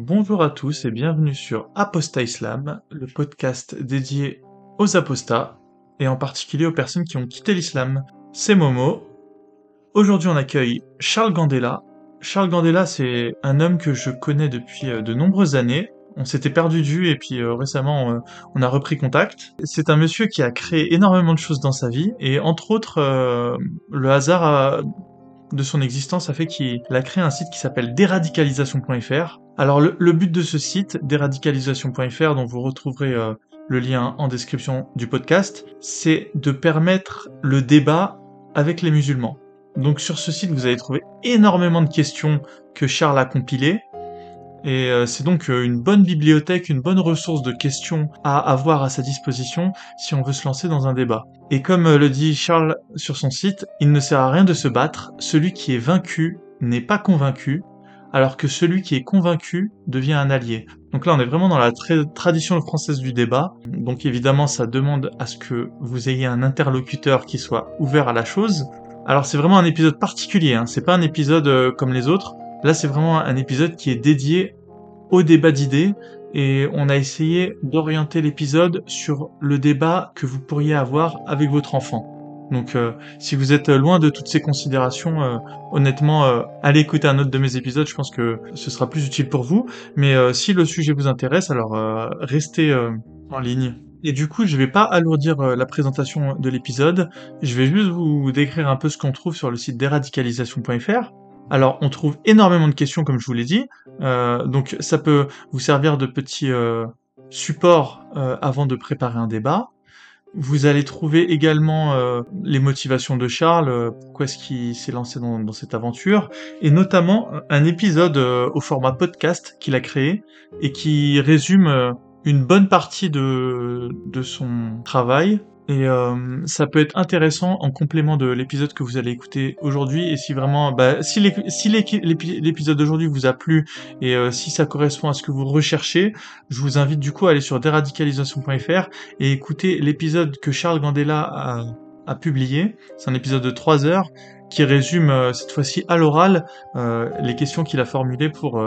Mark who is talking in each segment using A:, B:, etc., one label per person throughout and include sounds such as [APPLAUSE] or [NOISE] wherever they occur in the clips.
A: Bonjour à tous et bienvenue sur Apostat Islam, le podcast dédié aux apostats et en particulier aux personnes qui ont quitté l'islam. C'est Momo. Aujourd'hui on accueille Charles Gandela. Charles Gandela c'est un homme que je connais depuis euh, de nombreuses années. On s'était perdu de vue et puis euh, récemment euh, on a repris contact. C'est un monsieur qui a créé énormément de choses dans sa vie et entre autres le hasard a de son existence a fait qu'il a créé un site qui s'appelle déradicalisation.fr. Alors le, but de ce site, déradicalisation.fr, dont vous retrouverez euh, le lien en description du podcast, c'est de permettre le débat avec les musulmans. Donc sur ce site, vous allez trouver énormément de questions que Charles a compilées, et euh, c'est donc euh, une bonne bibliothèque, une bonne ressource de questions à avoir à sa disposition si on veut se lancer dans un débat. Et comme euh, le dit Charles sur son site, il ne sert à rien de se battre, celui qui est vaincu n'est pas convaincu, alors que celui qui est convaincu devient un allié. Donc là, on est vraiment dans la tradition française du débat. Donc évidemment, ça demande à ce que vous ayez un interlocuteur qui soit ouvert à la chose. Alors c'est vraiment un épisode particulier, hein. c'est pas un épisode comme les autres. Là, c'est vraiment un épisode qui est dédié au débat d'idées et on a essayé d'orienter l'épisode sur le débat que vous pourriez avoir avec votre enfant. Donc euh, si vous êtes loin de toutes ces considérations, euh, honnêtement, euh, allez écouter un autre de mes épisodes, je pense que ce sera plus utile pour vous. Mais si le sujet vous intéresse, alors restez en ligne. Et du coup, je vais pas alourdir la présentation de l'épisode, je vais juste vous décrire un peu ce qu'on trouve sur le site déradicalisation.fr. Alors, on trouve énormément de questions, comme je vous l'ai dit. Euh, donc, ça peut vous servir de petit euh, support euh, avant de préparer un débat. Vous allez trouver également les motivations de Charles, pourquoi est-ce qu'il s'est lancé dans, cette aventure, et notamment un épisode au format podcast qu'il a créé et qui résume une bonne partie de son travail et euh, ça peut être intéressant en complément de l'épisode que vous allez écouter aujourd'hui. Et si vraiment, bah, si l'épisode d'aujourd'hui vous a plu et euh, si ça correspond à ce que vous recherchez, je vous invite du coup à aller sur déradicalisation.fr et écouter l'épisode que Charles Gandela a, publié. C'est un épisode de 3 heures qui résume euh, cette fois-ci à l'oral euh, les questions qu'il a formulées pour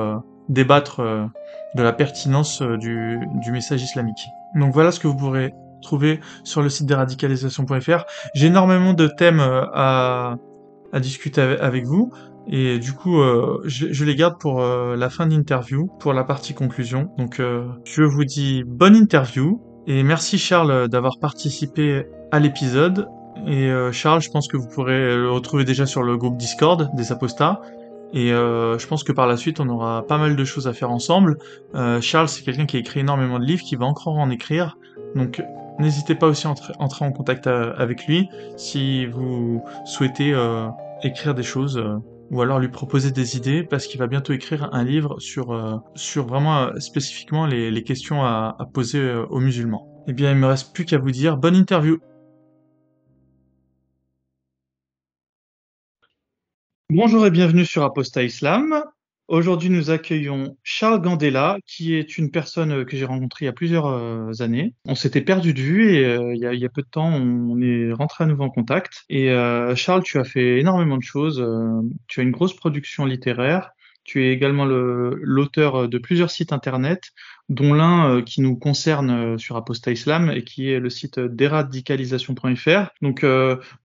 A: débattre de la pertinence du message islamique. Donc voilà ce que vous pourrez trouver sur le site déradicalisation.fr. J'ai énormément de thèmes euh, à, à discuter avec vous. Et du coup, euh, je, les garde pour euh, la fin d'interview, pour la partie conclusion. Donc, je vous dis bonne interview et merci Charles d'avoir participé à l'épisode. Et Charles, je pense que vous pourrez le retrouver déjà sur le groupe Discord des apostats. Et je pense que par la suite, on aura pas mal de choses à faire ensemble. Charles, c'est quelqu'un qui a écrit énormément de livres, qui va encore en écrire. Donc N'hésitez pas aussi à entrer, en contact euh, avec lui si vous souhaitez euh, écrire des choses euh, ou alors lui proposer des idées parce qu'il va bientôt écrire un livre sur, vraiment spécifiquement les, questions à, à poser aux musulmans. Eh bien, il me reste plus qu'à vous dire bonne interview. Bonjour et bienvenue sur Apostat Islam. Aujourd'hui, nous accueillons Charles Gandela, qui est une personne que j'ai rencontrée il y a plusieurs euh, années. On s'était perdu de vue et euh, il, y a, peu de temps, on, est rentré à nouveau en contact. Et euh, Charles, tu as fait énormément de choses. tu as une grosse production littéraire. Tu es également l'auteur de plusieurs sites internet, dont l'un qui nous concerne sur Apostat Islam et qui est le site déradicalisation.fr. Donc,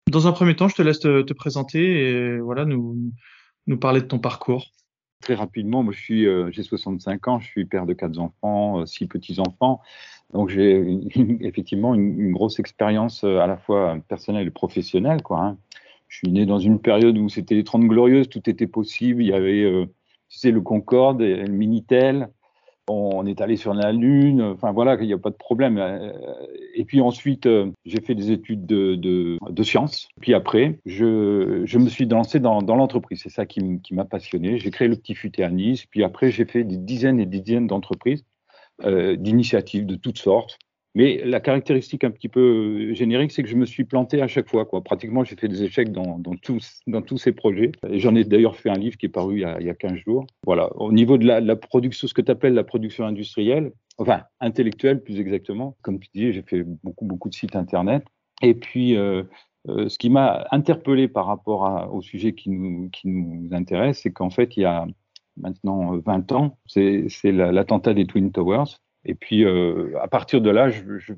A: dans un premier temps, je te laisse te, te présenter et voilà, nous parler de ton parcours.
B: Très rapidement, moi, je suis, euh, j'ai 65 ans, je suis père de quatre enfants, euh, six petits enfants, donc j'ai effectivement une, grosse expérience euh, à la fois personnelle et professionnelle, quoi. Hein. Je suis né dans une période où c'était les 30 glorieuses, tout était possible. Il y avait, tu sais, le Concorde, le Minitel, on est allé sur la Lune, enfin voilà, il n'y a pas de problème. Et puis ensuite, euh, j'ai fait des études de, de, de, sciences. Puis après, je, je me suis lancé dans, dans l'entreprise. C'est ça qui m'a passionné. J'ai créé le Petit Futé à Nice. Puis après, j'ai fait des dizaines et des dizaines d'entreprises, euh, d'initiatives de toutes sortes. Mais la caractéristique un petit peu euh, générique, c'est que je me suis planté à chaque fois. Quoi. Pratiquement, j'ai fait des échecs dans, dans, tous, dans tous ces projets. Et j'en ai d'ailleurs fait un livre qui est paru il y a, il y a 15 jours. Voilà. Au niveau de la, production, ce que tu appelles la production industrielle, enfin intellectuelle plus exactement, comme tu dis, j'ai fait beaucoup, beaucoup de sites Internet. Et puis, euh, euh, ce qui m'a interpellé par rapport au sujet qui nous, qui nous intéresse, c'est qu'en fait, il y a maintenant 20 ans, c'est l'attentat des Twin Towers. Et puis, euh, à partir de là, je,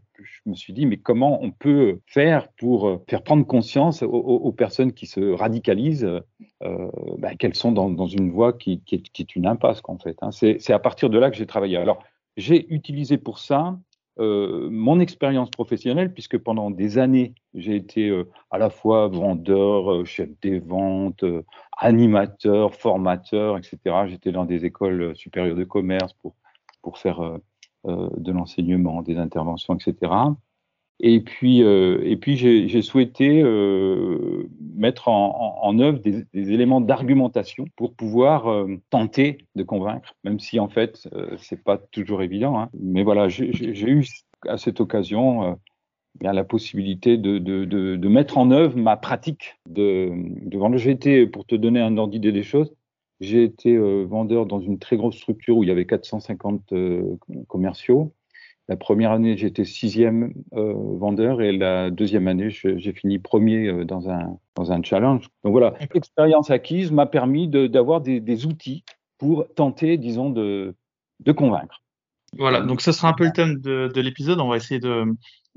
B: me suis dit, mais comment on peut faire pour euh, faire prendre conscience aux, personnes qui se radicalisent euh, bah, qu'elles sont dans, une voie qui, est, une impasse, en fait. Hein. C'est à partir de là que j'ai travaillé. Alors, j'ai utilisé pour ça mon expérience professionnelle, puisque pendant des années, j'ai été à la fois vendeur, chef des ventes, animateur, formateur, etc. J'étais dans des écoles supérieures de commerce pour, pour faire de l'enseignement, des interventions, etc. Et puis, et puis j'ai souhaité mettre en, œuvre des, éléments d'argumentation pour pouvoir tenter de convaincre, même si en fait c'est pas toujours évident. Hein. Mais voilà, j'ai eu à cette occasion euh, la possibilité de, de, mettre en œuvre ma pratique de, de vendre. J'ai été, pour te donner un ordre d'idée des choses, j'ai été euh, vendeur dans une très grosse structure où il y avait 450 euh, commerciaux. La première année, j'étais sixième euh, vendeur et la deuxième année, j'ai fini premier dans, un, dans un challenge. Donc voilà, l'expérience acquise m'a permis d'avoir des, des, outils pour tenter, disons, de, de convaincre.
A: Voilà, donc ce sera un peu le thème de, de l'épisode. On va essayer de,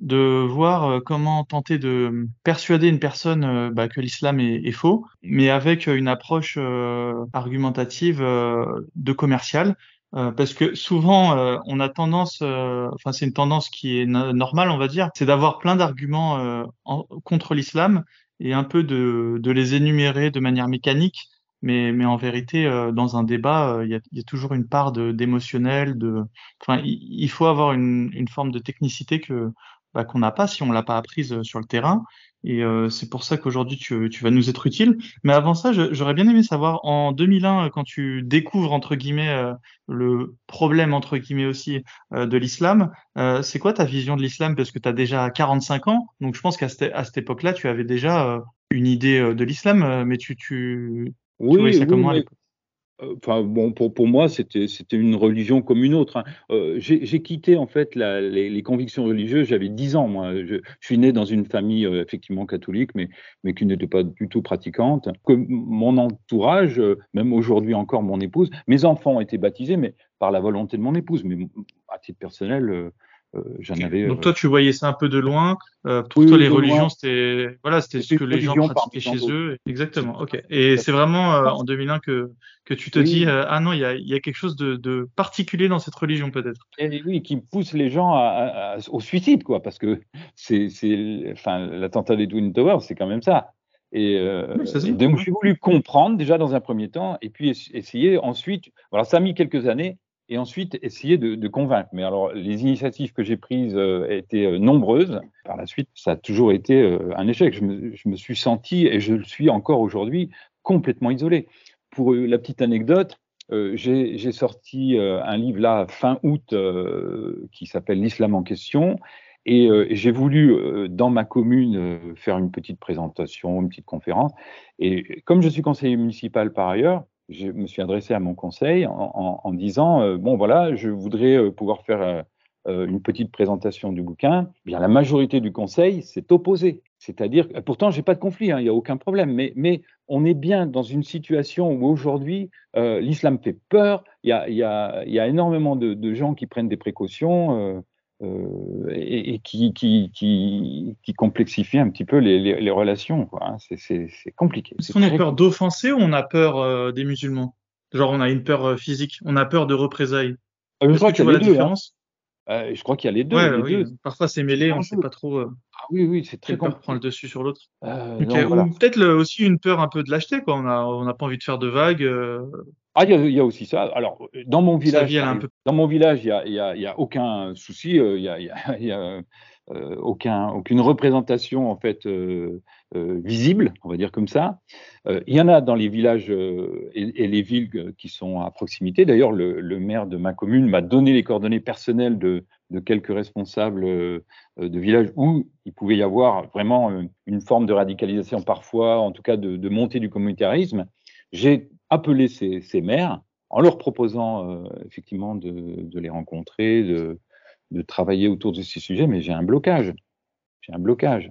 A: de voir euh, comment tenter de persuader une personne euh, bah, que l'islam est, est, faux, mais avec une approche euh, argumentative de commercial. parce que souvent, on a tendance, enfin c'est une tendance qui est normale, on va dire, c'est d'avoir plein d'arguments contre l'islam et un peu de, de les énumérer de manière mécanique mais, mais en vérité, euh, dans un débat, euh, il y, a, y, a, toujours une part d'émotionnel. De, enfin, il faut avoir une, une forme de technicité que bah, qu'on n'a pas si on l'a pas apprise euh, sur le terrain. Et euh, c'est pour ça qu'aujourd'hui tu, tu, vas nous être utile. Mais avant ça, j'aurais bien aimé savoir en 2001, quand tu découvres entre guillemets le problème entre guillemets aussi de l'islam, c'est quoi ta vision de l'islam? Parce que tu as déjà 45 ans, donc je pense qu'à cette, cette époque-là, tu avais déjà une idée de l'islam, mais tu, tu,
B: oui, ça comment euh, Enfin bon, pour, pour moi, c'était c'était une religion comme une autre. Hein. Euh, J'ai quitté en fait la, les, les, convictions religieuses. J'avais 10 ans, moi. Je, je, suis né dans une famille euh, effectivement catholique, mais mais qui n'était pas du tout pratiquante. Que mon entourage, euh, même aujourd'hui encore mon épouse, mes enfants ont été baptisés, mais par la volonté de mon épouse. Mais à titre personnel, euh, avais.
A: Donc toi, tu voyais ça un peu de loin. Euh, pour toi, les religions, c'était voilà, c'était ce que les gens pratiquaient chez eux. Exactement. Ok. Et c'est vraiment euh, en 2001 que que tu te dis ah non, il y a, y a quelque chose de, de particulier dans cette religion peut-être.
B: Oui, qui pousse les gens à, à, au suicide quoi, parce que c'est c'est enfin l'attentat des Twin Towers, c'est quand même ça. Et, euh, et donc j'ai voulu comprendre déjà dans un premier temps, et puis essayer ensuite. Voilà, ça a mis quelques années et ensuite essayer de, convaincre. Mais alors, les initiatives que j'ai prises euh, étaient euh, nombreuses. Par la suite, ça a toujours été euh, un échec. Je me, suis senti, et je le suis encore aujourd'hui, complètement isolé. Pour la petite anecdote, j'ai sorti un livre là fin août qui s'appelle L'islam en question. Et j'ai voulu, dans ma commune, faire une petite présentation, une petite conférence. Et comme je suis conseiller municipal par ailleurs, je me suis adressé à mon conseil en, disant euh, bon voilà, je voudrais euh, pouvoir faire euh, une petite présentation du bouquin. Eh bien la majorité du conseil s'est opposée. C'est-à-dire, pourtant j'ai pas de conflit, hein, il n'y a aucun problème, mais, on est bien dans une situation où aujourd'hui l'islam fait peur. Il y a, énormément de, gens qui prennent des précautions. Euh, et, et qui, qui, qui, qui, complexifie un petit peu les, les, les relations. Hein. C'est compliqué.
A: Est-ce qu'on a peur d'offenser ou on a peur euh, des musulmans? Genre on a une peur euh, physique, on a peur de représailles.
B: Euh, je crois qu'il y a la deux, hein. différence? Hein. je crois qu'il y a les deux.
A: Ouais,
B: les
A: oui. deux. Parfois c'est mêlé, on ne sait pas trop.
B: Ah oui, oui, c'est très
A: compliqué. prend le dessus sur l'autre. Okay. Voilà. Ou peut-être aussi une peur un peu de lâcheté, quoi. On n'a on a pas envie de faire de vagues.
B: Ah, il y, y, a aussi ça. Alors, dans mon village, peu... dans mon village, il y a, aucun souci. Il y a, y a euh, aucun, aucune représentation en fait euh, euh, visible, on va dire comme ça. il y en a dans les villages et, et, les villes qui sont à proximité. D'ailleurs, le, le, maire de ma commune m'a donné les coordonnées personnelles de, de quelques responsables de villages où il pouvait y avoir vraiment une forme de radicalisation parfois, en tout cas de, de montée du communautarisme. J'ai appelé ces, ces, maires en leur proposant euh, effectivement de, de, les rencontrer, de, de, travailler autour de ces sujets, mais j'ai un blocage. J'ai un blocage.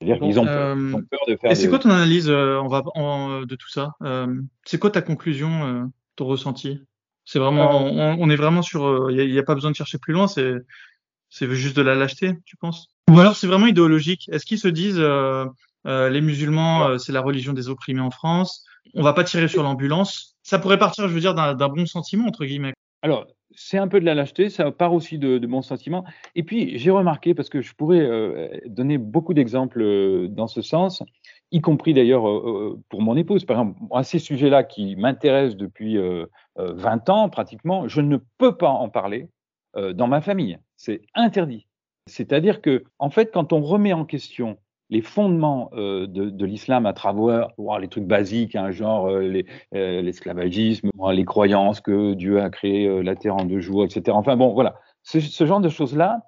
B: C'est-à-dire qu'ils ont, euh, ont, peur de faire.
A: Et c'est quoi ton analyse euh, on va, en, de tout ça euh, C'est quoi ta conclusion ton ressenti? C'est vraiment, euh. on, est vraiment sur, il n'y a, pas besoin de chercher plus loin, c'est c'est juste de la lâcheté, tu penses? Ou alors c'est vraiment idéologique Est-ce qu'ils se disent les musulmans, c'est la religion des opprimés en France? On va pas tirer sur l'ambulance. Ça pourrait partir, je veux dire, d'un bon sentiment entre guillemets.
B: Alors, c'est un peu de la lâcheté, ça part aussi de, bons sentiments. Et puis, j'ai remarqué, parce que je pourrais euh, donner beaucoup d'exemples euh, dans ce sens, y compris d'ailleurs euh, pour mon épouse. Par exemple, à ces sujets-là qui m'intéressent depuis 20 ans pratiquement, je ne peux pas en parler dans ma famille. C'est interdit. C'est-à-dire que, en fait, quand on remet en question les fondements euh, de, l'islam à travers les trucs basiques, hein, genre euh, euh, l'esclavagisme, les croyances que Dieu a créé la terre en deux jours, etc. Enfin bon, voilà, ce, genre de choses-là,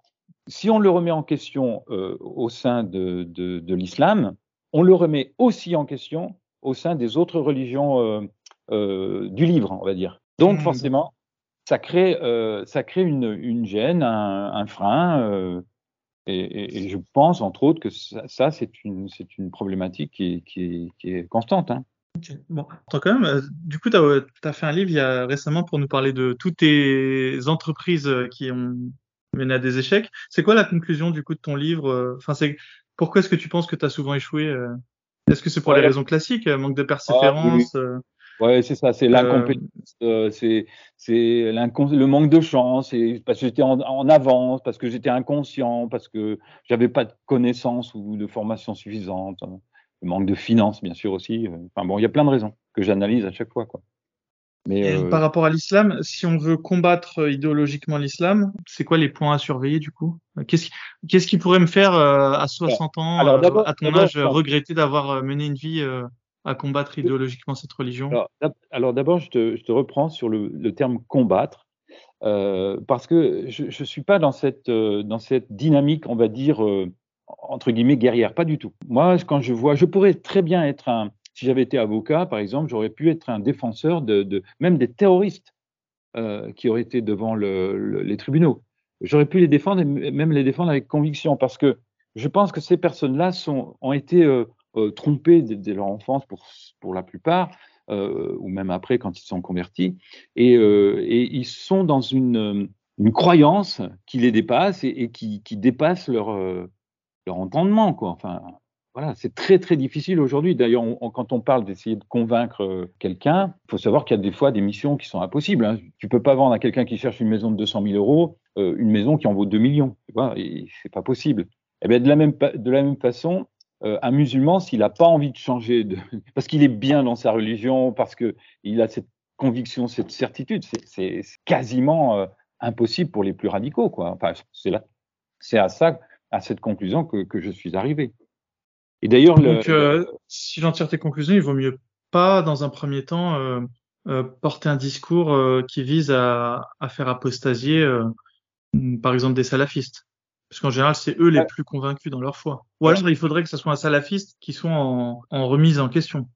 B: si on le remet en question au sein de, l'islam, on le remet aussi en question au sein des autres religions du livre, on va dire. Donc mmh. forcément, ça crée, ça crée une, gêne, un, un frein et, je pense, entre autres, que ça, c'est une, une problématique qui est, qui est, constante. Hein.
A: Bon, quand même, euh, du coup, tu as, fait un livre il y a récemment pour nous parler de toutes tes entreprises euh, qui ont mené à des échecs. C'est quoi la conclusion du coup de ton livre euh, Enfin, c'est pourquoi est-ce que tu penses que tu as souvent échoué Est-ce que c'est pour les raisons classiques, manque de ah, persévérance
B: Ouais, c'est ça, c'est l'incompétence, euh, c'est c'est le manque de chance, c'est parce que j'étais en, avance, parce que j'étais inconscient, parce que j'avais pas de connaissances ou de formation suffisante, hein. le manque de finances bien sûr aussi. Euh. Enfin bon, il y a plein de raisons que j'analyse à chaque fois quoi.
A: Mais euh, par rapport à l'islam, si on veut combattre idéologiquement l'islam, c'est quoi les points à surveiller du coup? Qu'est-ce qui, qu'est-ce qui pourrait me faire à 60 ans, à ton âge, regretter d'avoir mené une vie à combattre idéologiquement cette religion?
B: Alors, d'abord, je te, reprends sur le, terme combattre, euh, parce que je ne suis pas dans cette, euh, dans cette dynamique, on va dire, euh, entre guillemets, guerrière, pas du tout. Moi, quand je vois, je pourrais très bien être un, si j'avais été avocat, par exemple, j'aurais pu être un défenseur de, même des terroristes qui auraient été devant les tribunaux. J'aurais pu les défendre et même les défendre avec conviction, parce que je pense que ces personnes-là ont été euh, trompés dès, leur enfance pour, pour la plupart, euh, ou même après quand ils sont convertis, et, euh, et ils sont dans une, une, croyance qui les dépasse et, qui, qui, dépasse leur, leur entendement. Quoi. Enfin, voilà, c'est très très difficile aujourd'hui. D'ailleurs, quand on parle d'essayer de convaincre quelqu'un, il faut savoir qu'il y a des fois des missions qui sont impossibles. Hein. Tu peux pas vendre à quelqu'un qui cherche une maison de 200 000 euros une maison qui en vaut 2 millions. Tu vois, c'est pas possible. Et eh bien, de la même de la même façon, euh, un musulman, s'il n'a pas envie de changer, de... [LAUGHS] parce qu'il est bien dans sa religion, parce qu'il a cette conviction, cette certitude, c'est quasiment euh, impossible pour les plus radicaux. Enfin, c'est à ça, à cette conclusion que, je suis arrivé.
A: Et d'ailleurs, donc, euh, si j'en tire tes conclusions, il vaut mieux pas, dans un premier temps, porter un discours qui vise à faire apostasier, par exemple, des salafistes. Parce qu'en général, c'est eux les plus convaincus dans leur foi. Ou alors, il faudrait que ce soit un salafiste qui soit en, remise en question.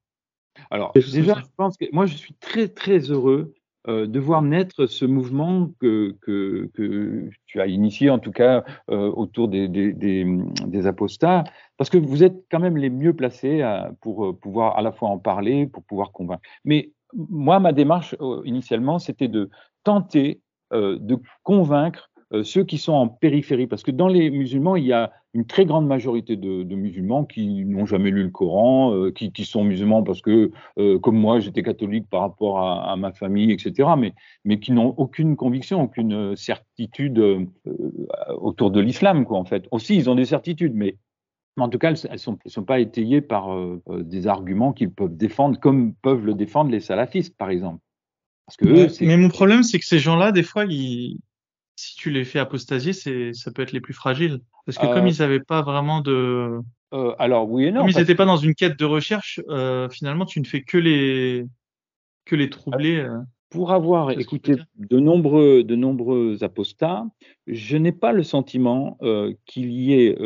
B: Alors, déjà, je pense que moi, je suis très, très heureux euh, de voir naître ce mouvement que, que, que, tu as initié, en tout cas, euh, autour des, des, des, apostats, parce que vous êtes quand même les mieux placés pour euh, pouvoir à la fois en parler, pour pouvoir convaincre. Mais moi, ma démarche, initialement, c'était de tenter de convaincre euh, ceux qui sont en périphérie, parce que dans les musulmans, il y a une très grande majorité de, musulmans qui n'ont jamais lu le Coran, euh, qui, sont musulmans parce que, euh, comme moi, j'étais catholique par rapport à, ma famille, etc., mais, mais qui n'ont aucune conviction, aucune certitude autour de l'islam, quoi, en fait. Aussi, ils ont des certitudes, mais en tout cas, elles ne sont, sont, pas étayées par des arguments qu'ils peuvent défendre, comme peuvent le défendre les salafistes, par exemple.
A: Parce que mais mon problème, c'est que ces gens-là, des fois, ils, si tu les fais apostasier, c'est ça peut être les plus fragiles. Parce que comme euh. ils n'avaient pas vraiment de
B: euh, alors oui et non.
A: Comme ils n'étaient pas dans une quête de recherche, euh, finalement tu ne fais que les que les troubler.
B: Pour avoir écouté de nombreux, de nombreux apostats, je n'ai pas le sentiment qu'il y ait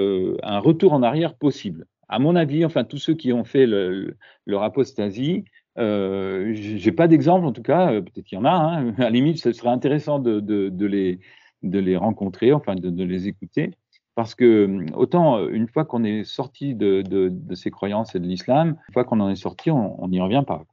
B: un retour en arrière possible. À mon avis, enfin tous ceux qui ont fait leur apostasie, euh, j'ai pas d'exemple en tout cas, peut-être qu'il y en a. Hein. À la limite, ce serait intéressant de, de, de les de les rencontrer, enfin de, de, les écouter. Parce que autant euh, une fois qu'on est sorti de, de, de, ces croyances et de l'islam, une fois qu'on en est sorti, on n'y revient pas.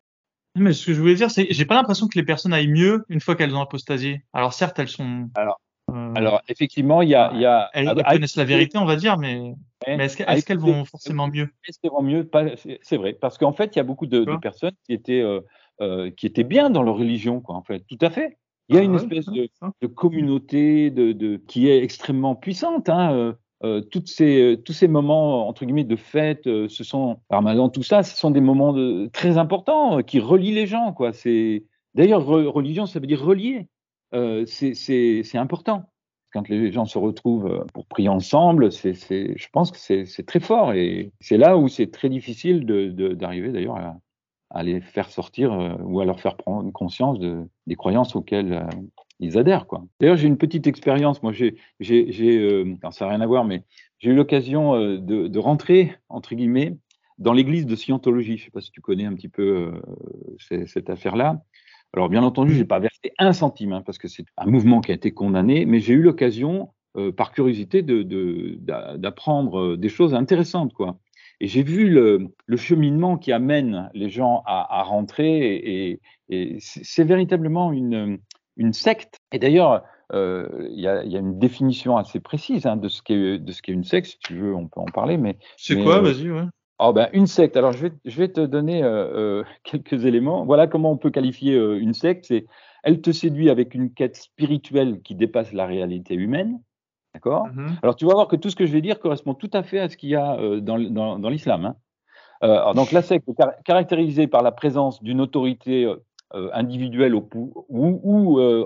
A: Mais ce que je voulais dire, c'est j'ai pas l'impression que les personnes aillent mieux une fois qu'elles ont apostasié. Alors certes, elles sont.
B: Alors, euh, alors effectivement, il y a, il y a
A: elles, connaissent la vérité, on va dire, mais, mais est-ce qu'elles vont forcément mieux?
B: Est-ce qu'elles vont mieux? C'est vrai, parce qu'en fait, il y a beaucoup de, de personnes qui étaient euh, euh, qui étaient bien dans leur religion, quoi. En fait, tout à fait. Il y a ah une espèce de, de, communauté de, de, qui est extrêmement puissante. Hein. Euh, euh, toutes ces, tous ces moments entre guillemets de fête, euh, ce sont, Ramadan, tout ça, ce sont des moments de, très importants euh, qui relient les gens. Quoi. C'est d'ailleurs religion, ça veut dire relier. Euh, c'est important. Quand les gens se retrouvent pour prier ensemble, c'est, je pense que c'est très fort et c'est là où c'est très difficile d'arriver de, d'ailleurs à, à, les faire sortir ou à leur faire prendre conscience de, des croyances auxquelles ils adhèrent. D'ailleurs, j'ai une petite expérience. Moi, j'ai, j'ai, j'ai euh, ça n'a rien à voir, mais j'ai eu l'occasion euh, de, rentrer, entre guillemets, dans l'église de Scientologie. Je ne sais pas si tu connais un petit peu euh, cette affaire-là. Alors, bien entendu, j'ai pas versé un centime, hein, parce que c'est un mouvement qui a été condamné, mais j'ai eu l'occasion, euh, par curiosité, de, d'apprendre des choses intéressantes, quoi. Et j'ai vu le, le, cheminement qui amène les gens à, à rentrer, et, et c'est véritablement une, une secte. Et d'ailleurs, euh, il y, a, y, a, une définition assez précise hein, de ce qu'est qu'est une secte. Si tu veux, on peut en parler. Mais
A: c'est quoi, euh, vas-y. Ouais.
B: Oh ben, une secte. Alors, je vais, je vais te donner euh, euh [LAUGHS] quelques éléments. Voilà comment on peut qualifier une secte. C'est, elle te séduit avec une quête spirituelle qui dépasse la réalité humaine. D'accord? Mm-hmm. Alors, tu vas voir que tout ce que je vais dire correspond tout à fait à ce qu'il y a dans, dans, dans l'islam. Hein. Euh, donc la secte est caractérisée par la présence d'une autorité euh, individuelle au ou, ou euh,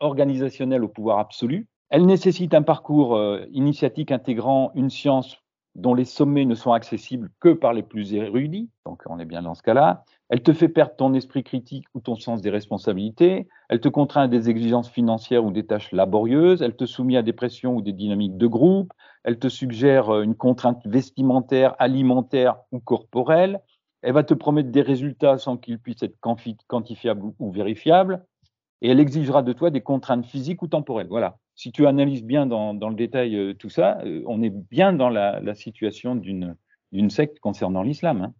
B: organisationnelle au pouvoir absolu. Elle nécessite un parcours euh, initiatique intégrant une science dont les sommets ne sont accessibles que par les plus érudits. Donc on est bien dans ce cas-là. Elle te fait perdre ton esprit critique ou ton sens des responsabilités. Elle te contraint à des exigences financières ou des tâches laborieuses. Elle te soumet à des pressions ou des dynamiques de groupe. Elle te suggère une contrainte vestimentaire, alimentaire ou corporelle. Elle va te promettre des résultats sans qu'ils puissent être quantifiables ou vérifiables. Et elle exigera de toi des contraintes physiques ou temporelles. Voilà. Si tu analyses bien dans, dans le détail euh, tout ça, euh, on est bien dans la, la situation d'une secte concernant l'islam, hein,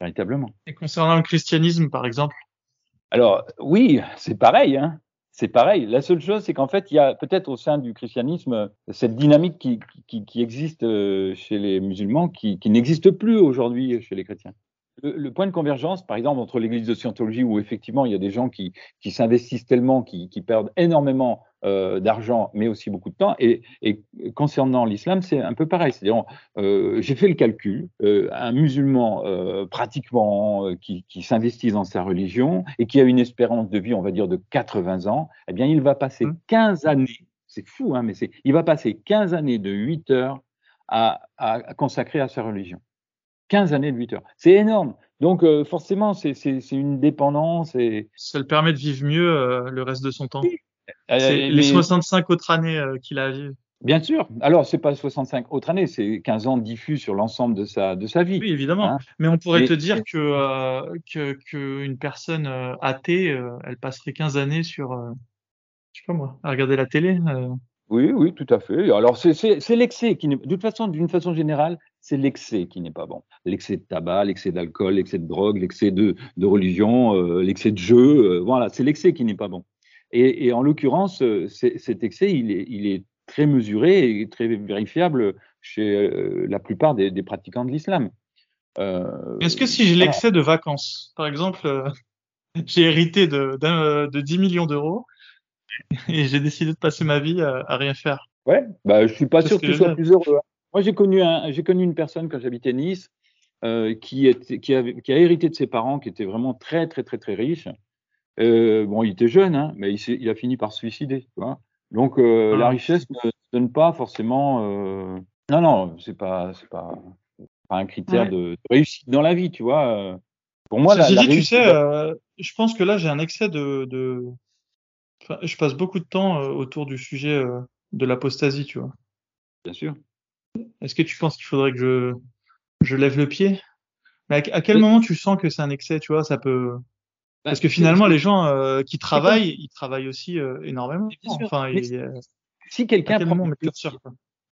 B: véritablement.
A: Et concernant le christianisme, par exemple?
B: Alors, oui, c'est pareil. Hein. C'est pareil. La seule chose, c'est qu'en fait, il y a peut-être au sein du christianisme cette dynamique qui, qui, qui existe euh, chez les musulmans qui, qui n'existe plus aujourd'hui chez les chrétiens le, point de convergence, par exemple, entre l'Église de Scientologie, où effectivement il y a des gens qui, qui s'investissent tellement, qui, qui, perdent énormément euh, d'argent, mais aussi beaucoup de temps, et, et concernant l'islam, c'est un peu pareil. C'est-à-dire, euh, j'ai fait le calcul, euh, un musulman pratiquement qui, qui s'investit dans sa religion et qui a une espérance de vie, on va dire, de 80 ans, eh bien, il va passer 15 mmh. années, c'est fou, hein, mais c'est, il va passer 15 années de 8 heures à, à consacrer à sa religion. 15 années de 8 heures. C'est énorme. Donc euh, forcément, c'est une dépendance. Et...
A: Ça le permet de vivre mieux euh, le reste de son temps. Euh, c'est les 65 autres années qu'il a vivre.
B: Bien sûr. Alors, c'est pas 65 autres années, c'est 15 ans diffus sur l'ensemble de sa, de sa vie.
A: Oui, évidemment. Hein. Mais on pourrait te dire que, que, que, une personne athée, elle passerait 15 années sur, je sais pas moi, à regarder la télé.
B: Oui, oui, tout à fait. Alors, c'est l'excès qui, de toute façon, d'une façon générale, c'est l'excès qui n'est pas bon. L'excès de tabac, l'excès d'alcool, l'excès de drogue, l'excès de, de, religion, euh, l'excès de jeu. Euh, voilà, c'est l'excès qui n'est pas bon. Et, et en l'occurrence, euh, cet excès, il est, il est, très mesuré et très vérifiable chez la plupart des, des pratiquants de l'islam.
A: Est-ce que si j'ai l'excès de vacances, par exemple, [LAUGHS] j'ai hérité de, de 10 millions d'euros et j'ai décidé de passer ma vie à, à rien faire?
B: Ouais, bah, je suis pas sûr que tu sois plus heureux. Hein. Moi, j'ai connu, un, j'ai connu une personne quand j'habitais Nice euh, qui, était, qui, avait, qui, a hérité de ses parents qui étaient vraiment très, très, très, très riches. Euh, bon, il était jeune, hein, mais il, il, a fini par se suicider. Tu vois Donc, euh, ah. la richesse ne donne pas forcément. Non, non, c'est pas, pas, pas un critère ouais. de, de, réussite dans la vie, tu vois.
A: Pour moi, la, la dit, tu sais, je pense que là, j'ai un excès de, de... Enfin, je passe beaucoup de temps autour du sujet de l'apostasie, tu vois.
B: Bien sûr.
A: Est-ce que tu penses qu'il faudrait que je, je lève le pied? Mais à, quel moment tu sens que c'est un excès, tu vois? Ça peut. Bah, Parce que finalement, les gens euh, qui travaillent, ils travaillent aussi euh, énormément. Enfin,
B: si quelqu'un prend,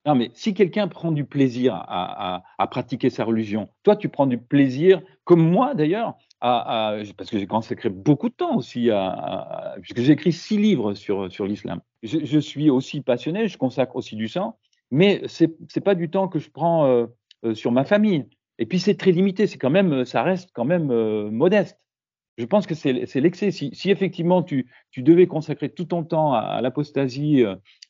B: Non, mais si quelqu'un prend du plaisir à, pratiquer sa religion, toi, tu prends du plaisir, comme moi d'ailleurs, à, parce que j'ai consacré beaucoup de temps aussi, à, puisque j'ai écrit six livres sur, sur l'islam. Je, suis aussi passionné, je consacre aussi du sang, mais c'est n'est pas du temps que je prends euh, euh, sur ma famille. Et puis c'est très limité, c'est quand même, ça reste quand même euh, modeste. Je pense que c'est l'excès. Si, si, effectivement tu, tu, devais consacrer tout ton temps à, l'apostasie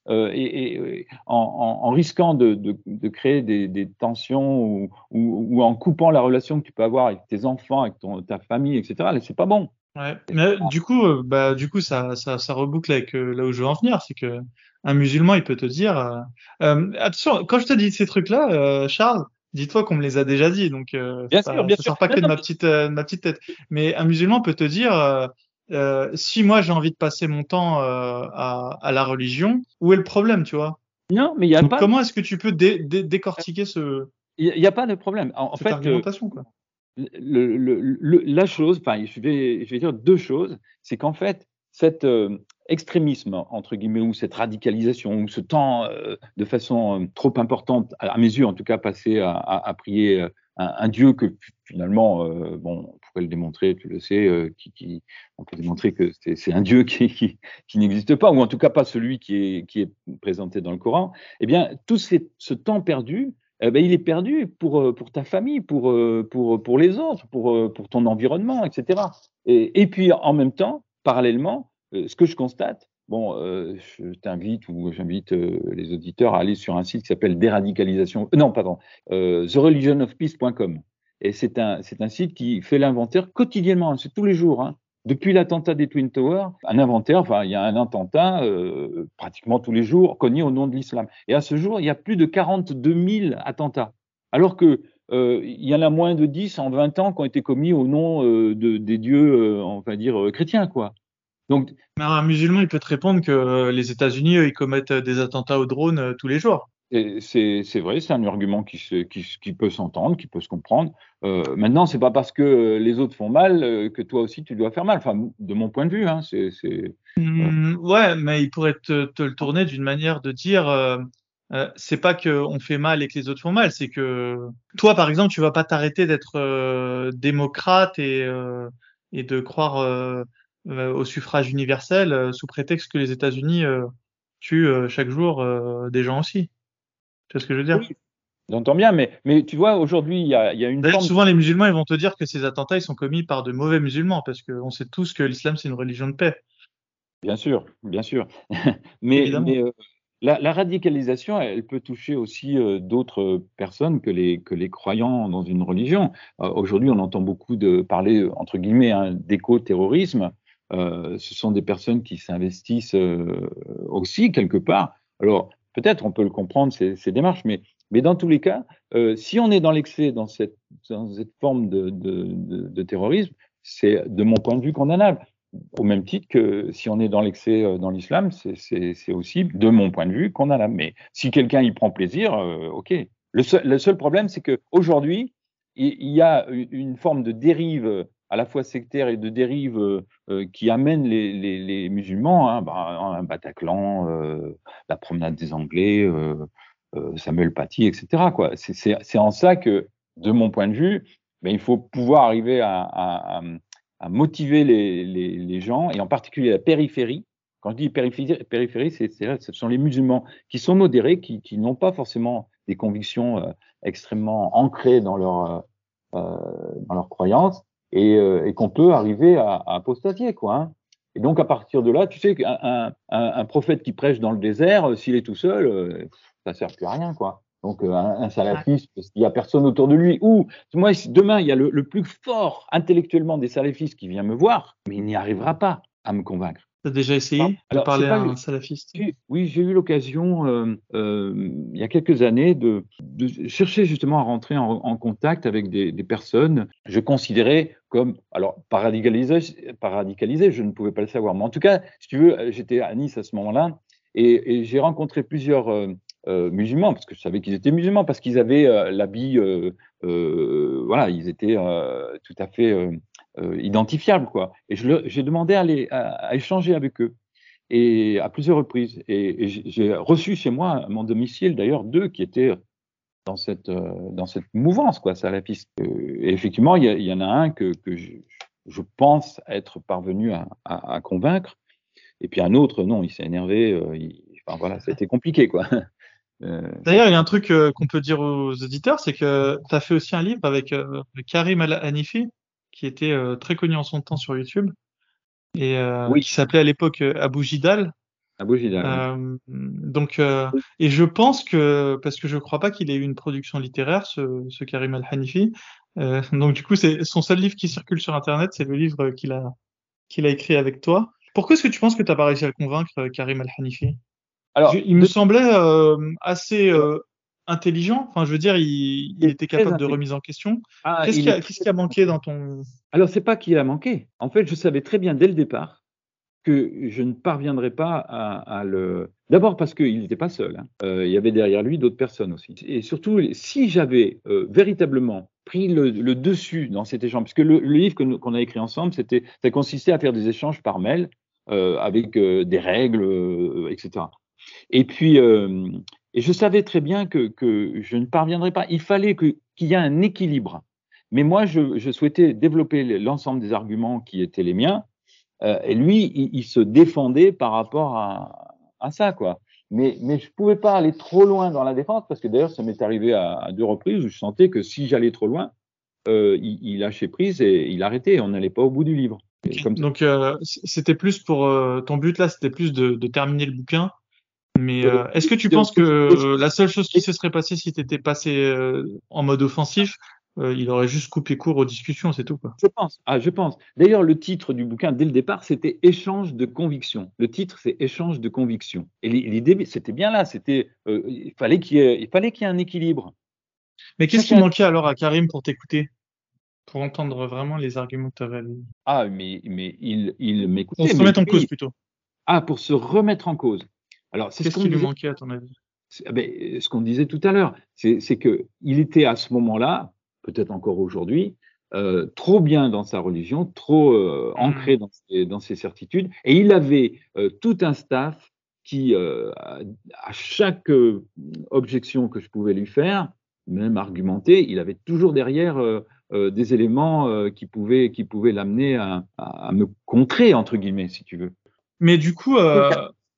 B: euh, et, en, risquant de, de, créer des, des tensions ou, ou, en coupant la relation que tu peux avoir avec tes enfants, avec ton, ta famille, etc., c'est pas bon.
A: Ouais. Mais du coup, euh, bah, du coup, ça, ça, ça reboucle avec euh, là où je veux en venir, c'est que un musulman, il peut te dire, euh, attention, quand je te dis ces trucs-là, Charles, dis-toi qu'on me les a déjà dit, donc
B: bien ça, sûr, bien
A: sort pas que de ma petite, ma petite tête. Mais un musulman peut te dire, euh, si moi j'ai envie de passer mon temps euh, à, à, la religion, où est le problème, tu vois?
B: Non, mais il y a pas.
A: Comment est-ce que tu peux dé dé décortiquer ce
B: Il n'y a, pas de problème. En, fait,
A: euh, quoi?
B: Le, le, la chose, enfin, je vais, je vais dire deux choses. C'est qu'en fait, cet euh, extrémisme entre guillemets ou cette radicalisation ou ce temps de façon trop importante, à mes yeux en tout cas, passé à, prier un, Dieu que finalement, euh, bon, on pourrait le démontrer, tu le sais, euh, qui, on peut démontrer que c'est un Dieu qui, n'existe pas, ou en tout cas pas celui qui est, présenté dans le Coran. Eh bien, tout ce temps perdu, eh ben, il est perdu pour, euh, ta famille, pour, les autres, pour, ton environnement, etc. Et, et puis, en même temps, parallèlement, ce que je constate, Bon, euh, je t'invite ou j'invite euh, les auditeurs à aller sur un site qui s'appelle déradicalisation, euh, non, pardon, thereligionofpeace.com. Et c'est un, c'est un site qui fait l'inventaire quotidiennement, c'est tous les jours. Hein. Depuis l'attentat des Twin Towers, un inventaire, enfin, il y a un attentat pratiquement tous les jours connu au nom de l'islam. Et à ce jour, il y a plus de 42 000 attentats. Alors que y en a moins de 10 en 20 ans qui ont été commis au nom de, des dieux, on va dire, chrétiens, quoi.
A: Donc, un musulman, il peut te répondre que euh, les États-Unis, ils commettent des attentats aux drones euh, tous les jours.
B: C'est vrai, c'est un argument qui, qui, qui peut s'entendre, qui peut se comprendre. Euh, maintenant, c'est pas parce que les autres font mal euh, que toi aussi tu dois faire mal. Enfin, de mon point de vue, hein, c'est.
A: Mmh, ouais, mais il pourrait te, te le tourner d'une manière de dire. Euh, c'est pas qu'on fait mal et que les autres font mal, c'est que toi, par exemple, tu vas pas t'arrêter d'être démocrate et, et de croire euh, au suffrage universel euh, sous prétexte que les États-Unis euh, tuent chaque jour des gens aussi. Tu vois ce que je veux dire? Oui.
B: J'entends bien, mais, mais tu vois, aujourd'hui, il y a, y a une
A: forme... souvent, les musulmans, ils vont te dire que ces attentats, ils sont commis par de mauvais musulmans, parce qu'on sait tous que l'islam, c'est une religion de paix.
B: Bien sûr, bien sûr. [LAUGHS] mais, mais la, la, radicalisation, elle peut toucher aussi d'autres personnes que les, que les croyants dans une religion. aujourd'hui, on entend beaucoup de parler, entre guillemets, hein, d'éco-terrorisme. Euh, ce sont des personnes qui s'investissent euh, aussi quelque part. Alors, peut-être on peut le comprendre, ces, démarches, mais, mais dans tous les cas, euh, si on est dans l'excès, dans cette, dans cette forme de, de, terrorisme, c'est de mon point de vue condamnable. Au même titre que si on est dans l'excès dans l'islam, c'est aussi, de mon point de vue, condamnable. Mais si quelqu'un y prend plaisir, ok. Le seul, le seul problème, c'est qu'aujourd'hui, il y a une forme de dérive à la fois sectaire et de dérive euh, euh, qui amènent les, les, les musulmans, hein, bah, un Bataclan, euh, la promenade des Anglais, euh, euh, Samuel Paty, etc. Quoi. C'est, en ça que, de mon point de vue, ben, il faut pouvoir arriver à, à, à motiver les, les, gens, et en particulier la périphérie. Quand je dis périphérie, périphérie c'est, ce sont les musulmans qui sont modérés, qui, qui n'ont pas forcément des convictions extrêmement ancrées dans leur, dans leurs croyances, et, euh, et qu'on peut arriver à, à apostasier, quoi. Hein. Et donc, à partir de là, tu sais qu'un un, un, prophète qui prêche dans le désert, euh, s'il est tout seul, euh, ça sert plus à rien, quoi. Donc, un, un salafiste, parce qu'il y a personne autour de lui. Ou, moi, demain, il y a le, le plus fort intellectuellement des salafistes qui vient me voir, mais il n'y arrivera pas à me convaincre.
A: T'as déjà essayé de parler à un salafiste?
B: Oui, j'ai eu l'occasion euh, euh, il y a quelques années de, de, chercher justement à rentrer en, en contact avec des, des, personnes. Je considérais comme, alors, pas radicalisé, je ne pouvais pas le savoir. Mais en tout cas, si tu veux, j'étais à Nice à ce moment-là et, et j'ai rencontré plusieurs euh, musulmans, parce que je savais qu'ils étaient musulmans, parce qu'ils avaient l'habit, voilà, ils étaient tout à fait identifiables, quoi. Et j'ai demandé à, les, à, échanger avec eux. et à plusieurs reprises. Et, j'ai reçu chez moi, à mon domicile, d'ailleurs, deux qui étaient dans cette, euh, dans cette mouvance, quoi, salafiste. et effectivement, il y, en a un que, que je, pense être parvenu à, convaincre, et puis un autre, non, il s'est énervé. Euh, enfin a été compliqué, quoi. [LAUGHS]
A: Euh, D'ailleurs, il y a un truc qu'on peut dire aux auditeurs, c'est que tu as fait aussi un livre avec Karim Al-Hanifi, qui était très connu en son temps sur YouTube et euh, qui s'appelait à l'époque euh, Abu Jidal.
B: Abu Jidal.
A: Euh, donc, euh, et je pense que parce que je crois pas qu'il ait eu une production littéraire, ce, ce Karim Al Hanifi. Euh, donc du coup, c'est son seul livre qui circule sur Internet, c'est le livre qu'il a qu'il a écrit avec toi. Pourquoi est-ce que tu penses que tu n'as pas réussi à le convaincre, Karim Al Hanifi Alors, il me semblait assez intelligent. Enfin, je veux dire, il, il était capable de remise en question. Ah, qu'est-ce, qui a, qu'est-ce qui a manqué dans ton.
B: Alors, c'est pas qu'il a manqué. En fait, je savais très bien dès le départ que je ne parviendrais pas à, à le. D'abord parce qu'il n'était pas seul. Hein. Euh, il y avait derrière lui d'autres personnes aussi. Et surtout, si j'avais euh, véritablement pris le, le, dessus dans cet échange, puisque le, le livre que qu'on a écrit ensemble, c'était, ça consistait à faire des échanges par mail euh, avec euh, des règles, euh, etc. Et puis, et je savais très bien que, que je ne parviendrais pas. Il fallait qu'il y ait un équilibre. Mais moi, je, je souhaitais développer l'ensemble des arguments qui étaient les miens. Euh, et lui, il, il, se défendait par rapport à, à ça, quoi. Mais, mais je pouvais pas aller trop loin dans la défense parce que d'ailleurs, ça m'est arrivé à, à, deux reprises où je sentais que si j'allais trop loin, euh, il, il, lâchait prise et il arrêtait. On n'allait pas au bout du livre.
A: Comme Donc, euh, c'était plus pour euh, ton but là, c'était plus de, de, terminer le bouquin mais euh, est-ce que tu penses que la seule chose qui se serait passée si tu étais passé euh, en mode offensif, euh, il aurait juste coupé court aux discussions, c'est tout quoi
B: Je pense. Ah, je pense. D'ailleurs, le titre du bouquin dès le départ, c'était Échange de convictions. Le titre, c'est Échange de convictions. Et l'idée, c'était bien là. C'était, il fallait qu'il y ait, il fallait qu'il y ait un équilibre.
A: Mais qu'est-ce qui manquait alors à Karim pour t'écouter? Pour entendre vraiment les arguments que tu avais
B: Ah, mais, mais il, il m'écoutait.
A: Pour se remettre en cause plutôt.
B: Ah, pour se remettre en cause.
A: Alors, c'est ce qui lui manquait à ton avis?
B: Eh ben, Ce qu'on disait tout à l'heure, c'est que il était à ce moment-là, peut-être encore aujourd'hui, euh, trop bien dans sa religion, trop euh, mmh. ancré dans ses, dans ses, certitudes, et il avait euh, tout un staff qui, à chaque objection que je pouvais lui faire, même argumenter, il avait toujours derrière des éléments qui pouvaient, qui pouvaient l'amener à, à, me contrer entre guillemets, si tu veux.
A: Mais du coup,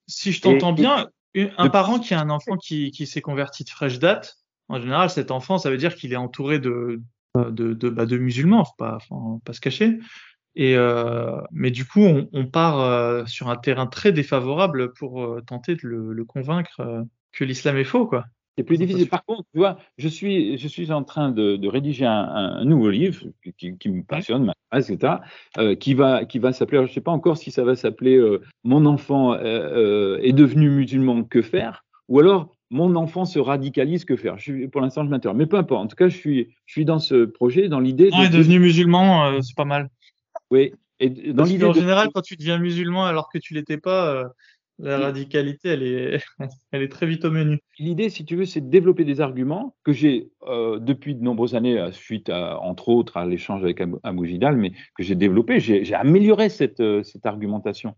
A: si je t'entends bien, un parent qui a un enfant qui, qui s'est converti de fraîche date, en général, cet enfant, ça veut dire qu'il est entouré de, de, de, bah, de musulmans, faut pas, faut pas se cacher. Et euh, mais du coup, on, on part euh, sur un terrain très défavorable pour euh, tenter de le, le convaincre que l'islam est faux, quoi.
B: C'est plus difficile. Par contre, tu vois, je suis, je suis en train de, de rédiger un, un, nouveau livre qui, qui me passionne, etc., euh, qui va, qui va s'appeler, je ne sais pas encore si ça va s'appeler euh, Mon enfant euh, est devenu musulman, que faire? Ou alors Mon enfant se radicalise, que faire? Je, Pour l'instant, je m'interroge. Mais peu importe. En tout cas, je suis, je suis dans ce projet, dans l'idée.
A: De... est devenu musulman, c'est pas mal.
B: Oui.
A: Et dans l'idée. En de... général, quand tu deviens musulman alors que tu l'étais pas la radicalité, elle est, [LAUGHS] elle est très vite au menu.
B: L'idée, si tu veux, c'est de développer des arguments que j'ai euh, depuis de nombreuses années, euh, suite à, entre autres à l'échange avec Abou Gidal, mais que j'ai développé, j'ai amélioré cette, euh, cette argumentation.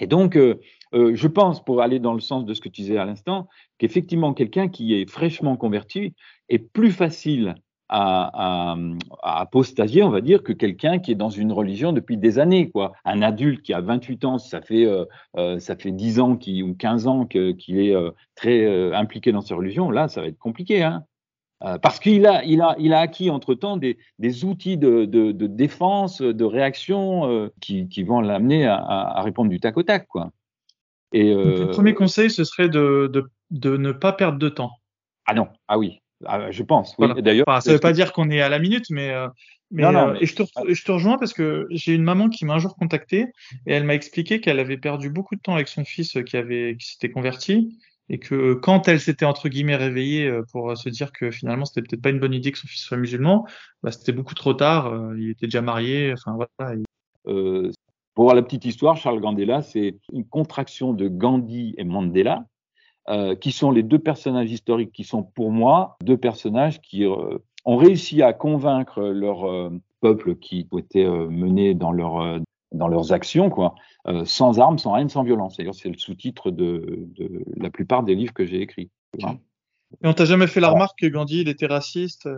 B: Et donc, euh, je pense, pour aller dans le sens de ce que tu disais à l'instant, qu'effectivement, quelqu'un qui est fraîchement converti est plus facile à, à, on va dire, que quelqu'un qui est dans une religion depuis des années. Quoi. Un adulte qui a 28 ans, ça fait, euh, euh, ça fait 10 ans qui, ou 15 ans qu'il est euh, très euh, impliqué dans sa religion, là, ça va être compliqué. Hein parce qu'il a, il a, il a acquis entre-temps des, des outils de, de, de, défense, de réaction qui, qui vont l'amener à, à, répondre du tac au tac. Quoi.
A: Et, le premier conseil, ce serait de, de ne pas perdre de temps.
B: Ah non, ah oui, ah, je pense. Oui.
A: Voilà. D'ailleurs, enfin, ça ne veut pas dire qu'on est à la minute, mais, euh, mais, non, non, euh, et je te, je te rejoins parce que j'ai une maman qui m'a un jour contacté et elle m'a expliqué qu'elle avait perdu beaucoup de temps avec son fils qui avait qui s'était converti et que quand elle s'était entre guillemets réveillée euh, pour se dire que finalement c'était peut-être pas une bonne idée que son fils soit musulman, bah, c'était beaucoup trop tard. Il était déjà marié. Enfin voilà.
B: Euh, pour la petite histoire, Charles Gandela, c'est une contraction de Gandhi et Mandela euh, qui sont les deux personnages historiques qui sont pour moi deux personnages qui euh, ont réussi à convaincre leur euh, peuple qui était mené dans leur dans leurs actions, quoi, sans armes, sans haine, sans violence. D'ailleurs, c'est le sous-titre de, de, la plupart des livres que j'ai écrits.
A: Et on t'a jamais fait la remarque que Gandhi il était raciste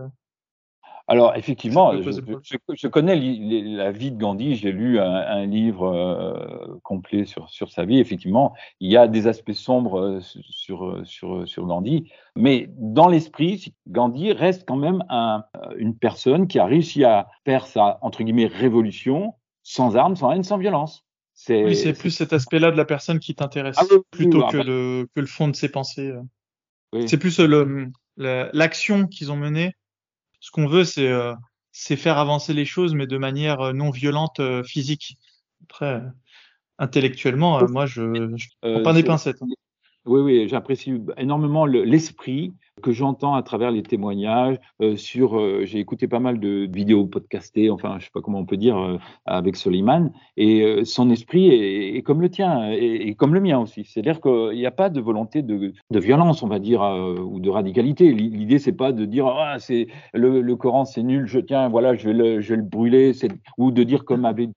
B: alors effectivement, je, connais la vie de Gandhi, j'ai lu un, livre euh, complet sur, sur sa vie, effectivement, il y a des aspects sombres euh, sur, sur, sur Gandhi, mais dans l'esprit, Gandhi reste quand même un, une personne qui a réussi à faire sa, entre guillemets, révolution sans armes, sans haine, sans violence.
A: Oui, c'est plus cet aspect-là de la personne qui t'intéresse, ah plutôt que, le, que le fond de ses pensées. C'est plus l'action qu'ils ont menée ce qu'on veut, c'est euh, c'est faire avancer les choses, mais de manière euh, non violente euh, physique. Après, intellectuellement, moi, je ne prends pas des pincettes. Hein.
B: Oui, oui, j'apprécie énormément l'esprit que j'entends à travers les témoignages. Euh, sur, euh, j'ai écouté pas mal de vidéos podcastées, enfin, je sais pas comment on peut dire, euh, avec Soliman, et son esprit est, comme le tien et, comme le mien aussi. C'est-à-dire qu'il n'y a pas de volonté de, de violence, on va dire, ou de radicalité. L'idée, c'est pas de dire, ah, c'est le, le, Coran, c'est nul, je tiens, voilà, je vais le, je vais le brûler, ou de dire comme avait euh,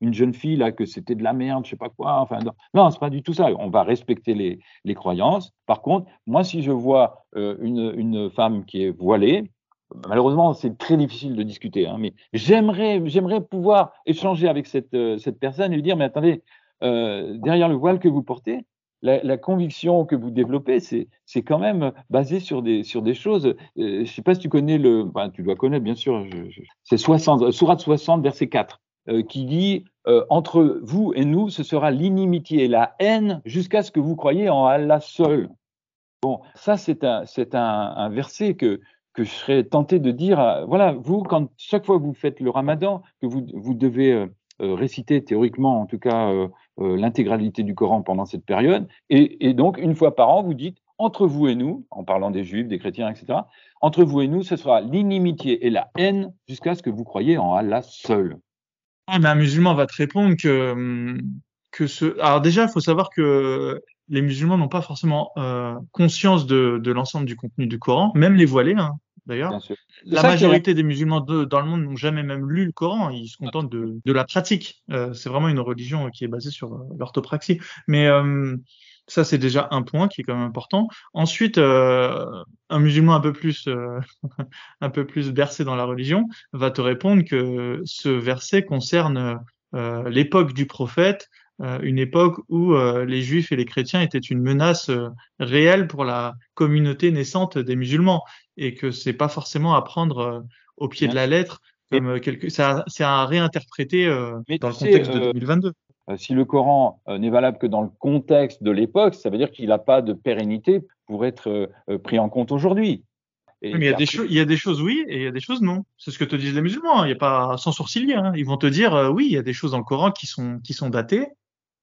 B: une jeune fille là que c'était de la merde, je sais pas quoi. Enfin, non, non c'est pas du tout ça. On va respecter les, les croyances. Par contre, moi, si je vois euh, une, une femme qui est voilée, malheureusement, c'est très difficile de discuter. Hein, mais j'aimerais, j'aimerais pouvoir échanger avec cette, euh, cette personne et lui dire, mais attendez, derrière le voile que vous portez, la, conviction que vous développez, c'est, quand même basé sur des, sur des choses. je sais pas si tu connais le, ben, tu dois connaître bien sûr. c'est 60, Sourate 60, verset 4. Euh, qui dit euh, entre vous et nous, ce sera l'inimitié et la haine jusqu'à ce que vous croyez en Allah seul. Bon, ça c'est un, verset que, je serais tenté de dire, voilà, vous, quand chaque fois que vous faites le ramadan, que vous, vous devez euh, réciter théoriquement, en tout cas, l'intégralité du Coran pendant cette période, et, et, donc une fois par an, vous dites, entre vous et nous, en parlant des juifs, des chrétiens, etc., entre vous et nous, ce sera l'inimitié et la haine jusqu'à ce que vous croyez en Allah seul.
A: Ah, mais un musulman va te répondre que, hum, que ce. Alors, déjà, il faut savoir que les musulmans n'ont pas forcément euh, conscience de, de l'ensemble du contenu du Coran, même les voilés, hein, d'ailleurs. La majorité des musulmans de, dans le monde n'ont jamais même lu le Coran, ils se contentent de, de la pratique. Euh, c'est vraiment une religion qui est basée sur euh, l'orthopraxie. Mais euh, ça, c'est déjà un point qui est quand même important. Ensuite, euh, un musulman un peu plus, euh, [LAUGHS] un peu plus versé dans la religion va te répondre que ce verset concerne euh, l'époque du prophète, une époque où les juifs et les chrétiens étaient une menace réelle pour la communauté naissante des musulmans et que c'est pas forcément à prendre au pied de la lettre comme quelque, c'est à, réinterpréter dans le contexte de 2022.
B: Euh, si le Coran euh, n'est valable que dans le contexte de l'époque, ça veut dire qu'il n'a pas de pérennité pour être euh, pris en compte aujourd'hui.
A: mais il y, a des il y a des choses oui et il y a des choses non. C'est ce que te disent les musulmans. Hein. Il n'y a pas sans sourciller. Hein. Ils vont te dire oui, il y a des choses dans le Coran qui sont qui sont datées,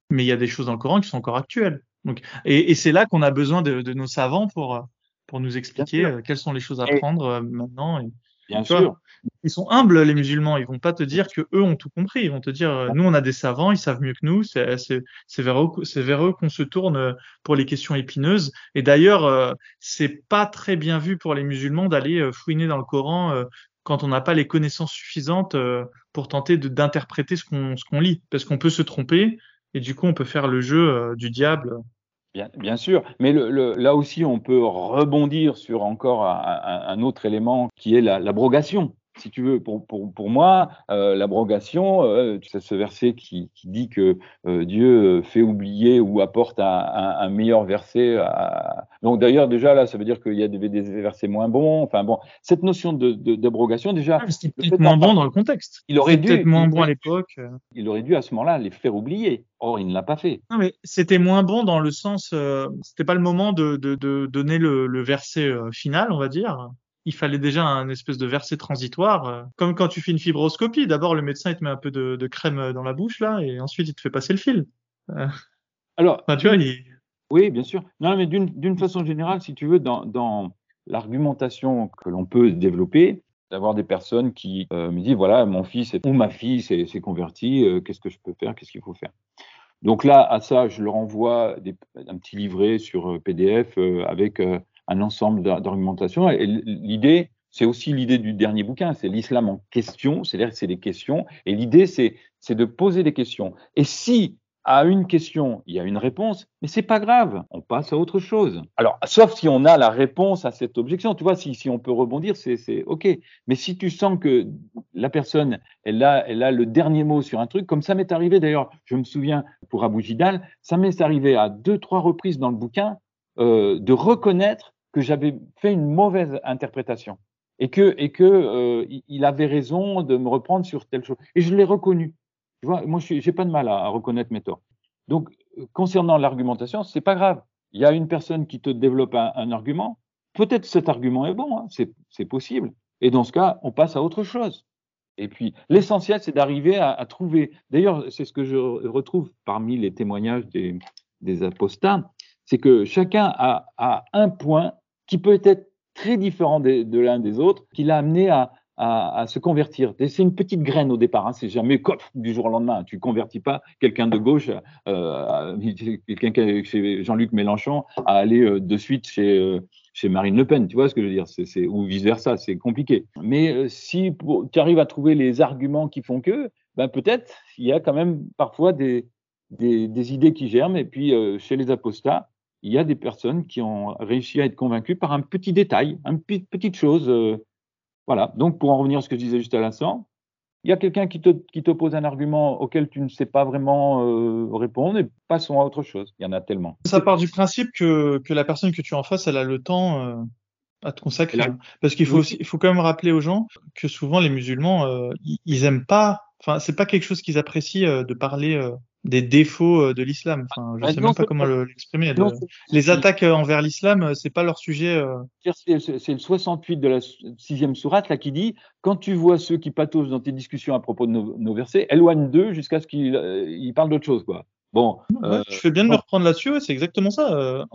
A: mais il y a des choses dans le Coran qui sont encore actuelles. Donc et, et c'est là qu'on a besoin de, de, nos savants pour pour nous expliquer quelles sont les choses à prendre maintenant. Et,
B: Bien sûr.
A: ils sont humbles, les musulmans. Ils vont pas te dire que eux ont tout compris. Ils vont te dire, euh, nous, on a des savants, ils savent mieux que nous. C'est vers eux, c'est vers eux qu'on se tourne euh, pour les questions épineuses. Et d'ailleurs, euh, c'est pas très bien vu pour les musulmans d'aller fouiner dans le Coran quand on n'a pas les connaissances suffisantes pour tenter d'interpréter ce qu'on ce qu'on lit, parce qu'on peut se tromper et du coup, on peut faire le jeu du diable
B: Bien, sûr, mais là aussi, on peut rebondir sur encore un, autre élément qui est l'abrogation si tu veux, pour, pour, pour moi, euh, l'abrogation, euh, c'est ce verset qui, qui dit que euh, Dieu fait oublier ou apporte un, un, meilleur verset. À... Donc d'ailleurs, déjà là, ça veut dire qu'il y a des, des, versets moins bons. Enfin bon, cette notion d'abrogation, de, déjà.
A: Ah, c'était peut-être moins bon dans le contexte. Il aurait dû. Peut-être moins bon à l'époque. Euh.
B: Il aurait dû à ce moment-là les faire oublier. Or, il ne l'a pas fait.
A: Non, mais c'était moins bon dans le sens, euh, c'était pas le moment de, de, de donner le, le verset final, on va dire il fallait déjà un espèce de verset transitoire, euh, comme quand tu fais une fibroscopie. D'abord, le médecin il te met un peu de, crème dans la bouche là, et ensuite il te fait passer le fil.
B: Euh, Alors, tu vois, oui, bien sûr. Non, mais d'une façon générale, si tu veux, dans, l'argumentation que l'on peut développer, d'avoir des personnes qui euh, me disent voilà, mon fils ou ma fille s'est converti, qu'est-ce que je peux faire, qu'est-ce qu'il faut faire? Donc là, à ça, je leur envoie un petit livret sur PDF avec un ensemble d'argumentation. Et l'idée, c'est aussi l'idée du dernier bouquin, c'est l'islam en question, c'est-à-dire que c'est des questions, et l'idée c'est de poser des questions. Et si à une question, il y a une réponse, mais c'est pas grave, on passe à autre chose. Alors, sauf si on a la réponse à cette objection, tu vois, si, on peut rebondir, c'est OK. Mais si tu sens que la personne, elle a, le dernier mot sur un truc, comme ça m'est arrivé d'ailleurs, je me souviens pour Abou Gidal, ça m'est arrivé à deux, trois reprises dans le bouquin euh, de reconnaître que j'avais fait une mauvaise interprétation et que, et que euh, il avait raison de me reprendre sur telle chose. Et je l'ai reconnu. Tu vois, moi, je n'ai pas de mal à, reconnaître mes torts. Donc, concernant l'argumentation, c'est pas grave. Il y a une personne qui te développe un, argument. Peut-être cet argument est bon, hein, c'est possible. Et dans ce cas, on passe à autre chose. Et puis, l'essentiel, c'est d'arriver à, trouver. D'ailleurs, c'est ce que je retrouve parmi les témoignages des, des apostats, c'est que chacun a, a, un point qui peut être très différent de, l'un des autres, qui l'a amené à, à, à se convertir. C'est une petite graine au départ, hein, c'est jamais cof du jour au lendemain. Tu convertis pas quelqu'un de gauche, euh, quelqu'un chez Jean-Luc Mélenchon, à aller euh, de suite chez, euh, chez Marine Le Pen. Tu vois ce que je veux dire? C'est, Ou vice versa, c'est compliqué. Mais euh, si tu arrives à trouver les arguments qui font que, ben peut-être il y a quand même parfois des, des, des idées qui germent. Et puis chez les apostats, il y a des personnes qui ont réussi à être convaincues par un petit détail, une petite chose voilà. Donc, pour en revenir à ce que je disais juste à l'instant, il y a quelqu'un qui te, qui te pose un argument auquel tu ne sais pas vraiment euh, répondre et passons à autre chose. Il y en a tellement.
A: Ça part du principe que, que la personne que tu as en face, elle a le temps euh, à te consacrer. Parce qu'il faut, aussi, il faut quand même rappeler aux gens que souvent les musulmans, euh, ils aiment pas, enfin, c'est pas quelque chose qu'ils apprécient de parler des défauts euh, de l'islam. Enfin, je ne sais même pas comment l'exprimer. les attaques euh, envers l'islam, euh, c'est pas leur sujet.
B: C'est le 68 de la sixième sourate là qui dit quand tu vois ceux qui patausent dans tes discussions à propos de nos, versets, éloigne d'eux jusqu'à ce qu'ils parlent d'autre chose, quoi. Bon,
A: je fais bien de me reprendre là-dessus. c'est exactement ça.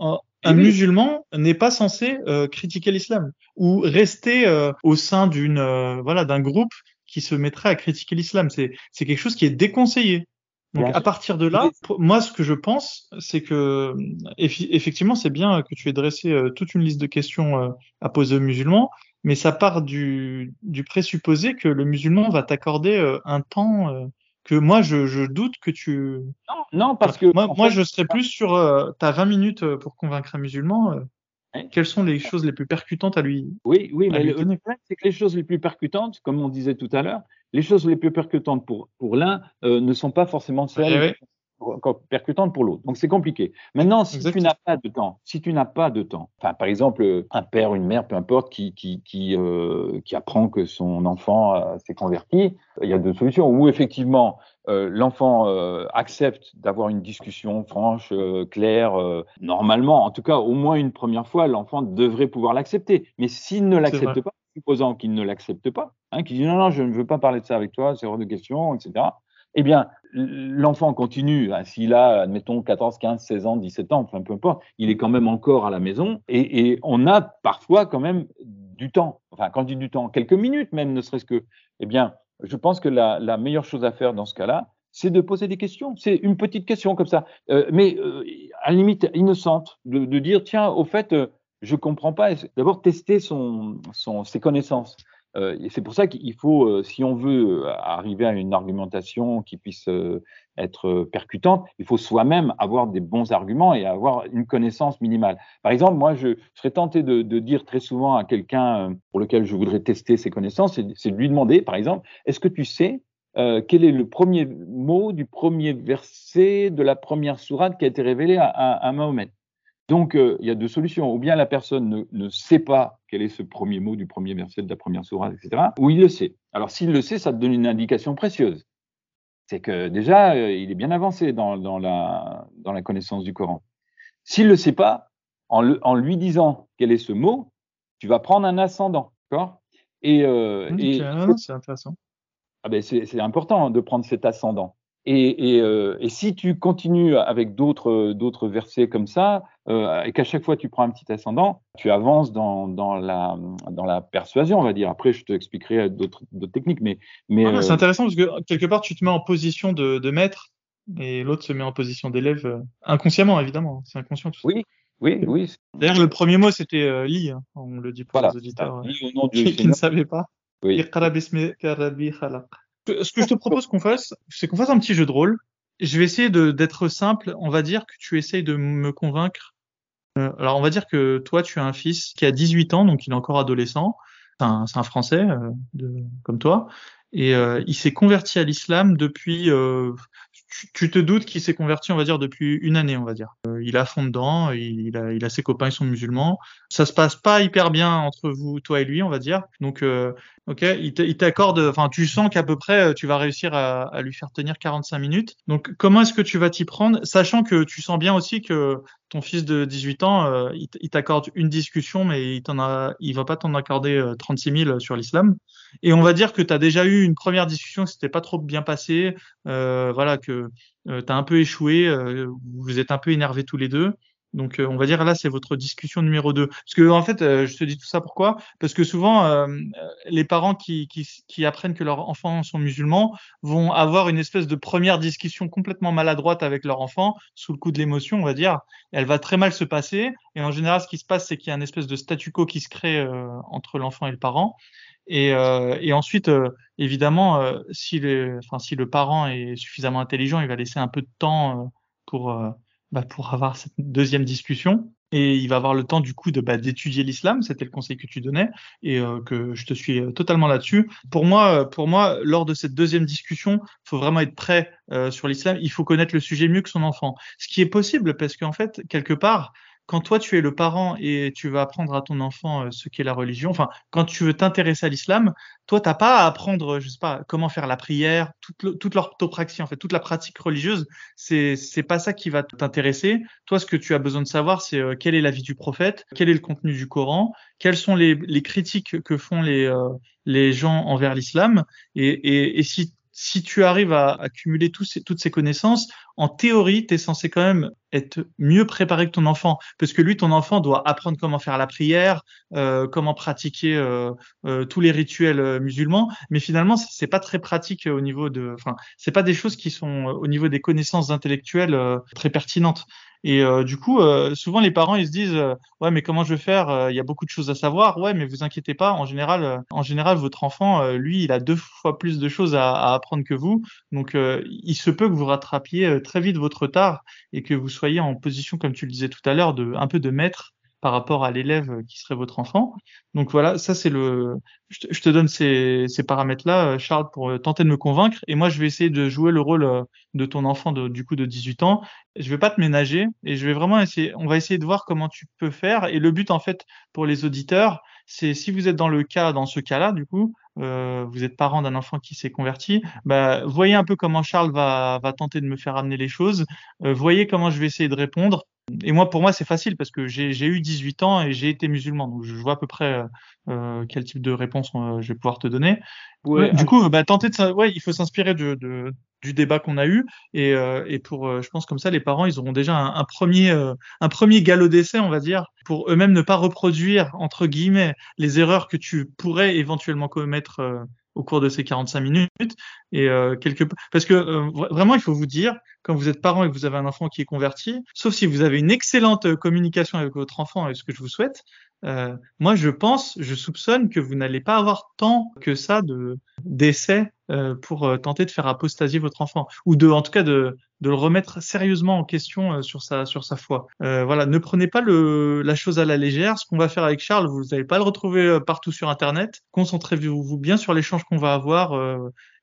A: un, musulman n'est pas censé critiquer l'islam ou rester au sein d'une voilà d'un groupe qui se mettrait à critiquer l'islam. C'est quelque chose qui est déconseillé. Donc à partir de là, moi ce que je pense, c'est que effectivement c'est bien que tu aies dressé euh, toute une liste de questions euh, à poser aux musulmans, mais ça part du, du présupposé que le musulman va t'accorder euh, un temps que moi je, je, doute que tu.
B: Non, non parce que
A: moi, moi je serais plus sur tu as 20 minutes pour convaincre un musulman. Quelles sont les choses les plus percutantes à lui
B: Oui, oui, mais le problème, c'est que les choses les plus percutantes, comme on disait tout à l'heure, les choses les plus percutantes pour, pour l'un euh, ne sont pas forcément celles percutantes pour l'autre. Donc c'est compliqué. Maintenant, si tu n'as pas de temps, si tu n'as pas de temps, enfin par exemple un père, une mère, peu importe, qui qui qui, euh, qui apprend que son enfant euh, s'est converti, il y a deux solutions. Ou effectivement euh, l'enfant euh, accepte d'avoir une discussion franche, claire, normalement, en tout cas au moins une première fois, l'enfant devrait pouvoir l'accepter. Mais s'il ne l'accepte pas, supposant qu'il ne l'accepte pas, hein, qu'il dit non, non, je ne veux pas parler de ça avec toi, c'est hors de question, etc. Eh bien, l'enfant continue, hein, s'il a, admettons, 14, 15, 16 ans, 17 ans, enfin peu importe, il est quand même encore à la maison et, on a parfois quand même du temps, enfin quand je dis du temps, quelques minutes même, ne serait-ce que, eh bien, je pense que la, meilleure chose à faire dans ce cas-là, c'est de poser des questions. C'est une petite question comme ça, euh, mais euh, à la limite innocente, de, de, dire tiens, au fait, euh, je comprends pas. D'abord tester son, son, ses connaissances. Euh, c'est pour ça qu'il faut, euh, si on veut euh, arriver à une argumentation qui puisse être percutante, il faut soi-même avoir des bons arguments et avoir une connaissance minimale. Par exemple, moi, je, serais tenté de, de, dire très souvent à quelqu'un pour lequel je voudrais tester ses connaissances, c'est de lui demander, par exemple, est-ce que tu sais euh, quel est le premier mot du premier verset de la première sourate qui a été révélé à, à, à Mahomet? Donc, euh, il y a deux solutions. Ou bien la personne ne, ne, sait pas quel est ce premier mot du premier verset de la première sourate, etc. Ou il le sait. Alors, s'il le sait, ça te donne une indication précieuse. C'est que déjà, euh, il est bien avancé dans, dans, la, dans la connaissance du Coran. S'il ne le sait pas, en, le, en, lui disant quel est ce mot, tu vas prendre un ascendant. D'accord?
A: Et, euh, et c'est intéressant.
B: Ah ben c'est important de prendre cet ascendant. Et, et, euh, et, si tu continues avec d'autres d'autres versets comme ça, euh, et qu'à chaque fois tu prends un petit ascendant, tu avances dans, dans la dans la persuasion, on va dire. Après, je te expliquerai d'autres techniques, mais mais
A: c'est euh, intéressant parce que quelque part tu te mets en position de, de maître et l'autre se met en position d'élève euh, inconsciemment évidemment, c'est inconscient. Tout
B: oui, Oui, oui.
A: D'ailleurs, le premier mot, c'était euh, lit. Hein. On le dit pour les auditeurs qui, [LAUGHS] qui ne savaient pas.
B: Oui.
A: Ce que je te propose qu'on fasse, c'est qu'on fasse un petit jeu de rôle. Je vais essayer d'être simple. On va dire que tu essayes de me convaincre. Euh, alors, on va dire que toi, tu as un fils qui a 18 ans, donc il est encore adolescent. C'est un, Français euh, comme toi. Et euh, il s'est converti à l'islam depuis... tu, te doutes qu'il s'est converti, on va dire, depuis une année, on va dire. Euh, il à fond dedans, il, a, a ses copains, ils sont musulmans. Ça se passe pas hyper bien entre vous, toi et lui, on va dire. Donc, euh, ok, il t'accorde, enfin, tu sens qu'à peu près, euh, tu vas réussir à, à lui faire tenir 45 minutes. Donc, comment est-ce que tu vas t'y prendre, sachant que tu sens bien aussi que ton fils de 18 ans, euh, il t'accorde une discussion, mais il il va pas t'en accorder euh, 36 000 sur l'islam. Et on va dire que tu as déjà eu une première discussion, c'était pas trop bien passé, euh, voilà, que euh, tu as un peu échoué, euh, vous êtes un peu énervés tous les deux. Donc, euh, on va dire là, c'est votre discussion numéro 2. Parce que, en fait, euh, je te dis tout ça pourquoi? Parce que souvent, euh, les parents qui, apprennent que leurs enfants sont musulmans vont avoir une espèce de première discussion complètement maladroite avec leur enfant, sous le coup de l'émotion, on va dire. Elle va très mal se passer. Et en général, ce qui se passe, c'est qu'il y a une espèce de statu quo qui se crée entre l'enfant et le parent. Et, ensuite, évidemment, si, si le parent est suffisamment intelligent, il va laisser un peu de temps pour, bah, pour avoir cette deuxième discussion. Et il va avoir le temps du coup de bah, d'étudier l'islam. C'était le conseil que tu donnais et euh, que je te suis euh, totalement là-dessus. Pour moi, euh, pour moi, lors de cette deuxième discussion, il faut vraiment être prêt sur l'islam. Il faut connaître le sujet mieux que son enfant, ce qui est possible parce qu'en fait, quelque part, quand toi tu es le parent et tu vas apprendre à ton enfant euh, ce qu'est la religion, enfin quand tu veux t'intéresser à l'islam, toi t'as pas à apprendre, je sais pas, comment faire la prière, toute, toute l'orthopraxie en fait, toute la pratique religieuse, c'est c'est pas ça qui va t'intéresser. Toi, ce que tu as besoin de savoir, c'est euh, quelle est la vie du prophète, quel est le contenu du Coran, quelles sont les, les critiques que font les euh, les gens envers l'islam, et, et si si tu arrives à accumuler toutes ces connaissances, en théorie, tu es censé quand même être mieux préparé que ton enfant, parce que lui, ton enfant doit apprendre comment faire la prière, euh, comment pratiquer euh, euh, tous les rituels musulmans, mais finalement, c'est pas très pratique au niveau de, enfin, c'est pas des choses qui sont au niveau des connaissances intellectuelles très pertinentes. Et euh, du coup, euh, souvent les parents ils se disent euh, ouais mais comment je vais faire Euh, Il y a beaucoup de choses à savoir. Ouais mais vous inquiétez pas. En général, euh, en général votre enfant euh, lui il a deux fois plus de choses à, à apprendre que vous. Donc il se peut que vous rattrapiez très vite votre retard et que vous soyez en position comme tu le disais tout à l'heure de un peu de maître par rapport à l'élève qui serait votre enfant. Donc voilà, ça c'est le. Je te, donne ces, ces paramètres-là, euh, Charles, pour euh, tenter de me convaincre. Et moi, je vais essayer de jouer le rôle euh, de ton enfant de, du coup de 18 ans. Je vais pas te ménager et je vais vraiment essayer. On va essayer de voir comment tu peux faire. Et le but, en fait, pour les auditeurs, c'est si vous êtes dans le cas, dans ce cas-là, du coup, euh, vous êtes parent d'un enfant qui s'est converti, bah, voyez un peu comment Charles va, va tenter de me faire amener les choses. Euh, voyez comment je vais essayer de répondre. Et moi, pour moi, c'est facile parce que j'ai eu 18 ans et j'ai été musulman. Donc, je vois à peu près euh, euh, quel type de réponse euh, je vais pouvoir te donner.
B: Ouais,
A: du coup, bah, tenter de, ouais, il faut s'inspirer de, de- du débat qu'on a eu. Et, euh, et pour, euh, je pense comme ça, les parents, ils auront déjà un, premier, euh, un premier galop d'essai, on va dire, pour eux-mêmes ne pas reproduire entre guillemets les erreurs que tu pourrais éventuellement commettre euh, au cours de ces 45 minutes. Et euh, quelque parce que euh, vra- vraiment, il faut vous dire quand vous êtes parent et que vous avez un enfant qui est converti, sauf si vous avez une excellente communication avec votre enfant, et ce que je vous souhaite, euh, moi, je pense, je soupçonne que vous n'allez pas avoir tant que ça de d'essais euh, pour euh, tenter de faire apostasier votre enfant, ou de, en tout cas, de de le remettre sérieusement en question euh, sur sa sur sa foi. Euh, voilà, ne prenez pas le la chose à la légère. Ce qu'on va faire avec Charles, vous n'allez pas le retrouver partout sur Internet. Concentrez-vous bien sur l'échange qu'on va avoir.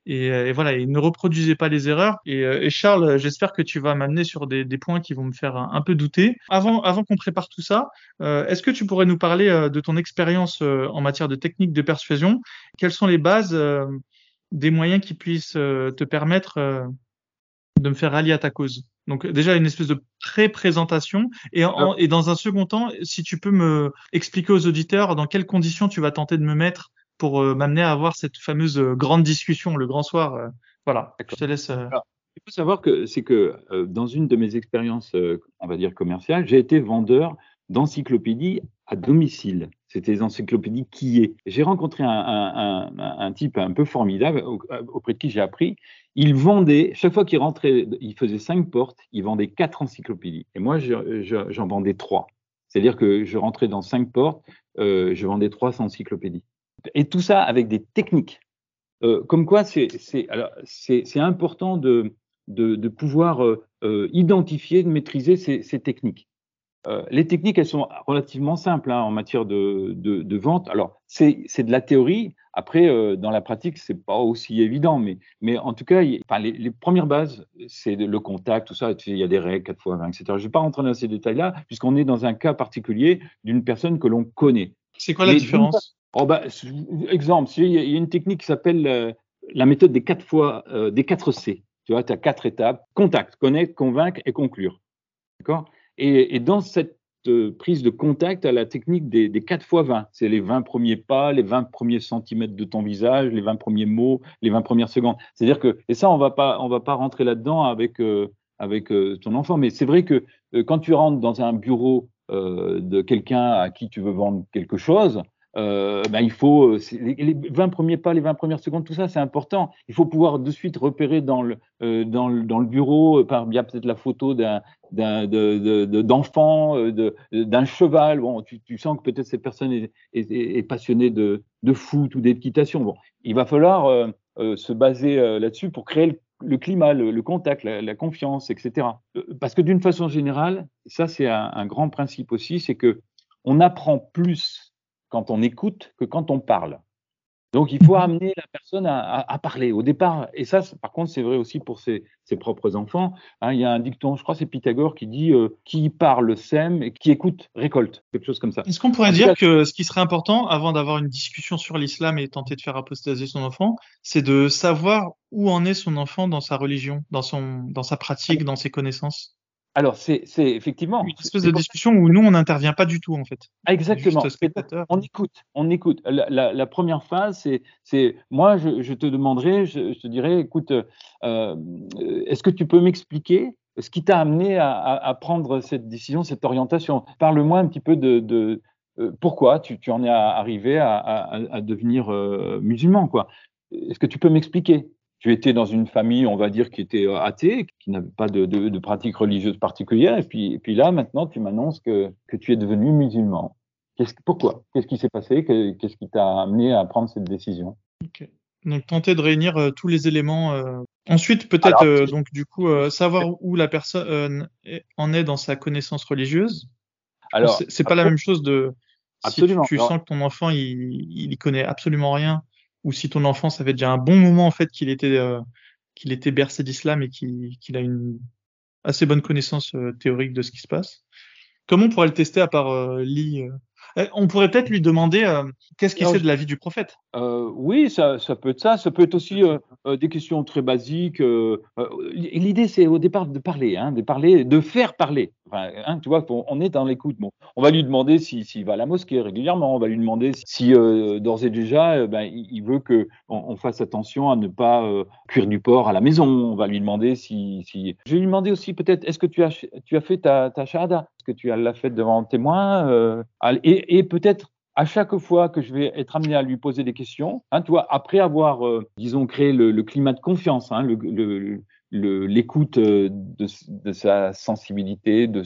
A: Et, euh, et voilà, et ne reproduisez pas les erreurs. Et, euh, et Charles, euh, j'espère que tu vas m'amener sur des, des points qui vont me faire un, un peu douter. Avant, avant qu'on prépare tout ça, euh, est-ce que tu pourrais nous parler euh, de ton expérience euh, en matière de technique de persuasion? Quelles sont les bases euh, des moyens qui puissent euh, te permettre euh, de me faire rallier à ta cause? Donc déjà une espèce de pré-présentation et, en- et dans un second temps, si tu peux me expliquer aux auditeurs dans quelles conditions tu vas tenter de me mettre pour euh, m'amener à avoir cette fameuse euh, grande discussion le grand soir. euh, voilà, je te laisse.
B: Il faut savoir que c'est que dans une de mes expériences, on va dire commerciales, j'ai été vendeur d'encyclopédies à domicile. C'était des encyclopédies qui est. J'ai rencontré un, un- un- un type un peu formidable au- auprès de qui j'ai appris. Il vendait, chaque fois qu'il rentrait, il faisait cinq portes, il vendait quatre encyclopédies. Et moi, je- je- j'en vendais trois. C'est-à-dire que je rentrais dans cinq portes, euh, je vendais 300 encyclopédies. Et tout ça avec des techniques. Euh, comme quoi, c'est important de, de, de pouvoir euh, euh, identifier, de maîtriser ces, ces techniques. Euh, les techniques, elles sont relativement simples hein, en matière de, de, de vente. Alors, c'est de la théorie. Après, euh, dans la pratique, c'est pas aussi évident, mais, mais en tout cas, y, enfin, les, les, premières bases, c'est le contact, tout ça. Il y a des règles, 4 fois 20, etc. Je ne vais pas rentrer dans ces détails-là, puisqu'on est dans un cas particulier d'une personne que l'on connaît.
A: C'est quoi la différence?
B: Oh, bah, Exemple, il y a une technique qui s'appelle euh, la méthode des 4 fois, euh, des 4 C. Tu vois, tu as quatre étapes contact, connaître, convaincre et conclure. D'accord? Et, dans cette euh, prise de contact à la technique des, des 4 fois 20. C'est les 20 premiers pas, les 20 premiers centimètres de ton visage, les 20 premiers mots, les 20 premières secondes. C'est-à-dire que, et ça, on va pas, on va pas rentrer là-dedans avec, avec ton enfant, mais c'est vrai que quand tu rentres dans un bureau de quelqu'un à qui tu veux vendre quelque chose, euh, ben il faut les, les 20 premiers pas, les 20 premières secondes, tout ça c'est important. Il faut pouvoir de suite repérer dans le euh, dans, le, dans bureau par bien peut-être la photo d'un d'enfant, de, d'un cheval. Bon, tu, tu sens que peut-être cette personne est, passionnée de, de foot ou d'équitation. Bon, il va falloir euh, euh, se baser euh, là-dessus pour créer le, climat, le, contact, la, la, confiance, etc. Parce que d'une façon générale, ça c'est un, un grand principe aussi, c'est que on apprend plus quand on écoute que quand on parle. Donc, il faut amener la personne à, à, à parler au départ. Et ça, par contre, c'est vrai aussi pour ses, ses propres enfants. Hein, il y a un dicton, je crois, c'est Pythagore qui dit euh, qui parle sème et qui écoute récolte, quelque chose comme ça.
A: Est-ce qu'on pourrait dire que ce qui serait important avant d'avoir une discussion sur l'islam et tenter de faire apostasier son enfant, c'est de savoir où en est son enfant dans sa religion, dans son, dans sa pratique, dans ses connaissances?
B: Alors, c'est effectivement.
A: Une espèce de discussion où nous, on n'intervient pas du tout, en fait.
B: Exactement. On écoute, on écoute. La, la, la première phase, c'est moi, je, je, te demanderai, je, je, te dirais, écoute, euh, est-ce que tu peux m'expliquer ce qui t'a amené à, à, à, prendre cette décision, cette orientation? Parle-moi un petit peu de, de euh, pourquoi tu, tu, en es arrivé à, à devenir euh, musulman, quoi. Est-ce que tu peux m'expliquer? Tu étais dans une famille, on va dire, qui était euh, athée, qui n'avait pas de, de, de pratique religieuse particulière, et puis, et puis là, maintenant, tu m'annonces que, que tu es devenu musulman. Pourquoi? Qu'est-ce qui s'est passé? Qu'est-ce qui t'a amené à prendre cette décision?
A: Okay. Donc, tenter de réunir euh, tous les éléments. Euh... Ensuite, peut-être, euh, donc, du coup, savoir où la personne en est dans sa connaissance religieuse. Alors, c'est, c'est pas la même chose de. Absolument. Si tu, tu sens que ton enfant, il, il y connaît absolument rien ou si ton enfant, ça fait déjà un bon moment en fait qu'il était euh, qu'il était bercé d'islam et qu'il qu a une assez bonne connaissance euh, théorique de ce qui se passe. Comment on pourrait le tester à part euh, euh On pourrait peut-être lui demander euh, qu'est-ce qu'il sait de la vie du prophète?
B: Euh, oui, ça, ça, peut être ça. Ça peut être aussi des questions très basiques. L'idée, c'est au départ de parler, hein, de parler, de faire parler. Enfin, hein, tu vois, on est dans l'écoute. Bon, on va lui demander s'il si, va à la mosquée régulièrement. On va lui demander si, d'ores et déjà, ben, il veut que on, on, fasse attention à ne pas cuire du porc à la maison. On va lui demander si, si... Je vais lui demander aussi peut-être, est-ce que tu as, tu as fait ta, ta shahada? Est-ce que tu as la fait devant témoin euh, Et, peut-être à chaque fois que je vais être amené à lui poser des questions, hein, tu vois, après avoir, euh, disons, créé le, climat de confiance, hein, l'écoute le, de, sa sensibilité, de,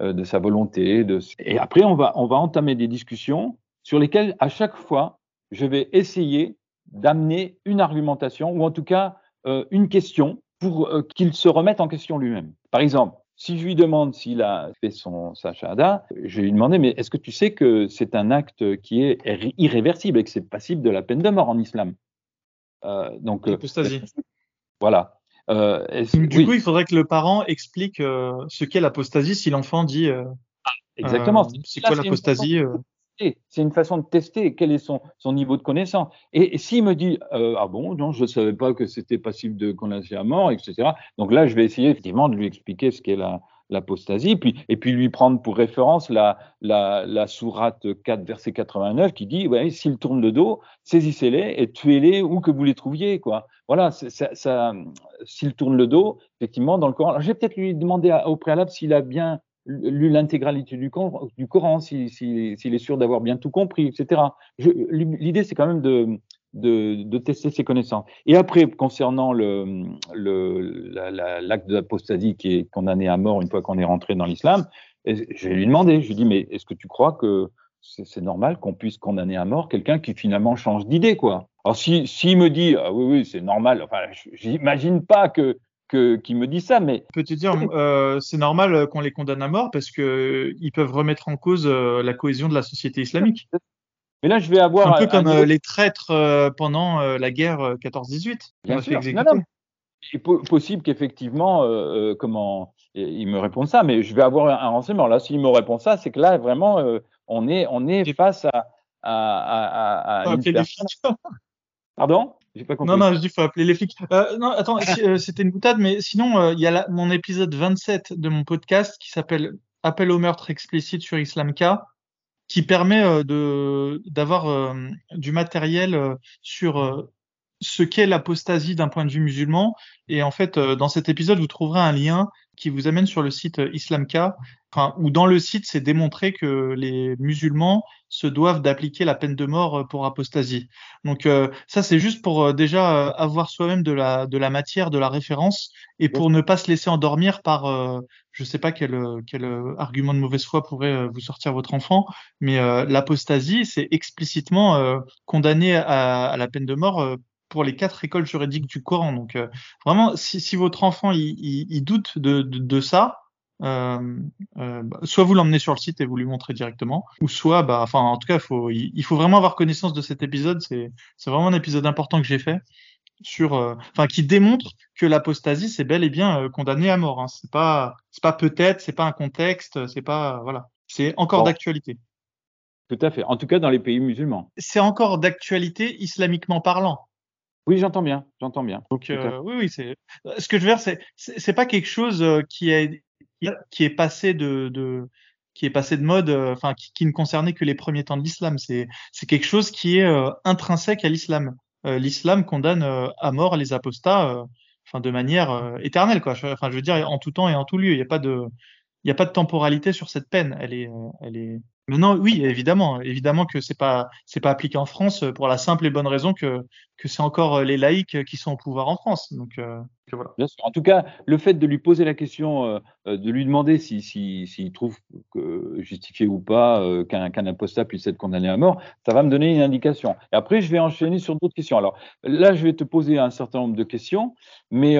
B: euh, sa volonté, et après on va, on va entamer des discussions sur lesquelles à chaque fois je vais essayer d'amener une argumentation ou en tout cas euh, une question pour euh, qu'il se remette en question lui-même. Par exemple, si je lui demande s'il a fait son sa shahada, je vais lui demander mais est-ce que tu sais que c'est un acte qui est irréversible et que c'est passible de la peine de mort en islam?
A: Euh, Donc l'apostasie.
B: Voilà.
A: Euh, du oui. coup, il faudrait que le parent explique euh, ce qu'est l'apostasie si l'enfant dit. Euh,
B: ah, exactement.
A: c'est quoi l'apostasie
B: c'est une façon de tester quel est son, son niveau de connaissance. Et, s'il me dit euh, ah bon non je ne savais pas que c'était passible de condamnation à mort etc. Donc là je vais essayer effectivement de lui expliquer ce qu'est la l'apostasie, puis, et puis lui prendre pour référence la, la, la sourate 4, verset 89, qui dit, ouais, s'ils tournent le dos, saisissez-les et tuez-les où que vous les trouviez, quoi. Voilà, ça, ça s'ils tournent le dos, effectivement, dans le Coran. Alors, je vais peut-être lui demander au préalable s'il a bien lu l'intégralité du, Coran, s'il si, si, est sûr d'avoir bien tout compris, etc. L'idée, c'est quand même de, de, tester ses connaissances. Et après, concernant l'acte le, la, d'apostasie qui est condamné à mort une fois qu'on est rentré dans l'islam, je vais lui demander, je lui dis, mais est-ce que tu crois que c'est normal qu'on puisse condamner à mort quelqu'un qui finalement change d'idée, quoi? Alors si s'il me dit, ah oui, oui, c'est normal, enfin, j'imagine pas que que, qui me dit ça, mais.
A: Je peux te dire, euh, c'est normal qu'on les condamne à mort parce que ils peuvent remettre en cause euh, la cohésion de la société islamique.
B: Mais là, je vais avoir.
A: Un peu comme euh, les traîtres euh, pendant euh, la guerre 14-18.
B: Bien sûr. C'est possible qu'effectivement, comment il me répond ça, mais je vais avoir un, renseignement. Là, s'il me répond ça, c'est que là, vraiment, on est, on est face à, à, à, à une personne... Pardon?
A: Pas. Non, non, je dis faut appeler les flics. Euh, non, attends, [LAUGHS] c'était une boutade, mais sinon, il y a mon épisode 27 de mon podcast qui s'appelle Appel au meurtre explicite sur Islamka qui permet euh, de d'avoir euh, du matériel euh, sur ce qu'est l'apostasie d'un point de vue musulman. Et en fait, dans cet épisode, vous trouverez un lien qui vous amène sur le site Islamka, enfin, où dans le site, c'est démontré que les musulmans se doivent d'appliquer la peine de mort pour apostasie. Donc ça, c'est juste pour déjà avoir soi-même de la, de la matière, de la référence, et pour ne pas se laisser endormir par je ne sais pas quel, quel, argument de mauvaise foi pourrait euh, vous sortir votre enfant, mais euh, l'apostasie, c'est explicitement euh, condamné à, à, la peine de mort pour les quatre écoles juridiques du Coran. Donc vraiment, si, si, votre enfant il, il, doute de, de, de ça, euh, euh, bah, soit vous l'emmenez sur le site et vous lui montrez directement, ou soit, bah, enfin, en tout cas, faut, il, il faut vraiment avoir connaissance de cet épisode. C'est, c'est vraiment un épisode important que j'ai fait sur, euh, enfin, qui démontre que l'apostasie c'est bel et bien euh, condamné à mort. Hein. C'est pas, c'est pas peut-être, c'est pas un contexte, c'est pas, voilà, c'est encore d'actualité.
B: Tout à fait. En tout cas, dans les pays musulmans.
A: C'est encore d'actualité islamiquement parlant.
B: Oui, j'entends bien, j'entends bien.
A: Donc euh, oui, oui, c'est. Ce que je veux dire, c'est, c'est pas quelque chose qui est qui est passé de, de qui est passé de mode, enfin qui, qui, ne concernait que les premiers temps de l'islam. C'est c'est quelque chose qui est intrinsèque à l'islam. Euh, l'islam condamne euh, à mort les apostats, euh, enfin de manière éternelle, quoi. Enfin, je veux dire en tout temps et en tout lieu. Il n'y a pas de, il y a pas de temporalité sur cette peine. Elle est, elle est. Maintenant, oui, évidemment, évidemment que c'est pas, c'est pas appliqué en France pour la simple et bonne raison que que c'est encore les laïcs qui sont au pouvoir en France. Donc,
B: en tout cas, le fait de lui poser la question, euh, euh, de lui demander s'il si, si, trouve que, justifié ou pas euh, qu'un apostat puisse être condamné à mort, ça va me donner une indication. Et après, je vais enchaîner sur d'autres questions. Alors là, je vais te poser un certain nombre de questions, mais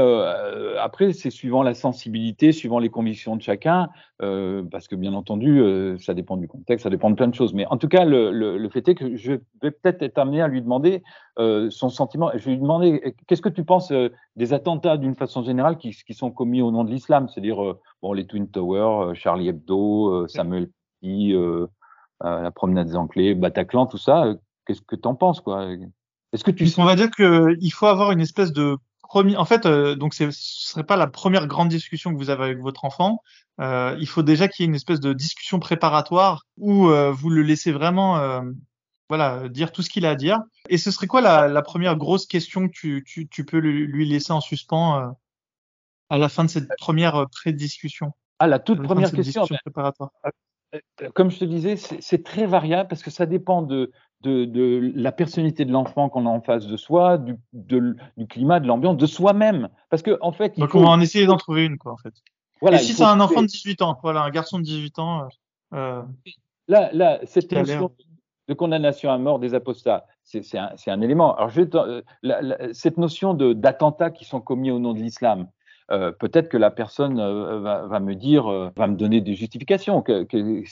B: après, c'est suivant la sensibilité, suivant les convictions de chacun, parce que bien entendu, ça dépend du contexte, ça dépend de plein de choses. Mais en tout cas, le, le, le fait est que je vais peut-être être amené à lui demander son sentiment. Je vais lui demander qu'est-ce que tu penses des attentats d'une façon générale qui, qui, sont commis au nom de l'islam, c'est-à-dire euh, bon, les Twin Towers, euh, Charlie Hebdo, euh, Samuel Paty, la promenade des Anglais, Bataclan, tout ça. Qu'est-ce que tu en penses quoi?
A: Est-ce que tu On va dire qu'il faut avoir une espèce de premier. En fait, donc ce serait pas la première grande discussion que vous avez avec votre enfant. il faut déjà qu'il y ait une espèce de discussion préparatoire où vous le laissez vraiment voilà, dire tout ce qu'il a à dire. Et ce serait quoi la, la première grosse question que tu, tu, tu peux lui laisser en suspens euh, à la fin de cette première euh, pré-discussion?
B: Ah, la toute première question. préparatoire. Euh, comme je te disais, c'est très variable parce que ça dépend de, de, de la personnalité de l'enfant qu'on a en face de soi, du, de, du climat, de l'ambiance, de soi-même. Parce que en fait,
A: il donc on va en essayer d'en trouver une, quoi, en fait. Voilà, Et si c'est un enfant de 18 ans, voilà, un garçon de 18 ans. Euh,
B: là, là, cette notion, de condamnation à mort des apostats, c'est un, un, élément. Alors, je, euh, cette notion d'attentats qui sont commis au nom de l'islam, euh, peut-être que la personne euh, va, va, me dire, euh, va me donner des justifications. Que, que,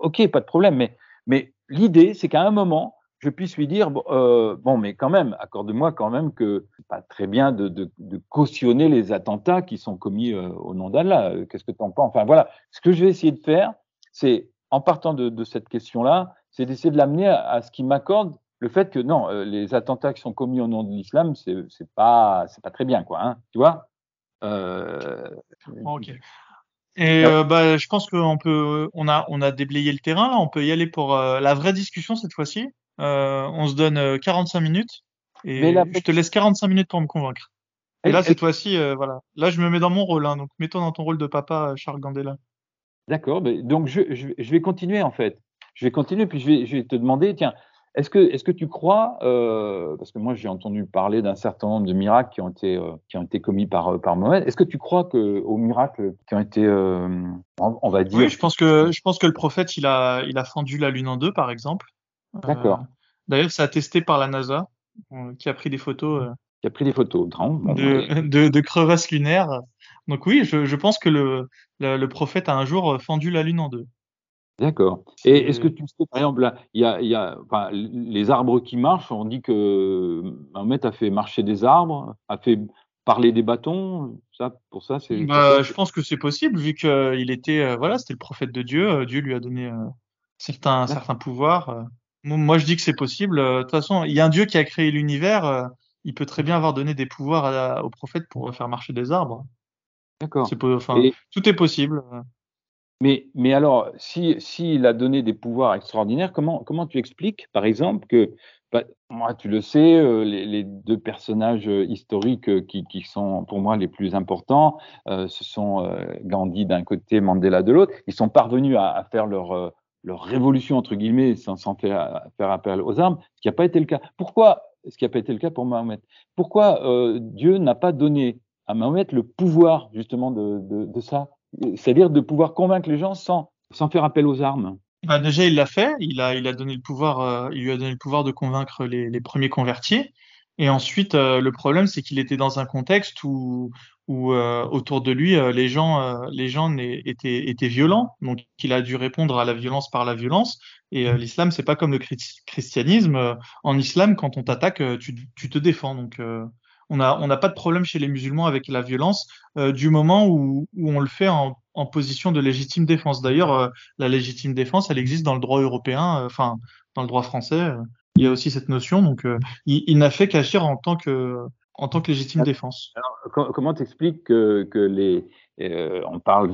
B: ok, pas de problème. Mais, mais l'idée, c'est qu'à un moment, je puisse lui dire, bon, bon mais quand même, accorde-moi quand même que c'est pas très bien de, cautionner les attentats qui sont commis au nom d'Allah. Qu'est-ce que tu en penses? Enfin voilà, ce que je vais essayer de faire, c'est en partant de, cette question-là, c'est d'essayer de l'amener à, ce qui m'accorde le fait que non, euh, les attentats qui sont commis au nom de l'islam, c'est pas c'est pas très bien quoi, hein, tu vois?
A: Euh... Et euh, bah, je pense qu'on peut, on a, on a déblayé le terrain. Là, on peut y aller pour euh, la vraie discussion cette fois-ci. on se donne 45 minutes et je te laisse 45 minutes pour me convaincre. Et là, cette fois-ci, voilà. Là, je me mets dans mon rôle. Hein, donc, mets-toi dans ton rôle de papa, Charles Gandela.
B: D'accord. Donc, je, je, je, vais continuer en fait je vais continuer, puis je vais, je vais te demander, tiens, Est-ce que, est-ce que tu crois, euh, parce que moi j'ai entendu parler d'un certain nombre de miracles qui ont été, euh, qui ont été commis par, euh, par Mohamed, est-ce que tu crois que aux miracles qui ont été, euh, on, va dire,
A: Oui, je pense que je pense que le prophète il a il a fendu la lune en deux par exemple.
B: D'accord.
A: D'ailleurs, c'est attesté par la NASA qui a pris des photos
B: qui a pris des photos, bon,
A: de, [LAUGHS] de, de crevasses lunaires. Donc oui, je, je pense que le, le le prophète a un jour fendu la lune en deux.
B: D'accord. Et est-ce que tu sais, par exemple, là, il y a, y a enfin, les arbres qui marchent, on dit que Mahomet a fait marcher des arbres, a fait parler des bâtons, ça, pour ça, c'est.
A: Bah, je pense que c'est possible vu qu'il était euh, voilà, c'était le prophète de Dieu. euh, Dieu lui a donné euh, certains pouvoirs. euh. Moi, je dis que c'est possible. euh, De toute façon, il y a un Dieu qui a créé l'univers. euh, il peut très bien avoir donné des pouvoirs à- au prophète pour faire marcher des arbres.
B: D'accord.
A: Enfin,
B: Et,
A: tout est possible.
B: Mais, mais alors, si, s'il a donné des pouvoirs extraordinaires, comment, comment tu expliques, par exemple, que, bah, moi, tu le sais, euh, les, les deux personnages euh, historiques euh, qui, qui sont pour moi les plus importants, euh, ce sont euh, Gandhi d'un côté, Mandela de l'autre. Ils sont parvenus à, à faire leur, leur révolution, entre guillemets, sans, sans faire, faire appel aux armes, ce qui n'a pas été le cas. Pourquoi ce qui n'a pas été le cas pour Mahomet? Pourquoi Dieu n'a pas donné à Mahomet le pouvoir, justement, de, de, de ça? C'est-à-dire de pouvoir convaincre les gens sans, sans faire appel aux armes
A: Bah, déjà, il l'a fait. Il a, il a donné le pouvoir, euh, il lui a donné le pouvoir de convaincre les, les premiers convertis. Et ensuite, euh, le problème, c'est qu'il était dans un contexte où, où euh, autour de lui, les gens, les gens étaient, étaient violents. Donc, il a dû répondre à la violence par la violence. Et l'islam, c'est pas comme le chri- christianisme. En islam, quand on t'attaque, tu, tu te défends. Donc, on a, on n'a pas de problème chez les musulmans avec la violence euh, du moment où, où on le fait en, en position de légitime défense. D'ailleurs, euh, la légitime défense, elle existe dans le droit européen, euh, enfin dans le droit français. euh, il y a aussi cette notion. Donc, euh, il, il n'a fait qu'agir en tant que en tant que légitime défense.
B: Co- Comment t'expliques que, que les, euh, on parle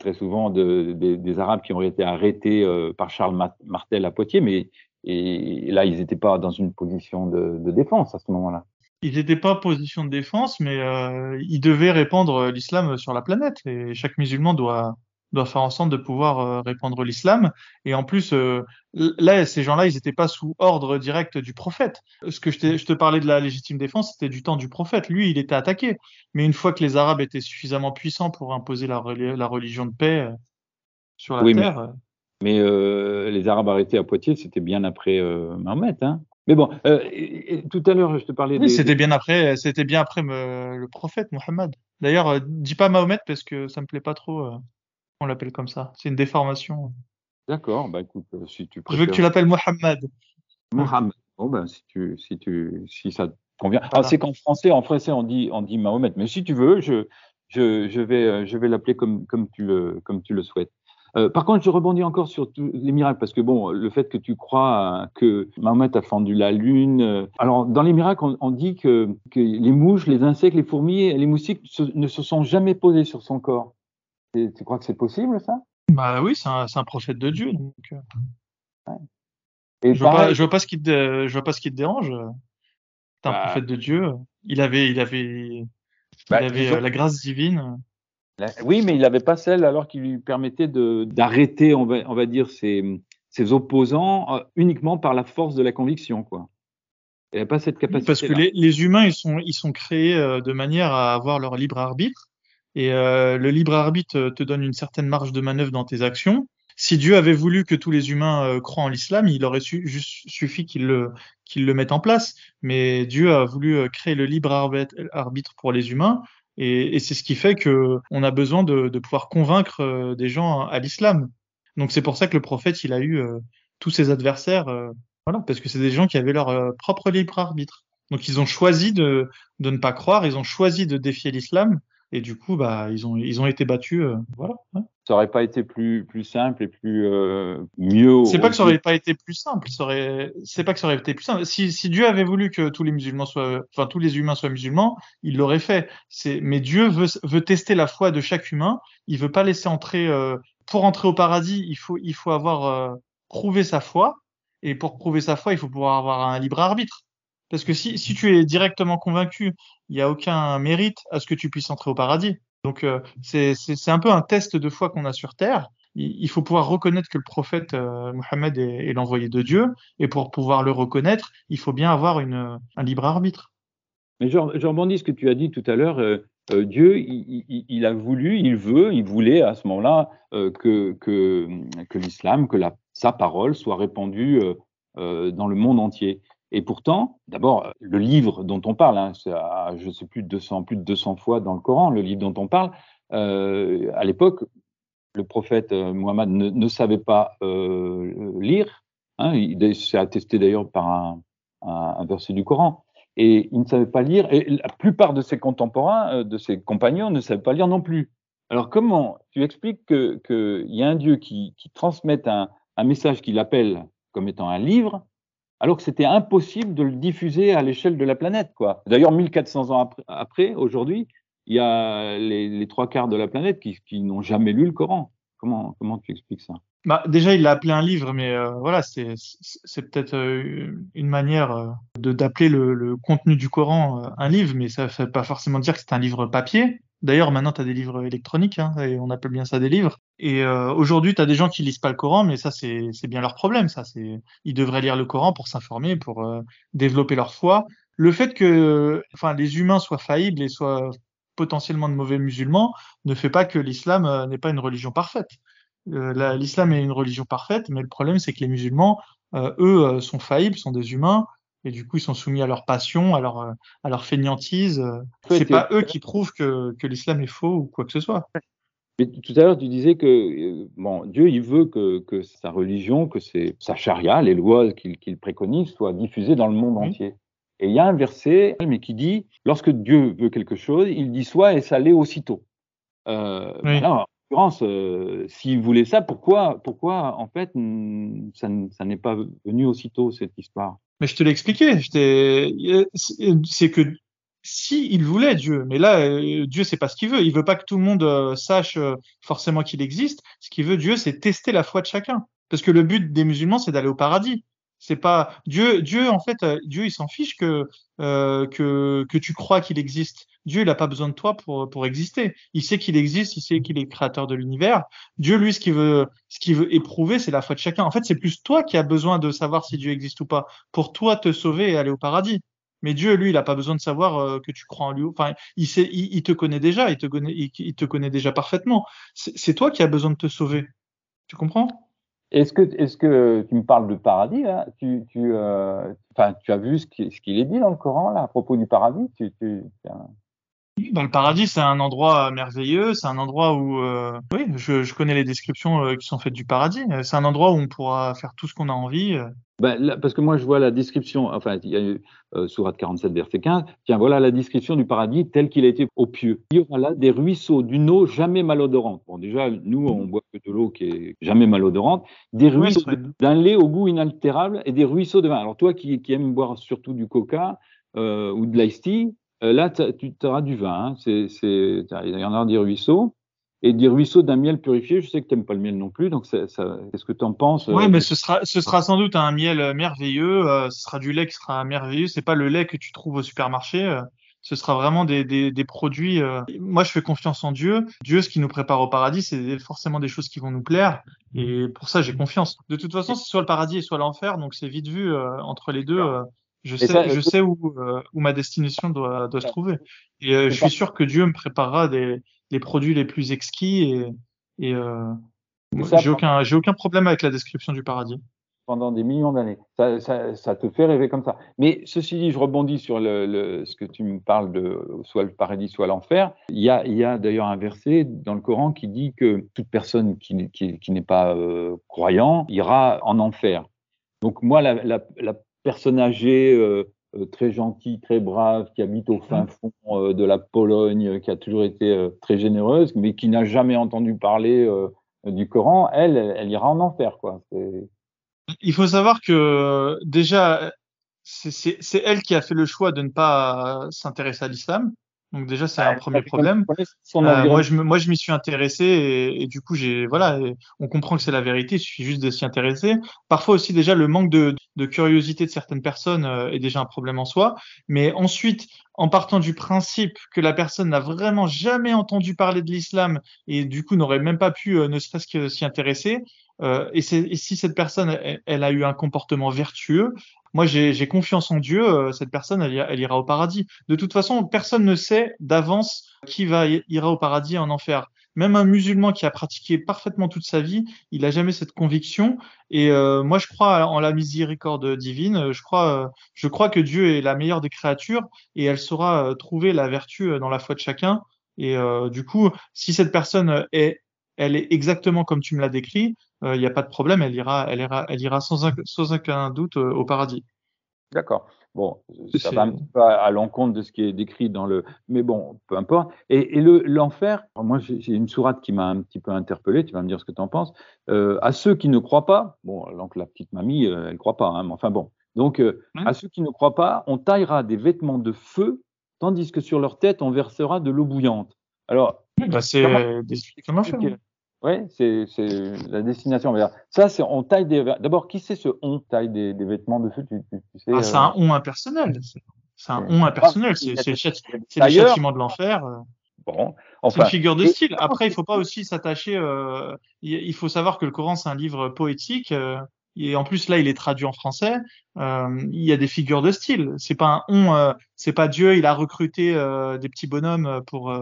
B: très souvent de, des- des Arabes qui ont été arrêtés euh, par Charles Ma- Martel à Poitiers, mais et là, ils n'étaient pas dans une position de, de défense à ce moment-là.
A: Ils n'étaient pas en position de défense, mais euh, ils devaient répandre l'islam sur la planète. Et chaque musulman doit doit faire en sorte de pouvoir euh, répandre l'islam. Et en plus, euh, là, ces gens-là, ils n'étaient pas sous ordre direct du prophète. Ce que je, je te parlais de la légitime défense, c'était du temps du prophète. Lui, il était attaqué. Mais une fois que les Arabes étaient suffisamment puissants pour imposer la, reli- la religion de paix euh, sur la
B: Oui, mais-
A: terre, euh,
B: Mais euh, les Arabes arrêtés à Poitiers, c'était bien après euh, Mahomet. Hein. Mais bon, euh, et- et tout à l'heure, je te parlais
A: oui,
B: des,
A: c'était bien après, c'était bien après me- le prophète Mohammed. D'ailleurs, euh, dis pas Mahomet parce que ça me plaît pas trop. euh, on l'appelle comme ça. C'est une déformation.
B: D'accord, bah écoute, euh, si tu
A: Je veux que tu l'appelles Mohammed.
B: Mohammed. Bon, ben, si, tu, si, tu, si ça te convient. Ah, c'est qu'en français, en français, on dit, on dit Mahomet. Mais si tu veux, je, je, je vais, je vais l'appeler comme, comme, tu le, comme tu le souhaites. Euh, par contre, je rebondis encore sur tous les miracles, parce que bon, le fait que tu crois euh, que Mahomet a fendu la lune. euh, alors, dans les miracles, on, on dit que, que les mouches, les insectes, les fourmis les moustiques se- ne se sont jamais posés sur son corps. Et tu crois que c'est possible, ça?
A: Bah oui, c'est un, prophète de Dieu. Donc,
B: Et
A: je vois pas,
B: pareil,
A: je vois pas ce qui te, dé- je vois pas ce qui te dérange. C'est un
B: Bah.
A: prophète de Dieu. Il avait, il avait, il
B: Bah,
A: avait
B: disons-
A: la grâce divine.
B: Oui, mais il n'avait pas celle alors qui lui permettait d'arrêter, on va, on va dire, ses, ses opposants euh, uniquement par la force de la conviction, quoi. Il n'avait pas cette capacité.
A: Parce que les, les humains, ils sont, ils sont créés euh, de manière à avoir leur libre arbitre. Et euh, le libre arbitre te donne une certaine marge de manœuvre dans tes actions. Si Dieu avait voulu que tous les humains euh, croient en l'islam, il aurait su, juste suffi qu'il le, qu'il le mette en place. Mais Dieu a voulu créer le libre arbitre pour les humains. Et, et c'est ce qui fait que on a besoin de, de pouvoir convaincre euh, des gens à l'islam. Donc c'est pour ça que le prophète, il a eu euh, tous ses adversaires, euh, voilà, parce que c'est des gens qui avaient leur euh, propre libre arbitre. Donc ils ont choisi de, de ne pas croire, ils ont choisi de défier l'islam, et du coup, bah, ils ont, ils ont été battus. euh, voilà. hein.
B: Ça aurait pas été plus, plus simple et plus euh, mieux.
A: C'est pas que ça aurait pas été plus simple, ça aurait, c'est pas que ça aurait été plus simple. Si, si Dieu avait voulu que tous les musulmans soient, enfin tous les humains soient musulmans, il l'aurait fait. C'est, mais Dieu veut, veut tester la foi de chaque humain. Il veut pas laisser entrer. euh, pour entrer au paradis, il faut, il faut avoir euh, prouvé sa foi, et pour prouver sa foi, il faut pouvoir avoir un libre arbitre. Parce que si, tu es directement convaincu, il n'y a aucun mérite à ce que tu puisses entrer au paradis. Donc euh, c'est un peu un test de foi qu'on a sur Terre. il faut pouvoir reconnaître que le prophète euh, Mohammed est, l'envoyé de Dieu, et pour pouvoir le reconnaître, il faut bien avoir un libre arbitre.
B: Mais je, rebondis ce que tu as dit tout à l'heure. Euh, euh, Dieu, il, a voulu, il veut, il voulait à ce moment-là que, l'islam, que sa parole soit répandue dans le monde entier. Et pourtant, d'abord, le livre dont on parle, hein, je ne sais plus de 200, plus de 200 fois dans le Coran, le livre dont on parle, euh, à l'époque, le prophète euh, Muhammad ne, savait pas euh, lire. Hein, il s'est attesté d'ailleurs par un, verset du Coran. Et il ne savait pas lire. Et la plupart de ses contemporains, de ses compagnons, ne savaient pas lire non plus. Alors comment tu expliques qu'il que y a un Dieu qui, qui transmette un message qu'il appelle comme étant un livre alors que c'était impossible de le diffuser à l'échelle de la planète. quoi. D'ailleurs, 1400 ans après, aujourd'hui, il y a les, trois quarts de la planète qui, n'ont jamais lu le Coran. Comment, comment tu expliques ça?
A: Bah, Déjà, il l'a appelé un livre, mais euh, voilà, c'est, peut-être euh, une manière euh, d'appeler le, contenu du Coran un livre, mais ça ne veut pas forcément dire que c'est un livre papier. D'ailleurs, maintenant, tu as des livres électroniques, hein, et on appelle bien ça des livres. Et euh, aujourd'hui, tu as des gens qui lisent pas le Coran, mais ça, c'est bien leur problème. Ça, c'est Ils devraient lire le Coran pour s'informer, pour euh, développer leur foi. Le fait que enfin, les humains soient faillibles et soient potentiellement de mauvais musulmans ne fait pas que l'islam euh, n'est pas une religion parfaite. l'islam est une religion parfaite, mais le problème, c'est que les musulmans, eux, sont faillibles, sont des humains, et du coup ils sont soumis à leur passion, à leur euh, à leur fainéantise. Euh. C'est pas eux qui prouvent que, que l'islam est faux ou quoi que ce soit.
B: Mais tout à l'heure, tu disais que euh, bon, Dieu, il veut que, que sa religion, que c'est sa charia, les lois qu'il préconise, soient diffusées dans le monde entier. Et il y a un verset, mais qui dit, lorsque Dieu veut quelque chose, il dit soit et ça l'est aussitôt. Euh, oui. en l'occurrence, s'il voulait ça, pourquoi, pourquoi en fait, ça, ça n'est pas venu aussitôt cette histoire?
A: Mais je te l'ai expliqué. C'est que si il voulait Dieu, mais là euh, Dieu c'est pas ce qu'il veut. Il veut pas que tout le monde euh, sache euh, forcément qu'il existe. Ce qu'il veut Dieu, c'est tester la foi de chacun. Parce que le but des musulmans, c'est d'aller au paradis. C'est pas Dieu. Dieu en fait, Dieu il s'en fiche que que que tu crois qu'il existe. Dieu, il n'a pas besoin de toi pour, pour exister. Il sait qu'il existe, il sait qu'il est créateur de l'univers. Dieu, lui, ce qu'il veut, ce qu'il veut éprouver, c'est la foi de chacun. En fait, c'est plus toi qui as besoin de savoir si Dieu existe ou pas, pour toi te sauver et aller au paradis. Mais Dieu, lui, il n'a pas besoin de savoir euh, que tu crois en lui. Enfin, il, sait, il, te connaît déjà, il te connaît, il, te connaît déjà parfaitement. C'est toi qui as besoin de te sauver. Tu comprends?
B: Est-ce que, est-ce que tu me parles de paradis tu, tu, euh, tu as vu ce qu'il est dit dans le Coran à propos du paradis? Tu, tu,
A: dans le paradis, c'est un endroit merveilleux, c'est un endroit où, euh, oui, je, connais les descriptions euh, qui sont faites du paradis. C'est un endroit où on pourra faire tout ce qu'on a envie.
B: Ben, parce que moi, je vois la description, enfin, il y a eu euh, Sourate 47, verset 15. Tiens, voilà la description du paradis tel qu'il a été au pieux. Il y aura là des ruisseaux d'une eau jamais malodorante. Bon, déjà, nous, on boit que de l'eau qui est jamais malodorante. Des ruisseaux d'un lait au goût inaltérable et des ruisseaux de vin. Alors, toi qui, qui aimes boire surtout du coca euh, ou de l'ice tea, euh, là, tu auras du vin. Hein. C'est, il y en aura des ruisseaux. Et des ruisseaux d'un miel purifié, je sais que tu n'aimes pas le miel non plus, donc ça, qu'est-ce que tu en penses
A: Oui, euh, mais ce sera, ce sera sans doute un miel euh, merveilleux, ce sera du lait qui sera merveilleux, c'est pas le lait que tu trouves au supermarché, ce sera vraiment des, des, des produits. Moi, je fais confiance en Dieu. Dieu, ce qui nous prépare au paradis, c'est forcément des choses qui vont nous plaire, et pour ça, j'ai confiance. De toute façon, c'est soit le paradis et soit l'enfer, donc c'est vite vu entre les deux. Je sais, je sais où, euh, où ma destination doit, doit se trouver. Et euh, je suis sûr que Dieu me préparera des, les produits les plus exquis et, et euh, j'ai aucun, j'ai aucun problème avec la description du paradis.
B: Pendant des millions d'années. Ça, ça, ça, te fait rêver comme ça. Mais ceci dit, je rebondis sur le, le, ce que tu me parles de soit le paradis, soit l'enfer. Il y a, d'ailleurs un verset dans le Coran qui dit que toute personne qui, qui, qui n'est pas euh, croyant ira en enfer. Donc moi, la, la, la personne âgée, euh, très gentille, très brave, qui habite au fin fond euh, de la Pologne, qui a toujours été très généreuse, mais qui n'a jamais entendu parler du Coran, elle, elle, ira en enfer, quoi.
A: Il faut savoir que déjà, c'est elle qui a fait le choix de ne pas s'intéresser à l'islam. Donc déjà c'est un premier problème. Euh, moi je moi je m'y suis intéressé et, et du coup j'ai voilà on comprend que c'est la vérité il suffit juste de s'y intéresser. Parfois aussi déjà le manque de, de curiosité de certaines personnes euh, est déjà un problème en soi. Mais ensuite en partant du principe que la personne n'a vraiment jamais entendu parler de l'islam et du coup n'aurait même pas pu ne serait-ce que s'y intéresser, euh, et, si cette personne, elle, a eu un comportement vertueux, moi j'ai confiance en Dieu, euh, cette personne, elle, ira au paradis. De toute façon, personne ne sait d'avance qui va ira au paradis en enfer. Même un musulman qui a pratiqué parfaitement toute sa vie, il a jamais cette conviction. Et euh, moi, je crois en la miséricorde divine. Je crois, je crois que Dieu est la meilleure des créatures et elle saura trouver la vertu dans la foi de chacun. Et du coup, si cette personne est, elle est exactement comme tu me l'as décrit, il euh, n'y a pas de problème, elle ira, elle ira, elle ira sans, sans aucun doute euh, au paradis.
B: D'accord. Bon, ça va un petit peu à, l'encontre de ce qui est décrit dans le. Mais bon, peu importe. Et, et l'enfer, moi j'ai une sourate qui m'a un petit peu interpellé, tu vas me dire ce que tu en penses. Euh, à ceux qui ne croient pas, bon, donc la petite mamie, elle elle croit pas, hein, mais enfin bon. Donc, à ceux qui ne croient pas, on taillera des vêtements de feu, tandis que sur leur tête, on versera de l'eau bouillante. Alors.
A: Bah c'est des comment
B: oui, c'est la destination. Ça, c'est on taille des. D'abord, qui c'est ce on taille des, des vêtements de feu? Tu, tu,
A: sais, ah, C'est un euh, on impersonnel. C'est un on impersonnel. C'est le, châtiment de l'enfer. Euh.
B: Bon,
A: enfin, c'est une figure de style. Après, il faut pas aussi s'attacher. Euh, il faut savoir que le Coran c'est un livre poétique. Euh, et en plus là, il est traduit en français. Euh, il y a des figures de style. C'est pas un on. c'est pas Dieu. Il a recruté des petits bonhommes pour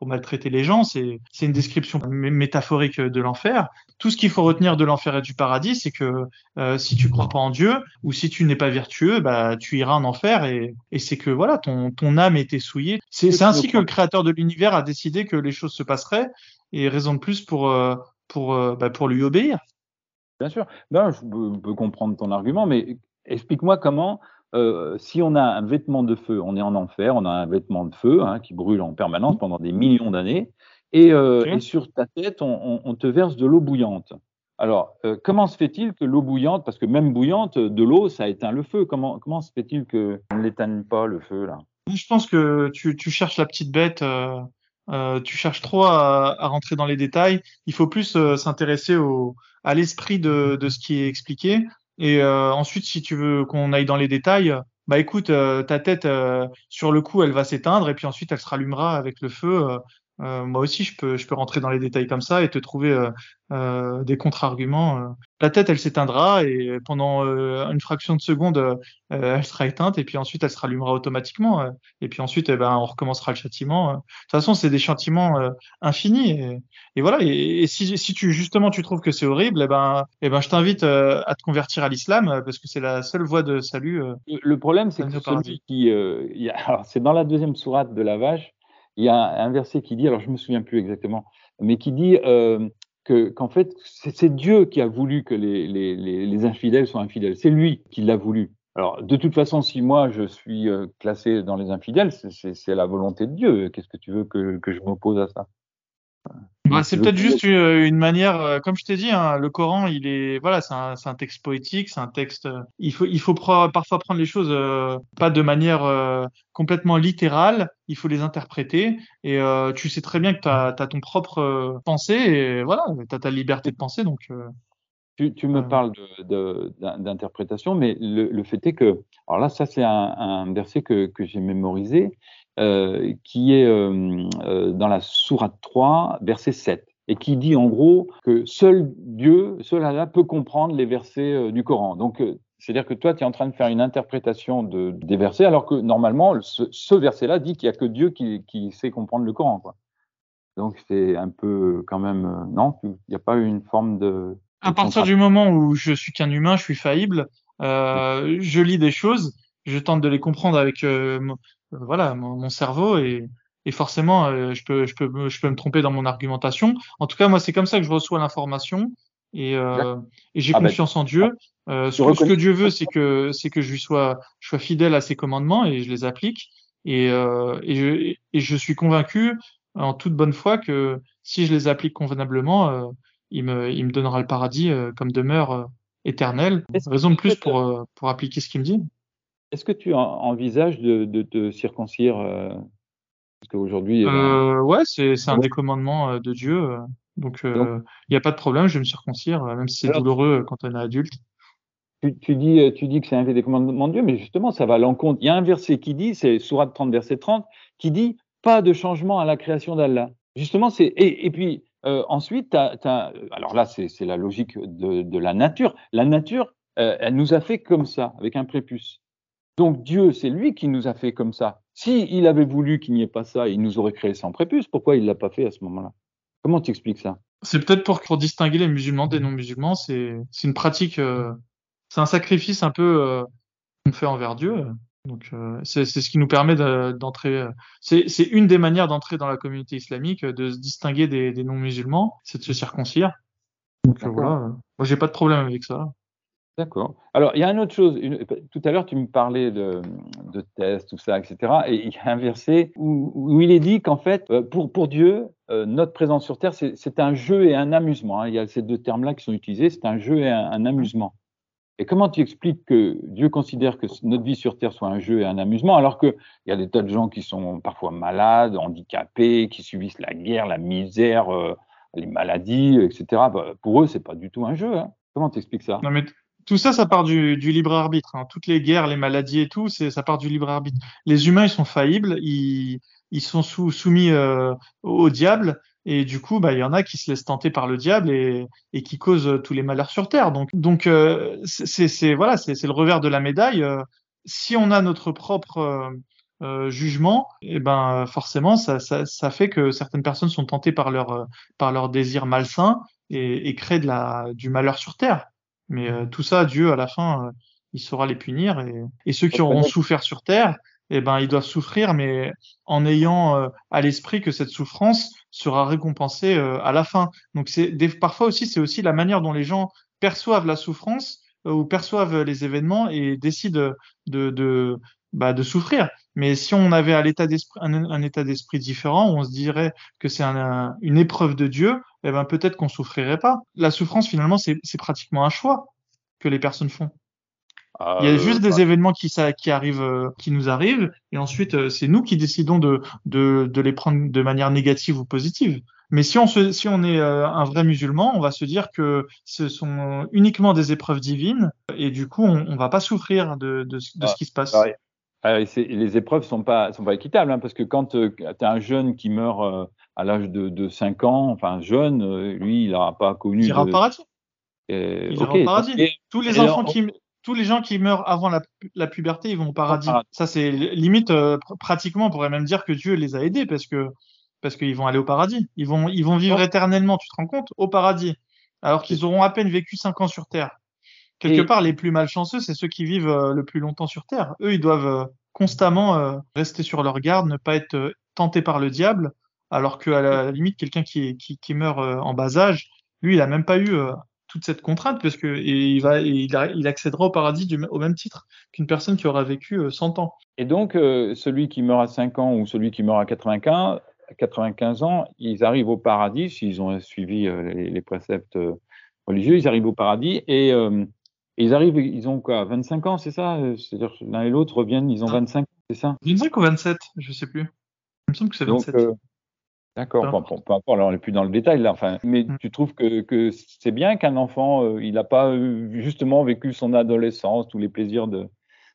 A: pour maltraiter les gens. C'est une description métaphorique de l'enfer. Tout ce qu'il faut retenir de l'enfer et du paradis, c'est que euh, si tu crois pas en Dieu ou si tu n'es pas vertueux, bah tu iras en enfer et, et c'est que voilà ton ton âme était souillée. C'est ainsi que le créateur de l'univers a décidé que les choses se passeraient et raison de plus pour euh, pour euh, bah, pour lui obéir.
B: Bien sûr. Ben, je peux comprendre ton argument, mais explique-moi comment euh, si on a un vêtement de feu, on est en enfer, on a un vêtement de feu hein, qui brûle en permanence pendant des millions d'années, et, euh, sur ta tête, on, te verse de l'eau bouillante. Alors, euh, comment se fait-il que l'eau bouillante, parce que même bouillante, de l'eau, ça éteint le feu, comment, comment se fait-il qu'on ne l'éteigne pas, le feu, là
A: Je pense que tu, cherches la petite bête, tu cherches trop à, rentrer dans les détails. Il faut plus s'intéresser à l'esprit de, de, ce qui est expliqué. Et euh, ensuite, si tu veux qu'on aille dans les détails, bah écoute, euh, ta tête euh, sur le coup, elle va s'éteindre et puis ensuite elle se rallumera avec le feu euh, moi aussi, je peux, je peux rentrer dans les détails comme ça et te trouver euh, euh des contre-arguments. La tête, elle s'éteindra et pendant une fraction de seconde, elle sera éteinte et puis ensuite, elle se rallumera automatiquement. et puis ensuite, eh ben, on recommencera le châtiment. De toute façon, c'est des châtiments infinis. Et, et voilà. Et, si, si, tu justement tu trouves que c'est horrible, eh ben, eh ben, je t'invite à te convertir à l'islam parce que c'est la seule voie de salut.
B: le problème, c'est que celui qui, c'est dans la deuxième sourate de la vache il y a un verset qui dit, alors je me souviens plus exactement, mais qui dit euh, que qu'en fait c'est Dieu qui a voulu que les, les, les, infidèles soient infidèles. C'est lui qui l'a voulu. Alors de toute façon, si moi je suis euh, classé dans les infidèles, c'est la volonté de Dieu. Qu'est-ce que tu veux que, que je m'oppose à ça?
A: Bah, c'est peut-être juste euh, une manière, euh, comme je t'ai dit, hein, le Coran, il est, voilà, c'est un, un, texte poétique, c'est un texte. Euh, il faut, il faut parfois prendre les choses pas de manière complètement littérale. Il faut les interpréter. Et tu sais très bien que tu as, ton propre pensée et voilà, tu as ta liberté de penser. Donc.
B: Tu, tu, me parles d'interprétation, de, mais le, le, fait est que, alors là, ça c'est un, un, verset que, que j'ai mémorisé. Euh, qui est euh, euh, dans la Sourate 3, verset 7, et qui dit en gros que seul Dieu, seul Allah peut comprendre les versets du Coran. Donc, c'est-à-dire que toi, tu es en train de faire une interprétation de, des versets, alors que normalement, ce, verset-là dit qu'il n'y a que Dieu qui, qui, sait comprendre le Coran. Quoi. Donc, c'est un peu quand même. non, il n'y a pas une forme de.
A: À partir du moment où je suis qu'un humain, je suis faillible, euh, je lis des choses, je tente de les comprendre avec voilà mon, cerveau et, et forcément euh, je peux je peux je peux me tromper dans mon argumentation. En tout cas moi c'est comme ça que je reçois l'information et, euh, et j'ai ah, bah, confiance en Dieu. Euh, ce, que, ce, que, Dieu veut c'est que c'est que je lui sois je sois fidèle à ses commandements et je les applique et euh, et, je, et je suis convaincu en toute bonne foi que si je les applique convenablement euh, il me il me donnera le paradis comme demeure éternelle. Raison de plus pour pour appliquer ce qu'il me dit.
B: Est-ce que tu envisages de, de te circoncire euh, Parce qu'aujourd'hui.
A: Euh, euh, ouais, c'est un des commandements de Dieu. donc, il n'y a pas de problème, je vais me circoncire, même si c'est douloureux quand on est adulte.
B: tu, dis, tu dis que c'est un des commandements de Dieu, mais justement, ça va à l'encontre. Il y a un verset qui dit, c'est Sourate 30, verset 30, qui dit pas de changement à la création d'Allah. Justement, c'est et, et, puis euh, ensuite, alors là, c'est la logique de, de, la nature. La nature, euh, elle nous a fait comme ça, avec un prépuce. Donc Dieu, c'est lui qui nous a fait comme ça. Si il avait voulu qu'il n'y ait pas ça, il nous aurait créé sans prépuce. Pourquoi il l'a pas fait à ce moment-là? Comment tu expliques ça?
A: C'est peut-être pour, pour, distinguer les musulmans des non-musulmans. C'est une pratique, euh, c'est un sacrifice un peu euh, qu'on fait envers Dieu. Donc euh, c'est ce qui nous permet d'entrer. c'est une des manières d'entrer dans la communauté islamique, de se distinguer des, des non-musulmans, c'est de se circoncire. Donc voilà, moi j'ai pas de problème avec ça.
B: D'accord. Alors, il y a une autre chose. tout à l'heure, tu me parlais de, tests, tout ça, etc. Et il y a un verset où, il est dit qu'en fait, euh, pour, Dieu, euh, notre présence sur Terre, c'est un jeu et un amusement. Hein. Il y a ces deux termes-là qui sont utilisés. C'est un jeu et un, amusement. Et comment tu expliques que Dieu considère que notre vie sur Terre soit un jeu et un amusement, alors qu'il y a des tas de gens qui sont parfois malades, handicapés, qui subissent la guerre, la misère, euh, les maladies, etc. Bah, pour eux, c'est pas du tout un jeu. Hein. Comment tu expliques ça
A: tout ça, ça part du, libre arbitre. Hein. Toutes les guerres, les maladies et tout, c'est ça part du libre arbitre. Les humains, ils sont faillibles, ils, ils sont soumis euh, au diable, et du coup, bah, il y en a qui se laissent tenter par le diable et, et qui causent tous les malheurs sur terre. Donc, donc euh, c'est voilà, c'est le revers de la médaille. Euh, si on a notre propre jugement, et eh ben forcément, ça, ça, ça, fait que certaines personnes sont tentées par leur par leur désir malsain et, et créent de la, du malheur sur terre. Mais euh, tout ça, Dieu, à la fin, euh, il saura les punir. Et, et ceux qui auront souffert sur terre, eh ben, ils doivent souffrir, mais en ayant euh, à l'esprit que cette souffrance sera récompensée à la fin. Donc, c'est parfois aussi, c'est aussi la manière dont les gens perçoivent la souffrance ou perçoivent les événements et décident de, de, bah, de souffrir. Mais si on avait à l'état d'esprit un, état d'esprit différent, on se dirait que c'est un, une épreuve de Dieu, eh ben peut-être qu'on souffrirait pas. La souffrance finalement c'est pratiquement un choix que les personnes font. Il y a euh, juste des bah. événements qui, ça, qui arrivent, euh, qui nous arrivent, et ensuite euh, c'est nous qui décidons de, de, de, les prendre de manière négative ou positive. Mais si on, se, si on est un vrai musulman, on va se dire que ce sont uniquement des épreuves divines, et du coup on, on va pas souffrir de, de, de ce ah, qui se passe.
B: Ah, les épreuves sont pas sont pas équitables, hein, parce que quand tu as un jeune qui meurt à l'âge de, de 5 ans, enfin jeune, euh, lui, il n'aura pas connu.
A: Il ira au paradis. il ira au paradis. tous les enfants qui, tous les gens qui meurent avant la, la puberté, ils vont au paradis. Ça, c'est limite, euh, pratiquement, on pourrait même dire que Dieu les a aidés parce que parce qu'ils vont aller au paradis. Ils vont, ils vont vivre éternellement, tu te rends compte, au paradis, alors qu'ils auront à peine vécu 5 ans sur Terre. Quelque part, les plus malchanceux, c'est ceux qui vivent euh, le plus longtemps sur Terre. Eux, ils doivent constamment rester sur leur garde, ne pas être tentés par le diable alors qu'à la limite, quelqu'un qui, qui, qui, meurt euh, en bas âge, lui, il a même pas eu euh, toute cette contrainte parce que et il va il, il, accédera au paradis du, au même titre qu'une personne qui aura vécu 100 euh, ans.
B: Et donc celui qui meurt à 5 ans ou celui qui meurt à 95 95 ans, ils arrivent au paradis s'ils ont suivi les, les, préceptes religieux, ils arrivent au paradis et, ils arrivent ils ont quoi 25 ans, c'est ça C'est-à-dire l'un et l'autre reviennent, ils ont 25 ans, c'est ça?
A: 25 ou 27, je sais plus. Il me semble que c'est 27. Donc,
B: D'accord, bon, bon, peu importe, là on n'est plus dans le détail là. Enfin, mais mmh. tu trouves que, que c'est bien qu'un enfant, euh, il n'a pas euh, justement vécu son adolescence, tous les plaisirs de,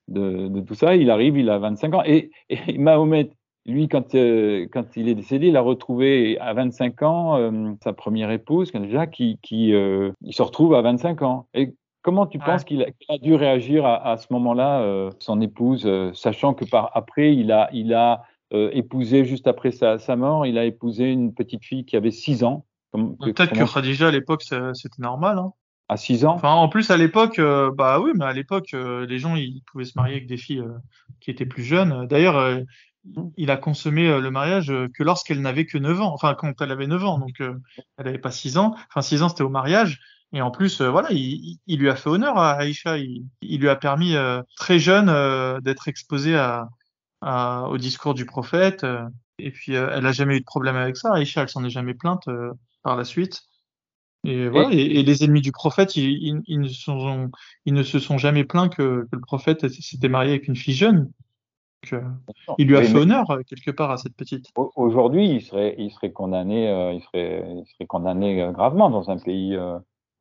B: de, de, tout ça. Il arrive, il a 25 ans. Et, et [LAUGHS] Mahomet, lui, quand, euh, quand il est décédé, il a retrouvé à 25 ans sa première épouse, déjà, qui, qui il se retrouve à 25 ans. Et comment tu penses qu'il a, a, dû réagir à, à ce moment-là, son épouse, sachant que par après, il a, il a euh, épousé juste après sa, mort. Il a épousé une petite fille qui avait 6 ans.
A: Peut-être que Khadija à l'époque c'était normal. Hein.
B: À 6 ans?
A: Enfin, en plus à l'époque, euh, bah oui, mais à l'époque, euh, les gens ils pouvaient se marier avec des filles qui étaient plus jeunes. D'ailleurs, il a consommé le mariage que lorsqu'elle n'avait que 9 ans. Enfin, quand elle avait 9 ans, donc elle n'avait pas 6 ans. Enfin, 6 ans c'était au mariage. Et en plus, voilà, il, lui a fait honneur à Aïcha. Il, il lui a permis très jeune d'être exposé à, au discours du prophète. Euh, et puis, euh, elle n'a jamais eu de problème avec ça. Aïcha, elle s'en est jamais plainte euh, par la suite. Et, voilà, et, les ennemis du prophète, ils, ils, ne, sont, ils ne se sont jamais plaints que, que le prophète s'était marié avec une fille jeune. Donc, il lui a fait honneur quelque part à cette petite.
B: Aujourd'hui, il serait, il serait condamné, il serait, il serait condamné gravement dans un pays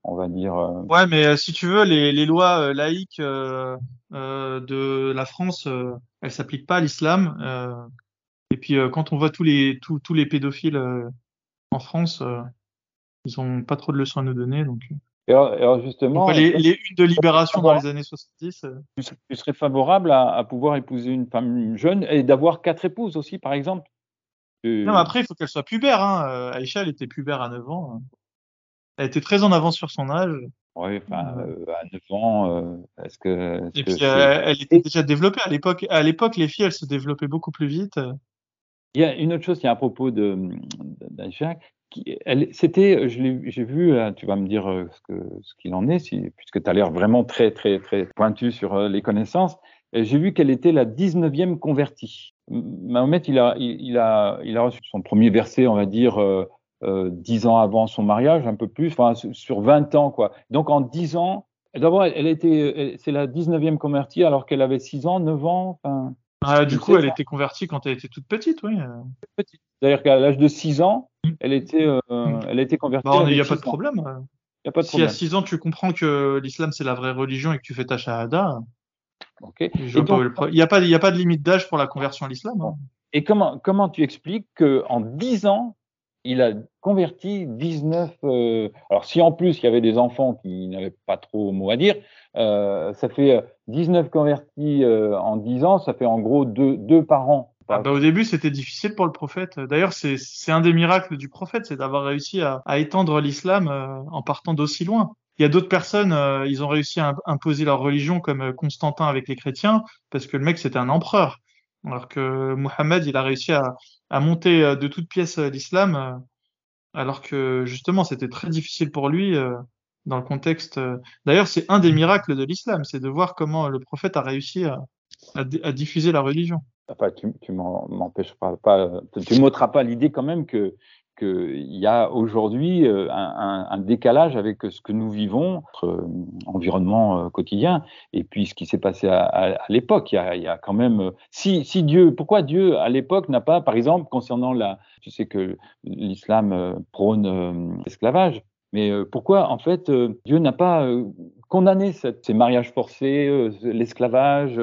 B: on va dire.
A: Ouais, mais si tu veux, les, les lois laïques de la France, elles s'appliquent pas à l'islam. et puis quand on voit tous les tous, tous les pédophiles en France, ils ont pas trop de leçons à nous donner, donc.
B: Et alors, justement,
A: les, les unes de libération dans les années 70.
B: Tu serais favorable à, à pouvoir épouser une femme jeune et d'avoir quatre épouses aussi, par exemple?
A: Non, mais après, il faut qu'elle soit pubère. Hein. Euh, Aïcha, elle était pubère à 9 ans. Hein. Elle était très en avance sur son âge.
B: Oui, enfin, euh, à 9 ans, euh, est-ce que.
A: Et puis, elle était déjà développée. À l'époque, à l'époque, les filles, elles se développaient beaucoup plus vite.
B: Il y a une autre chose qui est à propos de, d'Aïcha. C'était, j'ai vu, tu vas me dire ce, ce qu'il en est, si, puisque tu as l'air vraiment très, très, très pointu sur les connaissances. J'ai vu qu'elle était la 19e convertie. Mahomet, il a, il, a, il a reçu son premier verset, on va dire, euh, euh, dix ans avant son mariage, un peu plus, enfin, sur 20 ans, quoi. Donc, en 10 ans, d'abord, elle, était, c'est la 19e convertie alors qu'elle avait 6 ans, 9 ans, enfin.
A: Ah, du coup, elle était convertie quand elle était toute petite, oui.
B: Petite. C'est-à-dire qu'à l'âge de 6 ans, mm. elle était, euh, mm. elle était convertie.
A: Bah, il n'y a pas de problème. Y a pas de si à 6 ans, tu comprends que l'islam, c'est la vraie religion et que tu fais ta shahada, il n'y a, pas, a pas de limite d'âge pour la conversion à l'islam. Hein.
B: Et comment, comment tu expliques qu'en 10 ans, il a converti 19. Euh, alors, si en plus il y avait des enfants qui n'avaient pas trop mot à dire, euh, ça fait 19 convertis euh, en 10 ans, ça fait en gros deux, deux par an.
A: Ah bah, au début, c'était difficile pour le prophète. D'ailleurs, c'est un des miracles du prophète, c'est d'avoir réussi à, à étendre l'islam en partant d'aussi loin. Il y a d'autres personnes, euh, ils ont réussi à imposer leur religion comme euh, Constantin avec les chrétiens, parce que le mec c'était un empereur. Alors que Mohammed, il a réussi à, à monter euh, de toutes pièces l'islam, alors que justement c'était très difficile pour lui dans le contexte. D'ailleurs, c'est un des miracles de l'islam, c'est de voir comment le prophète a réussi à, à, diffuser la religion.
B: Enfin, tu, tu m'empêches pas, pas, tu m'ôteras pas l'idée quand même que qu'il y a aujourd'hui euh, un, décalage avec ce que nous vivons, notre euh, environnement euh, quotidien, et puis ce qui s'est passé à, l'époque. Il, y a quand même, si, Dieu, pourquoi Dieu à l'époque n'a pas, par exemple, concernant la, tu sais que l'islam prône l'esclavage, mais pourquoi en fait Dieu n'a pas condamné ces mariages forcés, l'esclavage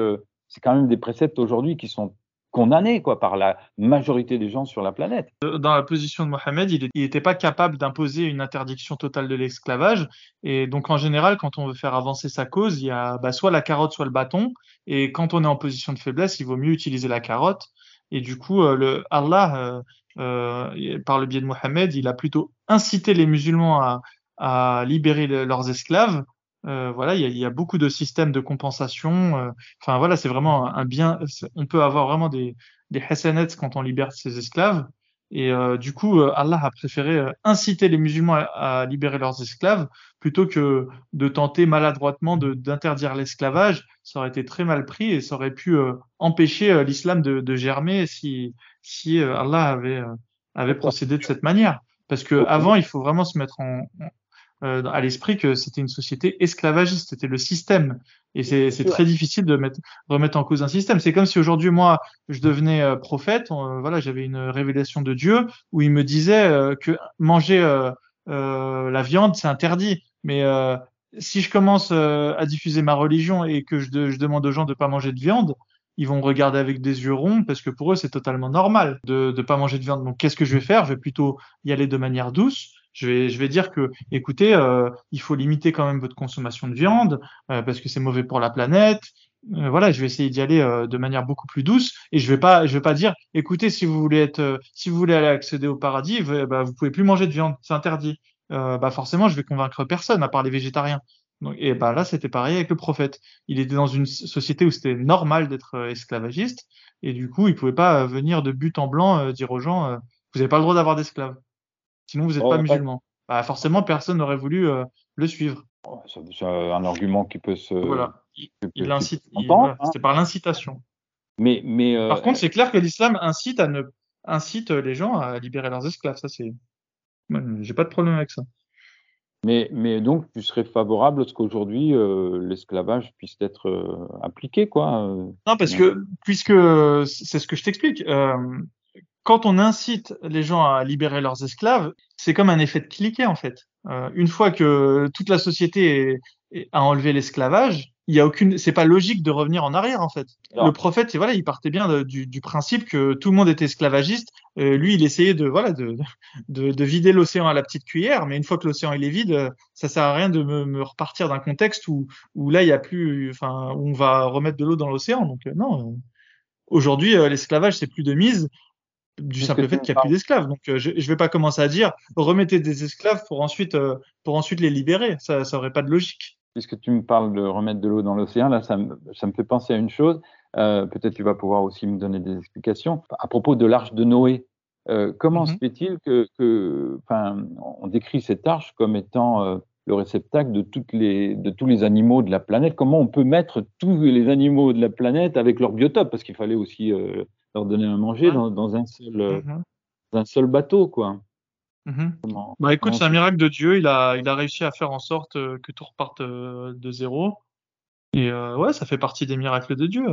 B: C'est quand même des préceptes aujourd'hui qui sont condamné quoi par la majorité des gens sur la planète.
A: Dans la position de Mohamed, il n'était pas capable d'imposer une interdiction totale de l'esclavage. Et donc en général, quand on veut faire avancer sa cause, il y a bah, soit la carotte, soit le bâton. Et quand on est en position de faiblesse, il vaut mieux utiliser la carotte. Et du coup, euh, Allah, euh, euh, par le biais de Mohamed, il a plutôt incité les musulmans à libérer leurs esclaves euh, voilà, il y a, y a, beaucoup de systèmes de compensation. Euh, enfin voilà, c'est vraiment un bien. On peut avoir vraiment des des hasanats quand on libère ses esclaves. Et euh, du coup, Allah a préféré inciter les musulmans à, libérer leurs esclaves plutôt que de tenter maladroitement d'interdire l'esclavage. Ça aurait été très mal pris et ça aurait pu empêcher l'islam de, de, germer si si Allah avait avait procédé de cette manière. Parce que avant, il faut vraiment se mettre en, euh, à l'esprit que c'était une société esclavagiste, c'était le système. Et c'est très difficile de mettre, remettre en cause un système. C'est comme si aujourd'hui, moi, je devenais euh, prophète, euh, voilà, j'avais une révélation de Dieu où il me disait que manger la viande, c'est interdit. Mais si je commence à diffuser ma religion et que je, je demande aux gens de pas manger de viande, ils vont me regarder avec des yeux ronds parce que pour eux, c'est totalement normal de ne pas manger de viande. Donc, qu'est-ce que je vais faire? Je vais plutôt y aller de manière douce je vais, je vais dire que, écoutez, euh, il faut limiter quand même votre consommation de viande euh, parce que c'est mauvais pour la planète. Euh, voilà, je vais essayer d'y aller de manière beaucoup plus douce et je vais pas, je vais pas dire, écoutez, si vous voulez être, si vous voulez aller accéder au paradis, vous, bah, vous pouvez plus manger de viande, c'est interdit. bah forcément, je vais convaincre personne à part les végétariens. Donc, et bah là, c'était pareil avec le prophète. Il était dans une société où c'était normal d'être esclavagiste et du coup, il pouvait pas venir de but en blanc dire aux gens, vous n'avez pas le droit d'avoir d'esclaves. Sinon, vous n'êtes oh, pas musulman. Bah, forcément, personne n'aurait voulu euh, le suivre.
B: Oh, c'est un argument qui peut se.
A: Voilà. Il, incite. Hein. C'est par l'incitation.
B: Mais, mais.
A: Euh, par contre, c'est clair que l'islam incite à ne incite les gens à libérer leurs esclaves. Ça, c'est. J'ai pas de problème avec ça.
B: Mais, mais donc, tu serais favorable à ce qu'aujourd'hui euh, l'esclavage puisse être appliqué, quoi
A: Non, parce que puisque c'est ce que je t'explique quand on incite les gens à libérer leurs esclaves, c'est comme un effet de cliquet en fait. Euh, une fois que toute la société a enlevé l'esclavage, il y a aucune, c'est pas logique de revenir en arrière en fait. Le prophète, voilà, il partait bien du, du, principe que tout le monde était esclavagiste. Euh, lui, il essayait de voilà de, de, de vider l'océan à la petite cuillère, mais une fois que l'océan il est vide, ça sert à rien de me, me repartir d'un contexte où où là il y a plus, enfin, où on va remettre de l'eau dans l'océan. Donc euh, non, aujourd'hui l'esclavage c'est plus de mise du simple fait qu'il n'y a plus d'esclaves. Donc, euh, je ne vais pas commencer à dire remettez des esclaves pour ensuite, euh, pour ensuite les libérer. Ça n'aurait pas de logique.
B: Puisque tu me parles de remettre de l'eau dans l'océan, là, ça me, ça me, fait penser à une chose. Euh, Peut-être tu vas pouvoir aussi me donner des explications. À propos de l'arche de Noé, comment mm-hmm. se fait-il que, que, on décrit cette arche comme étant le réceptacle de, toutes les, de tous les animaux de la planète? Comment on peut mettre tous les animaux de la planète avec leur biotope? Parce qu'il fallait aussi leur donner à manger dans, dans, un seul, un seul bateau, quoi.
A: Mm-hmm. bah écoute, c'est un miracle de Dieu. Il a, il a réussi à faire en sorte euh, que tout reparte euh, de zéro. Et euh, ouais, ça fait partie des miracles de Dieu.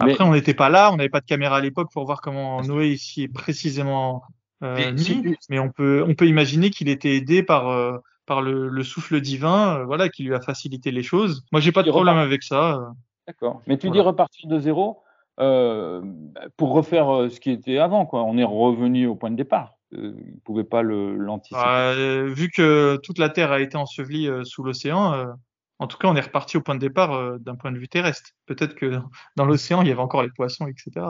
A: Après, on n'était pas là, on n'avait pas de caméra à l'époque pour voir comment Noé ici est précisément euh, mis, mais on peut, on peut imaginer qu'il était aidé par par le, le souffle divin, voilà, qui lui a facilité les choses. Moi, j'ai pas de problème avec ça.
B: D'accord. Mais tu dis repartir de zéro. Euh, pour refaire euh, ce qui était avant. Quoi. On est revenu au point de départ. Euh, il ne pouvait pas l'anticiper.
A: Bah, vu que toute la Terre a été ensevelie sous l'océan, en tout cas, on est reparti au point de départ d'un point de vue terrestre. Peut-être que [LAUGHS] dans l'océan, il y avait encore les poissons, etc.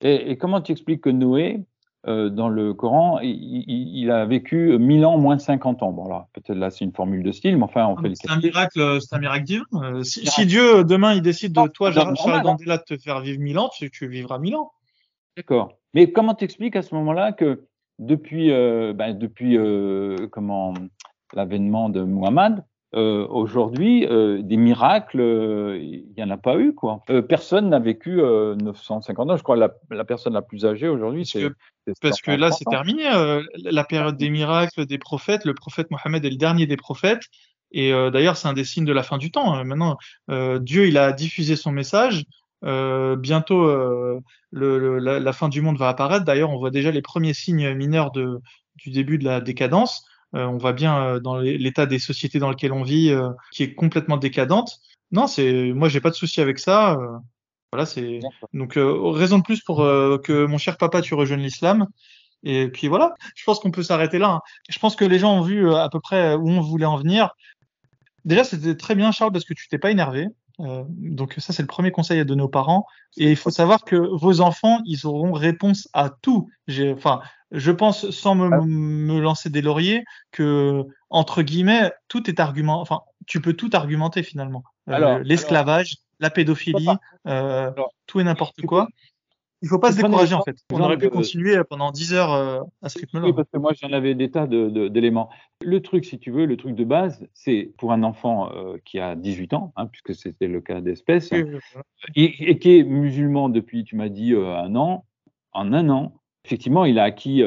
B: et, et, comment tu expliques que Noé, euh, dans le Coran, il, il, a vécu 1000 ans moins 50 ans. Bon, là, peut-être là, c'est une formule de style, mais enfin, on ah, fait
A: C'est un miracle, c'est un miracle divin. Euh, si, si, Dieu, demain, il décide de toi, Charles Gandela, de te faire vivre 1000 ans, tu, tu vivras 1000 ans.
B: D'accord. Mais comment t'expliques à ce moment-là que depuis, euh, ben, depuis euh, comment l'avènement de Muhammad, euh, aujourd'hui, euh, des miracles, euh, il n'y en a pas eu. quoi. personne n'a vécu 950 ans. Je crois que la, la personne la plus âgée aujourd'hui, c'est.
A: Parce que là, c'est terminé. la période des miracles, des prophètes. Le prophète Mohammed est le dernier des prophètes. Et d'ailleurs, c'est un des signes de la fin du temps. Hein. Maintenant, Dieu, il a diffusé son message. bientôt, le, la, la, fin du monde va apparaître. D'ailleurs, on voit déjà les premiers signes mineurs de, du début de la décadence. Euh, on voit bien euh, dans l'état des sociétés dans lesquelles on vit, euh, qui est complètement décadente. Non, c'est moi j'ai pas de souci avec ça. voilà, c'est donc raison de plus pour que mon cher papa tu rejoignes l'islam. Et puis voilà, je pense qu'on peut s'arrêter là. Hein. Je pense que les gens ont vu à peu près où on voulait en venir. Déjà, c'était très bien, Charles, parce que tu t'es pas énervé. Euh, donc ça, c'est le premier conseil à donner aux parents. Et il faut savoir que vos enfants, ils auront réponse à tout. Enfin, je pense, sans me, me, lancer des lauriers, que entre guillemets, tout est argument. Enfin, tu peux tout argumenter finalement. Euh, L'esclavage, la pédophilie, euh, tout et n'importe quoi. Il faut pas se décourager en fait. On aurait pu continuer pendant 10 heures euh, à ce rythme-là.
B: Oui, parce que moi j'en avais des tas d'éléments. De, le truc, si tu veux, le truc de base, c'est pour un enfant euh, qui a 18 ans, hein, puisque c'était le cas d'espèce, et, qui est musulman depuis, tu m'as dit, euh, un an, en un an, effectivement, il a acquis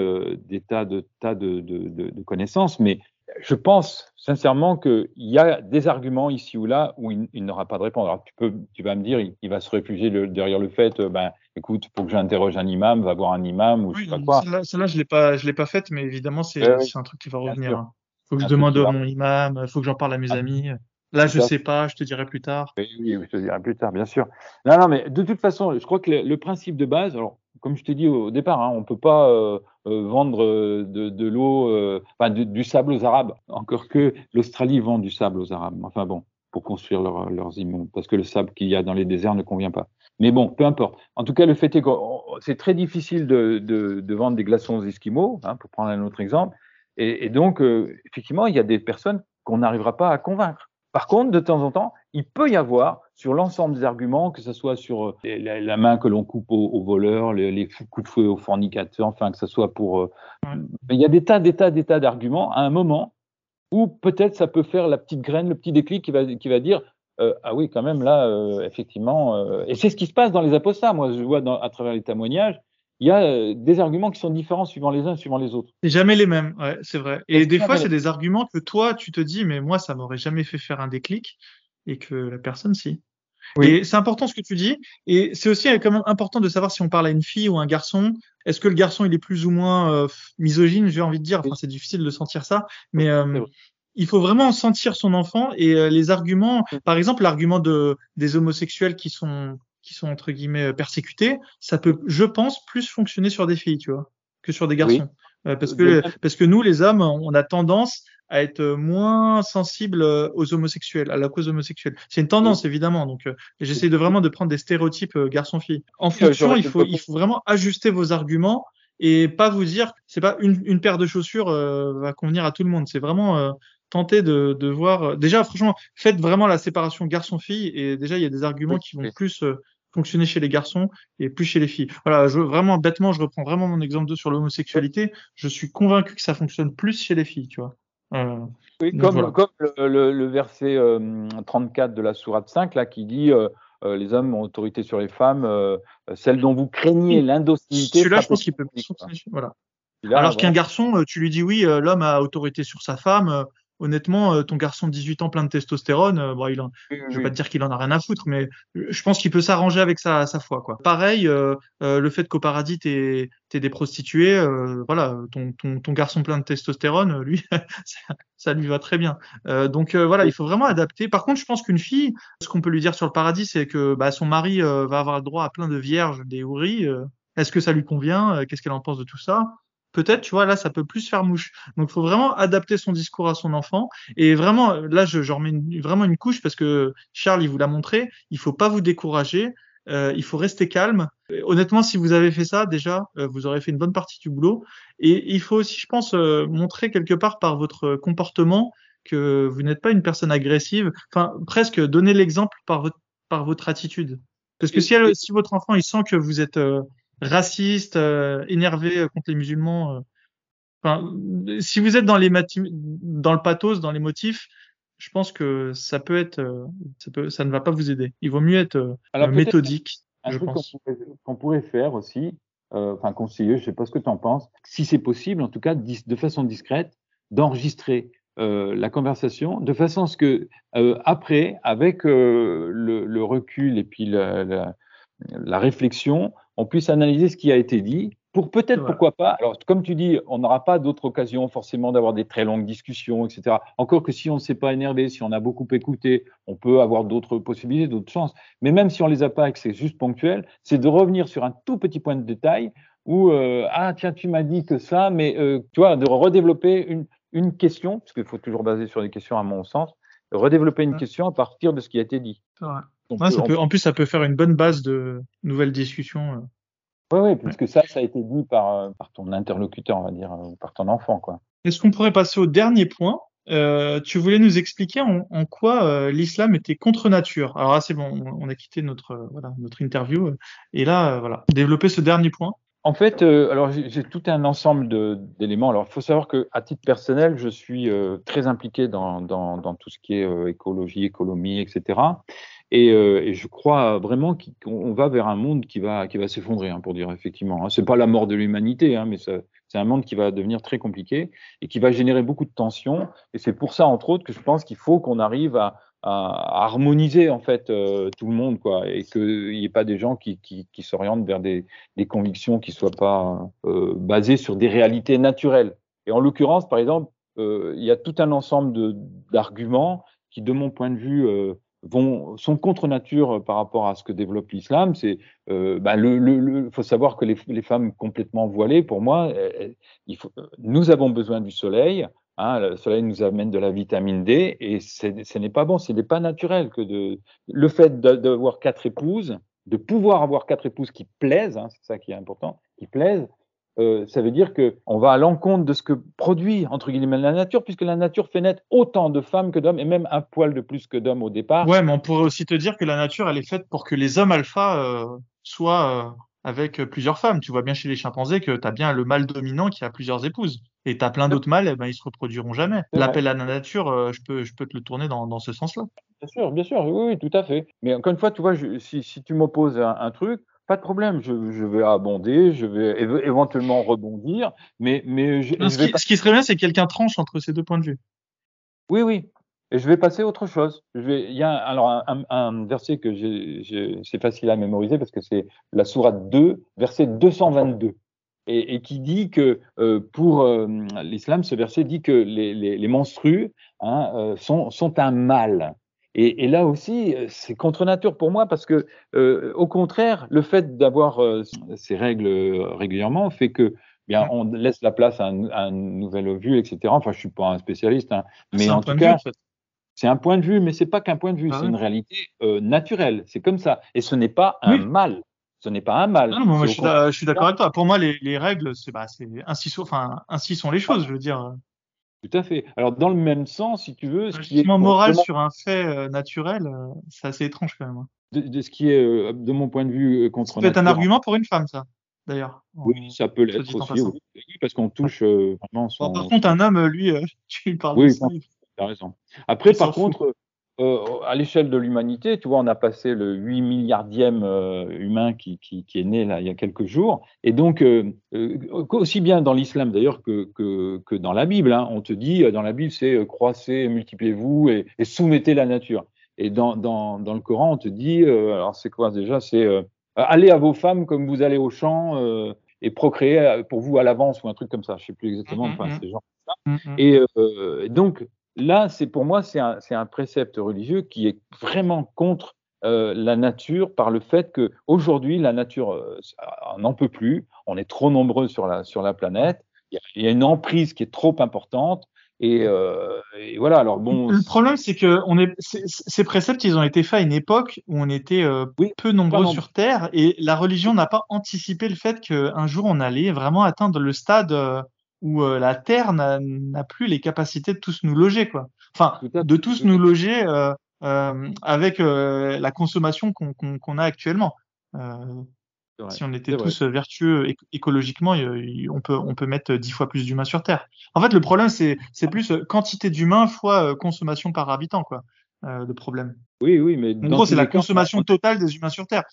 B: des tas de tas de, de connaissances, mais je pense sincèrement qu'il y a des arguments ici ou là où il, n'aura pas de réponse. Alors tu peux, tu vas me dire, il, va se réfugier derrière le fait, ben, écoute, faut que j'interroge un imam, va voir un imam ou je sais pas quoi.
A: Celle-là, je l'ai pas, je l'ai pas faite, mais évidemment, c'est un truc qui va revenir. Il hein. Faut que je demande à mon imam, faut que j'en parle à mes ah. amis. Là, je sais pas, je te dirai plus tard.
B: Oui, oui, je te dirai plus tard, bien sûr. Non, non, mais de toute façon, je crois que le, principe de base, alors, comme je t'ai dit au départ, hein, on peut pas euh, euh, vendre euh, de, de l'eau, enfin, du sable aux Arabes. Encore que l'Australie vend du sable aux Arabes. Enfin bon, pour construire leur, leurs immeubles, parce que le sable qu'il y a dans les déserts ne convient pas. Mais bon, peu importe. En tout cas, le fait est que c'est très difficile de, de, de, vendre des glaçons aux Esquimaux, hein, pour prendre un autre exemple. Et, et donc, effectivement, il y a des personnes qu'on n'arrivera pas à convaincre. Par contre, de temps en temps, il peut y avoir sur l'ensemble des arguments, que ce soit sur euh, la, main que l'on coupe aux, voleurs, les, coups de feu aux fornicateurs, enfin que ce soit pour... Euh, il y a des tas, des tas, des tas d'arguments à un moment où peut-être ça peut faire la petite graine, le petit déclic qui va, qui va dire euh, ah oui, quand même, là, effectivement. et c'est ce qui se passe dans les apostats. Moi, je vois à travers les témoignages, il y a euh, des arguments qui sont différents suivant les uns, suivant les autres.
A: C'est jamais les mêmes, ouais, c'est vrai. Et, des fois, c'est des arguments que toi, tu te dis, mais moi, ça m'aurait jamais fait faire un déclic, et que la personne, si. Et c'est important ce que tu dis. Et c'est aussi quand même important de savoir si on parle à une fille ou un garçon. Est-ce que le garçon il est plus ou moins euh, misogyne J'ai envie de dire? Enfin, c'est difficile de sentir ça, mais euh, il faut vraiment sentir son enfant et euh, les arguments. Par exemple, l'argument de des homosexuels qui sont qui sont entre guillemets persécutés, ça peut, je pense, plus fonctionner sur des filles, tu vois, que sur des garçons. parce que parce que nous, les hommes, on a tendance à être moins sensible euh, aux homosexuels, à la cause homosexuelle. C'est une tendance évidemment, donc euh, j'essaie de vraiment de prendre des stéréotypes euh, garçon-fille. En fonction, il faut il faut vraiment ajuster vos arguments et pas vous dire c'est pas une, une paire de chaussures va convenir à tout le monde. C'est vraiment tenter de, de voir. Déjà, franchement, faites vraiment la séparation garçon-fille et déjà il y a des arguments qui vont plus fonctionner chez les garçons et plus chez les filles. Voilà, je, vraiment bêtement, je reprends vraiment mon exemple 2 sur l'homosexualité. Je suis convaincu que ça fonctionne plus chez les filles, tu vois.
B: Euh, oui, comme, comme le, le, verset 34 euh, de la Sourate 5, là, qui dit euh, les hommes ont autorité sur les femmes, celle dont vous craignez l'indocilité.
A: Celui-là, je pense qu'il peut Voilà. Alors qu'un garçon, tu lui dis oui, l'homme a autorité sur sa femme, honnêtement, euh, ton garçon de 18 ans plein de testostérone, euh, bon, il en, je vais pas te dire qu'il en a rien à foutre, mais je pense qu'il peut s'arranger avec sa, sa foi. Quoi. Pareil, euh, le fait qu'au paradis, t'es es des prostituées, voilà, ton, ton, ton, garçon plein de testostérone, lui, [LAUGHS] ça, ça, lui va très bien. donc voilà, il faut vraiment adapter. Par contre, je pense qu'une fille, ce qu'on peut lui dire sur le paradis, c'est que bah, son mari va avoir le droit à plein de vierges, des houris. Est-ce que ça lui convient? Qu'est-ce qu'elle en pense de tout ça? Peut-être, tu vois, là, ça peut plus faire mouche. Donc, il faut vraiment adapter son discours à son enfant. Et vraiment, là, je, je remets vraiment une couche parce que Charles, il vous l'a montré. Il faut pas vous décourager. Euh, il faut rester calme. honnêtement, si vous avez fait ça, déjà, euh, vous aurez fait une bonne partie du boulot. Et il faut aussi, je pense, euh, montrer quelque part par votre comportement que vous n'êtes pas une personne agressive. Enfin, presque donner l'exemple par votre, par votre attitude. Parce que si, si votre enfant, il sent que vous êtes raciste, euh, énervé euh, contre les musulmans. Euh. Enfin, si vous êtes dans les dans le pathos, dans les motifs, je pense que ça peut être, ça, peut, ça ne va pas vous aider. Il vaut mieux être méthodique.
B: Un je truc qu'on pourrait, faire aussi, enfin conseiller, je sais pas ce que tu en penses, si c'est possible, en tout cas de façon discrète, d'enregistrer la conversation de façon à ce que après, avec le, le, recul et puis la, la, la réflexion, on puisse analyser ce qui a été dit pour peut-être, pourquoi pas. Alors, comme tu dis, on n'aura pas d'autres occasions forcément d'avoir des très longues discussions, etc. Encore que si on ne s'est pas énervé, si on a beaucoup écouté, on peut avoir d'autres possibilités, d'autres chances. Mais même si on les a pas et que c'est juste ponctuel, c'est de revenir sur un tout petit point de détail où, euh, ah, tiens, tu m'as dit que ça, mais euh, tu vois, de redévelopper une, une question, parce qu'il faut toujours baser sur des questions à mon sens, redévelopper une question à partir de ce qui a été dit.
A: En plus, ça peut faire une bonne base de nouvelles discussions.
B: Oui, oui, puisque ça, ça a été dit par, euh, par ton interlocuteur, on va dire, ou par ton enfant, quoi.
A: Est-ce qu'on pourrait passer au dernier point? Euh, Tu voulais nous expliquer en, en quoi euh, l'islam était contre nature? Alors là, c'est bon, on a quitté notre voilà notre interview et là, voilà, développer ce dernier point.
B: En fait, alors j'ai tout un ensemble d'éléments. Alors, il faut savoir que à titre personnel, je suis très impliqué dans, dans, dans, tout ce qui est écologie, économie, etc. Et, euh, et, je crois vraiment qu'on va vers un monde qui va, qui va s'effondrer, hein, pour dire effectivement. Hein. C'est pas la mort de l'humanité, hein, mais c'est un monde qui va devenir très compliqué et qui va générer beaucoup de tensions. Et c'est pour ça, entre autres, que je pense qu'il faut qu'on arrive à, à, harmoniser en fait euh, tout le monde, quoi, et qu'il n'y ait pas des gens qui, qui, qui s'orientent vers des, des, convictions qui soient pas euh, basées sur des réalités naturelles. Et en l'occurrence, par exemple, euh, il y a tout un ensemble d'arguments qui, de mon point de vue, euh, sont contre nature euh, par rapport à ce que développe l'islam. C'est, euh, bah, faut savoir que les, femmes complètement voilées, pour moi, faut, nous avons besoin du soleil. Hein, le soleil nous amène de la vitamine D et ce n'est pas bon, ce n'est pas naturel que de le fait d'avoir quatre épouses, de pouvoir avoir quatre épouses qui plaisent, hein, c'est ça qui est important, qui plaisent, euh, ça veut dire qu'on va à l'encontre de ce que produit, entre guillemets, la nature, puisque la nature fait naître autant de femmes que d'hommes, et même un poil de plus que d'hommes au départ.
A: Ouais, mais on pourrait aussi te dire que la nature, elle est faite pour que les hommes alpha euh, soient euh, avec plusieurs femmes. Tu vois bien chez les chimpanzés que tu as bien le mâle dominant qui a plusieurs épouses. Et tu as plein d'autres mâles, eh ben, ils se reproduiront jamais. L'appel à la nature, je, peux, je peux te le tourner dans, dans ce sens-là.
B: Bien sûr, bien sûr, oui, oui, tout à fait. Mais encore une fois, tu vois, si, si tu m'opposes un truc, pas de problème, je, je, vais abonder, je vais éventuellement rebondir, mais, mais je,
A: ce, qui, ce, qui, serait bien, c'est que quelqu'un tranche entre ces deux points de vue.
B: Oui, oui. Et je vais passer à autre chose. Je vais, il y a alors un, un verset que c'est facile à mémoriser parce que c'est la sourate 2, verset 222 et, et qui dit que euh, pour euh, l'islam, ce verset dit que les, les, les menstrues hein, euh, sont, sont un mal. Et, et, là aussi, c'est contre nature pour moi parce que, euh, au contraire, le fait d'avoir euh, ces règles régulièrement fait que bien on laisse la place à un, à un nouvel ovule, etc. Enfin, je suis pas un spécialiste, hein, mais en tout cas, en fait. c'est un point de vue, mais c'est pas qu'un point de vue, ah, c'est oui. une réalité euh, naturelle. C'est comme ça, et ce n'est pas un oui. mal ce n'est pas un mal.
A: Non, moi, je, suis je suis d'accord avec toi. Pour moi, les, les règles, c'est bah, ainsi, sont, enfin, ainsi sont les choses, je veux dire.
B: Tout à fait. Alors, dans le même sens, si tu veux.
A: Ce qui est moral sur un fait euh, naturel, euh, c'est assez étrange quand même. Hein.
B: De, de, ce qui est, euh, de mon point de vue, contre.
A: Ça peut être un argument pour une femme, ça, d'ailleurs.
B: Oui, ça peut l'être aussi, oui, parce qu'on touche vraiment son.
A: Bon, par contre, un homme, lui, [LAUGHS] tu lui parles
B: oui, de tu as raison. Après, par contre, euh, à l'échelle de l'humanité, tu vois, on a passé le 8 milliardième euh, humain qui, qui, qui, est né là il y a quelques jours. Et donc, euh, aussi bien dans l'islam d'ailleurs que, que, que, dans la Bible, hein, on te dit, dans la Bible, c'est croissez, multipliez-vous et, et, soumettez la nature. Et dans, dans, dans le Coran, on te dit, alors c'est quoi déjà C'est allez à vos femmes comme vous allez au champ et procréer pour vous à l'avance ou un truc comme ça. Je sais plus exactement, mm -hmm. enfin, c'est genre ça. Mm -hmm. Et donc, là, c'est pour moi, c'est un, un, précepte religieux qui est vraiment contre euh, la nature par le fait que aujourd'hui la nature euh, n'en peut plus. On est trop nombreux sur la sur la planète. Il y, a, il y a une emprise qui est trop importante. Et, euh, et, voilà. Alors bon.
A: Le problème, c'est que on est, ces préceptes, ils ont été faits à une époque où on était euh, oui, peu nombreux sur Terre, et la religion n'a pas anticipé le fait qu'un jour on allait vraiment atteindre le stade où euh, la Terre n'a plus les capacités de tous nous loger, quoi. Enfin, de tous nous loger euh, euh, avec euh, la consommation qu'on qu qu a actuellement. Euh, si on était tous vrai. vertueux écologiquement, on peut on peut mettre dix fois plus d'humains sur Terre. En fait, le problème c'est c'est plus quantité d'humains fois consommation par habitant, quoi. le problème.
B: Oui, oui, mais
A: en gros, c'est la consommation totale des humains sur Terre.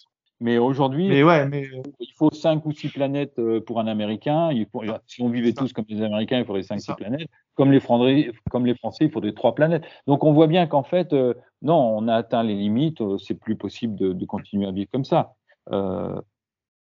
B: Mais aujourd'hui,
A: mais ouais, mais...
B: il faut cinq ou six planètes euh, pour un Américain. Il faut, si on vivait tous comme les Américains, il faudrait cinq, six planètes. Comme les, Français, comme les Français, il faudrait trois planètes. Donc on voit bien qu'en fait, euh, non, on a atteint les limites. Euh, c'est plus possible de, de, continuer à vivre comme ça. Euh,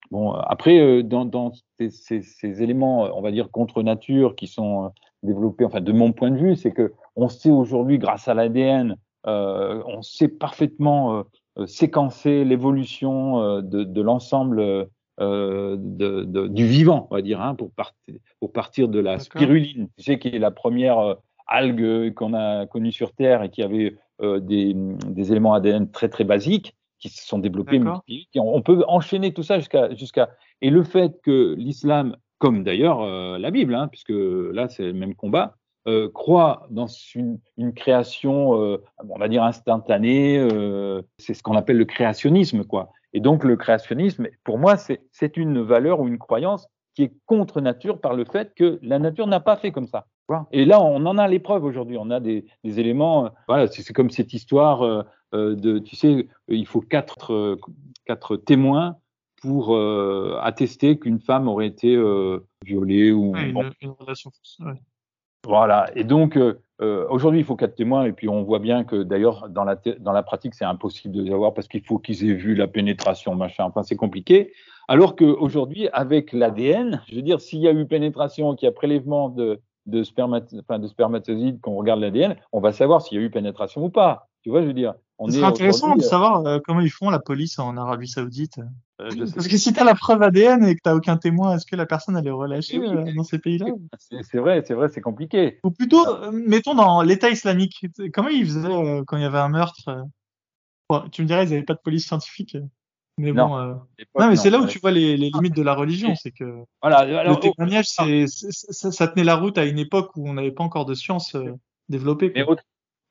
B: bon, après, euh, dans, dans ces, ces, ces, éléments, on va dire contre nature, qui sont développés, enfin de mon point de vue, c'est que on sait aujourd'hui, grâce à l'ADN, on sait parfaitement euh, séquencer l'évolution euh, de, de l'ensemble euh, de, de, du vivant, on va dire, hein, pour, partir, pour partir de la spiruline, tu sais, qui est la première algue qu'on a connue sur Terre et qui avait des, des, éléments ADN très très basiques qui se sont développés. On peut enchaîner tout ça jusqu'à jusqu'à et le fait que l'islam, comme d'ailleurs euh, la Bible, hein, puisque là c'est le même combat, euh, croit dans une, une création, euh, on va dire instantanée, euh, c'est ce qu'on appelle le créationnisme, quoi. Et donc le créationnisme, pour moi, c'est une valeur ou une croyance qui est contre nature par le fait que la nature n'a pas fait comme ça. Et là, on en a les preuves aujourd'hui. On a des, des éléments. Euh, voilà, c'est comme cette histoire de, tu sais, il faut quatre, quatre témoins pour attester qu'une femme aurait été violée ou
A: ouais, une, une relation. Ouais.
B: Voilà. Et donc, euh, euh, aujourd'hui, il faut quatre témoins. Et puis, on voit bien que d'ailleurs, dans la, dans la pratique, c'est impossible de les avoir parce qu'il faut qu'ils aient vu la pénétration, machin. Enfin, c'est compliqué. Alors qu'aujourd'hui, avec l'ADN, je veux dire, s'il y a eu pénétration, qu'il y a prélèvement de, de, spermat enfin, de spermatozoïdes, qu'on regarde l'ADN, on va savoir s'il y a eu pénétration ou pas. Tu vois, je veux dire.
A: On Ce serait intéressant de euh, savoir euh, comment ils font la police en Arabie Saoudite. Euh, Parce que si tu as la preuve ADN et que tu n'as aucun témoin, est-ce que la personne elle est relâchée oui, euh, dans ces pays-là [LAUGHS]
B: C'est vrai, c'est vrai, c'est compliqué.
A: Ou plutôt, euh, mettons dans l'État islamique, comment ils faisaient quand il y avait un meurtre bon, Tu me dirais, ils n'avaient pas de police scientifique. Mais non, bon, euh... non mais c'est là où tu vois les, les limites de la religion, c'est que
B: voilà,
A: alors, le témoignage, c'est, ça, ça, tenait la route à une époque où on n'avait pas encore de science euh, développée.
B: Mais autre,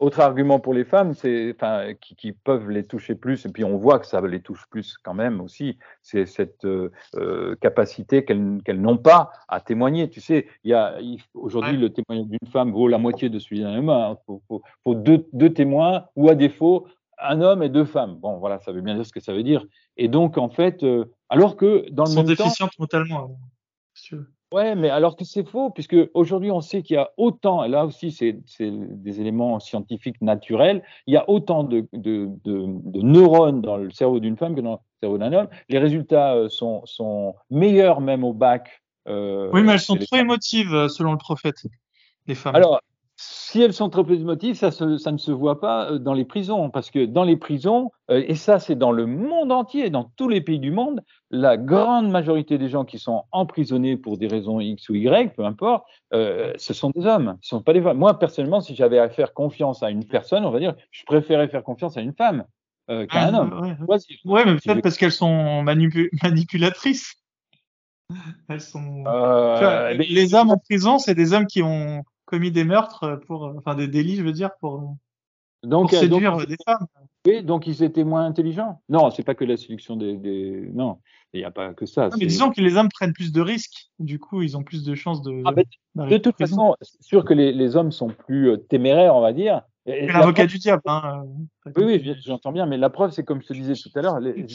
B: autre argument pour les femmes, c'est, enfin, qui, qui, peuvent les toucher plus, et puis on voit que ça les touche plus quand même aussi, c'est cette euh, euh capacité qu'elles qu n'ont pas à témoigner. Tu sais, il aujourd'hui le témoignage d'une femme vaut la moitié de celui d'un homme. Il hein. faut, faut, faut deux, deux, témoins ou à défaut un homme et deux femmes. Bon, voilà, ça veut bien dire ce que ça veut dire. Et donc en fait, euh, alors que dans le
A: Ils
B: sont
A: même déficientes temps, mentalement.
B: Ouais, mais alors que c'est faux, puisque aujourd'hui on sait qu'il y a autant, et là aussi c'est des éléments scientifiques naturels, il y a autant de, de, de, neurones dans le cerveau d'une femme que dans le cerveau d'un homme. Les résultats euh, sont, sont meilleurs même au bac.
A: Euh, oui, mais elles sont trop émotives euh, selon le prophète, les femmes.
B: Alors, si elles sont trop émotives, ça, ça, ne se voit pas euh, dans les prisons, parce que dans les prisons, euh, et ça c'est dans le monde entier, dans tous les pays du monde, la grande majorité des gens qui sont emprisonnés pour des raisons X ou Y, peu importe, euh, ce sont des hommes, ce ne sont pas des femmes. Moi personnellement, si j'avais à faire confiance à une personne, on va dire, je préférais faire confiance à une femme qu'à ah, un homme.
A: Ouais, mais peut-être parce qu'elles sont manipulatrices. Elles sont. les hommes en prison, c'est des hommes qui ont commis des meurtres pour, enfin des délits, je veux dire, pour,
B: donc,
A: pour séduire des femmes.
B: Oui, donc ils étaient moins intelligents. Non, c'est pas que la séduction des, des... non, il n'y a pas que ça.
A: mais disons que les hommes prennent plus de risques. Du coup, ils ont plus de chances de. Ah,
B: de toute façon, c'est sûr que les, les, hommes sont plus euh, téméraires, on va dire.
A: L'avocat du diable. Hein,
B: oui, oui, j'entends bien, mais la preuve, c'est comme je te disais tout à l'heure. Il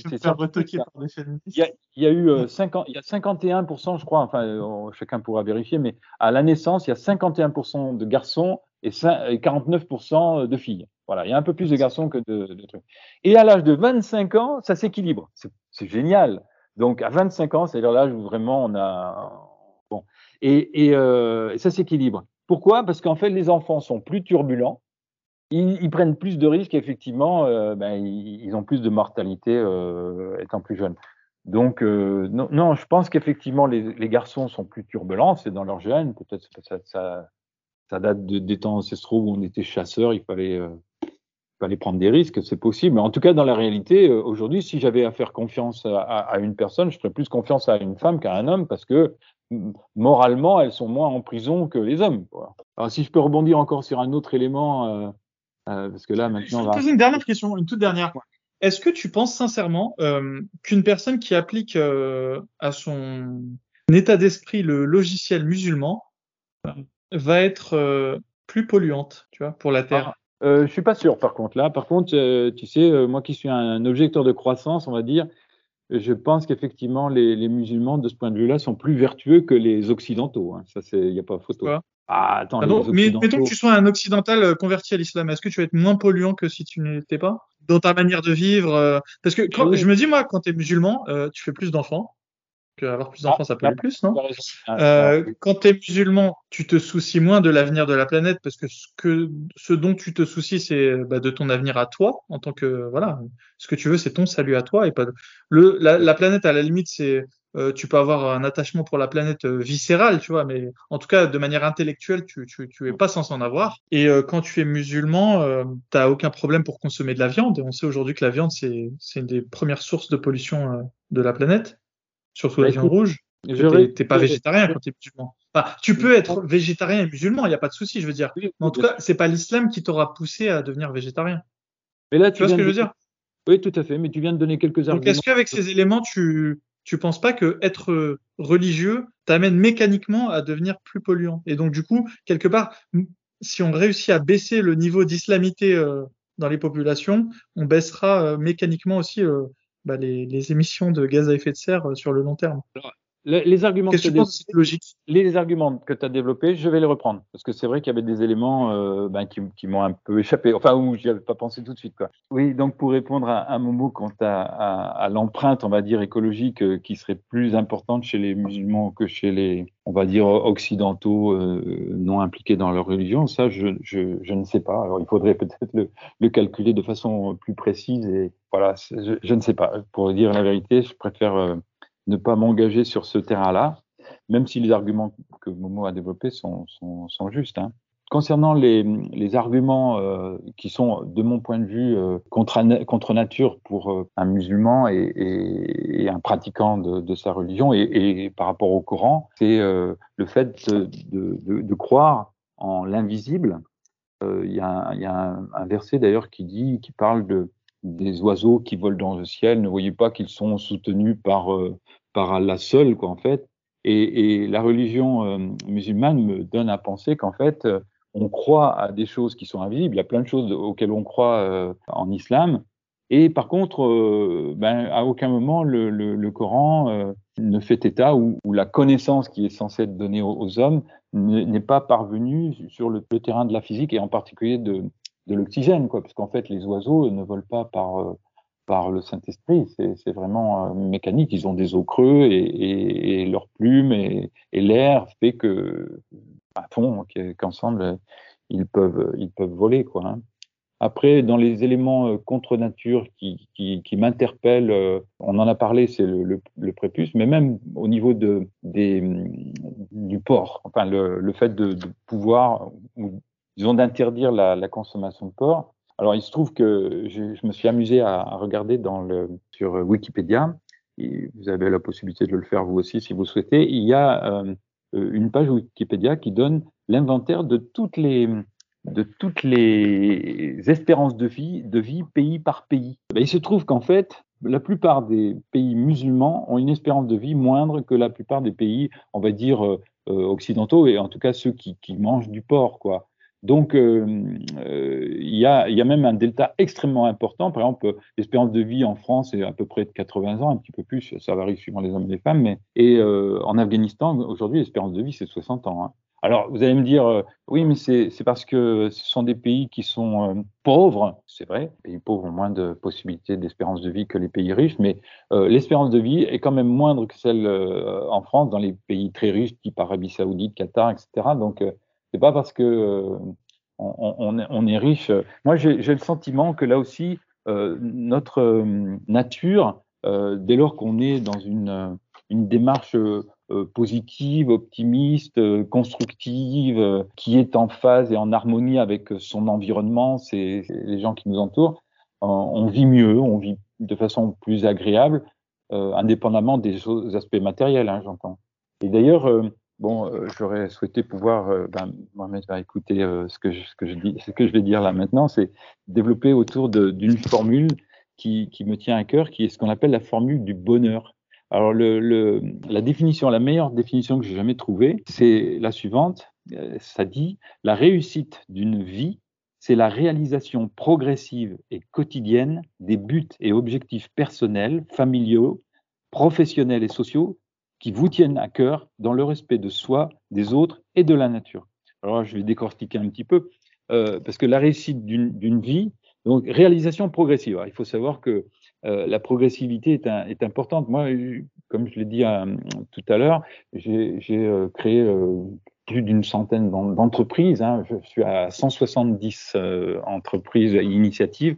B: y, a eu euh, 50, il y a 51%, je crois, enfin, euh, chacun pourra vérifier, mais à la naissance, il y a 51% de garçons et, 49% de filles. Voilà, il y a un peu plus de garçons que de, de trucs. Et à l'âge de 25 ans, ça s'équilibre. C'est génial. Donc, à 25 ans, c'est-à-dire l'âge où vraiment on a. Bon. Et, et, euh, et ça s'équilibre. Pourquoi? Parce qu'en fait, les enfants sont plus turbulents ils, prennent plus de risques, effectivement, euh, ben, ils, ont plus de mortalité euh, étant plus jeunes. Donc, euh, non, je pense qu'effectivement, les, garçons sont plus turbulents, c'est dans leur gène, peut-être ça, ça, date de, des temps ancestraux où on était chasseurs, il fallait, prendre des risques, c'est possible. Mais en tout cas, dans la réalité, aujourd'hui, si j'avais à faire confiance à, une personne, je ferais plus confiance à une femme qu'à un homme parce que moralement, elles sont moins en prison que les hommes. Alors, si je peux rebondir encore sur un autre élément, euh, parce que là, maintenant.
A: Je vais poser une dernière question, une toute dernière. Est-ce que tu penses sincèrement euh, qu'une personne qui applique euh, à son état d'esprit le logiciel musulman va être plus polluante, tu vois, pour la Terre?
B: Euh, Je suis pas sûr, par contre. Là, par contre, tu sais, moi qui suis un objecteur de croissance, on va dire, je pense qu'effectivement, les, les, musulmans, de ce point de vue-là, sont plus vertueux que les occidentaux. Hein. Ça, il n'y a pas photo.
A: Ah, attends, ah mais mettons que tu sois un occidental euh, converti à l'islam, est-ce que tu vas être moins polluant que si tu n'étais pas dans ta manière de vivre euh, Parce que je me dis moi, quand tu es musulman, euh, tu fais plus d'enfants. Avoir plus d'enfants, ça peut être plus, non euh, Quand tu es musulman, tu te soucies moins de l'avenir de la planète parce que ce, que ce dont tu te soucies, c'est bah, de ton avenir à toi en tant que voilà. Ce que tu veux, c'est ton salut à toi et pas le la, la planète à la limite, c'est euh, tu peux avoir un attachement pour la planète euh, viscéral, tu vois, mais en tout cas, de manière intellectuelle, tu, tu, tu es pas sans en avoir. Et euh, quand tu es musulman, euh, tu aucun problème pour consommer de la viande. Et on sait aujourd'hui que la viande, c'est une des premières sources de pollution de la planète, surtout la bah, viande rouge. Tu n'es pas végétarien quand tu es musulman. Enfin, tu peux être végétarien et musulman, il n'y a pas de souci, je veux dire. Mais en tout cas, c'est pas l'islam qui t'aura poussé à devenir végétarien.
B: Mais là, tu, vois ce que je veux dire? Oui, tout à fait. Mais tu viens de donner quelques arguments.
A: Donc, est-ce qu'avec ces éléments, tu, tu penses pas que être religieux t'amène mécaniquement à devenir plus polluant? Et donc du coup, quelque part, si on réussit à baisser le niveau d'islamité euh, dans les populations, on baissera euh, mécaniquement aussi euh, bah, les, émissions de gaz à effet de serre sur le long terme.
B: Les, arguments que,
A: tu penses logique?
B: Les, arguments que tu as développés, je vais les reprendre parce que c'est vrai qu'il y avait des éléments euh, ben, qui, qui m'ont un peu échappé, enfin où j'y avais pas pensé tout de suite. Quoi. Oui, donc pour répondre à un mot quant à, à, à l'empreinte, on va dire écologique, euh, qui serait plus importante chez les musulmans que chez les, on va dire occidentaux euh, non impliqués dans leur religion, ça je, je, je ne sais pas. Alors il faudrait [LAUGHS] peut-être le, le, calculer de façon plus précise et voilà, je, je, ne sais pas. Pour dire la vérité, je préfère ne pas m'engager sur ce terrain-là, même si les arguments que Momo a développés sont, justes. Hein. Concernant les, arguments euh, qui sont, de mon point de vue, euh, contre, nature pour euh, un musulman et, un pratiquant de, sa religion et, par rapport au Coran, c'est le fait de, croire en l'invisible. Il y a, y a un verset d'ailleurs qui dit, qui parle de des oiseaux qui volent dans le ciel. Ne voyez pas qu'ils sont soutenus par par Allah seul, quoi, en fait. Et, la religion euh, musulmane me donne à penser qu'en fait, euh, on croit à des choses qui sont invisibles. Il y a plein de choses auxquelles on croit euh, en islam. Et par contre, ben, à aucun moment le, Coran ne fait état où, la connaissance qui est censée être donnée aux, hommes n'est pas parvenue sur le, terrain de la physique et en particulier de, de l'oxygène, quoi, parce qu'en fait les oiseaux ne volent pas par euh, par le Saint-Esprit, c'est vraiment euh, mécanique. Ils ont des os creux et, et, leurs plumes et, et l'air fait que, à fond, qu'ensemble ils peuvent ils peuvent voler, quoi. Hein. Après, dans les éléments euh, contre nature qui, qui, qui m'interpellent, on en a parlé, c'est le, le, prépuce, mais même au niveau de, des, du porc, enfin le, le fait de, de pouvoir, ou, disons d'interdire la, consommation de porc. Alors, il se trouve que je, me suis amusé à, regarder sur Wikipédia, et vous avez la possibilité de le faire vous aussi si vous souhaitez, il y a euh, une page Wikipédia qui donne l'inventaire de toutes les espérances de vie, pays par pays. Ben, il se trouve qu'en fait, la plupart des pays musulmans ont une espérance de vie moindre que la plupart des pays, on va dire, euh, euh, occidentaux, et en tout cas ceux qui, qui mangent du porc, quoi. Donc, euh, euh, il y, a, y, a, même un delta extrêmement important. Par exemple, l'espérance de vie en France est à peu près de 80 ans, un petit peu plus, ça varie suivant les hommes et les femmes. Mais, et euh, en Afghanistan, aujourd'hui, l'espérance de vie, c'est 60 ans. Hein. Alors, vous allez me dire, oui, mais c'est parce que ce sont des pays qui sont pauvres, c'est vrai, les pays pauvres ont moins de possibilités d'espérance de vie que les pays riches, mais l'espérance de vie est quand même moindre que celle en France, dans les pays très riches, type Arabie Saoudite, Qatar, etc. Donc, c'est pas parce que on, on, on, est riche. Moi, j'ai le sentiment que là aussi, notre nature, dès lors qu'on est dans une, une démarche euh, positive, optimiste, euh, constructive, euh, qui est en phase et en harmonie avec son environnement, c'est les gens qui nous entourent, on vit mieux, on vit de façon plus agréable, indépendamment des aspects matériels, hein, j'entends. Et d'ailleurs, bon, j'aurais souhaité pouvoir, ben, Mohamed va écouter ce que je, ce que je dis, ce que je vais dire là maintenant, c'est développer autour d'une formule qui, qui me tient à cœur, qui est ce qu'on appelle la formule du bonheur. Alors, le, le, la définition, la meilleure définition que j'ai jamais trouvée, c'est la suivante. Euh, ça dit la réussite d'une vie, c'est la réalisation progressive et quotidienne des buts et objectifs personnels, familiaux, professionnels et sociaux qui vous tiennent à cœur dans le respect de soi, des autres et de la nature. Alors, je vais décortiquer un petit peu, euh, parce que la réussite d'une vie, donc réalisation progressive. Il faut savoir que euh, la progressivité est, est, importante. Moi, comme je l'ai dit euh, tout à l'heure, j'ai euh, créé plus d'une centaine d'entreprises. Hein. Je suis à 170 entreprises et initiatives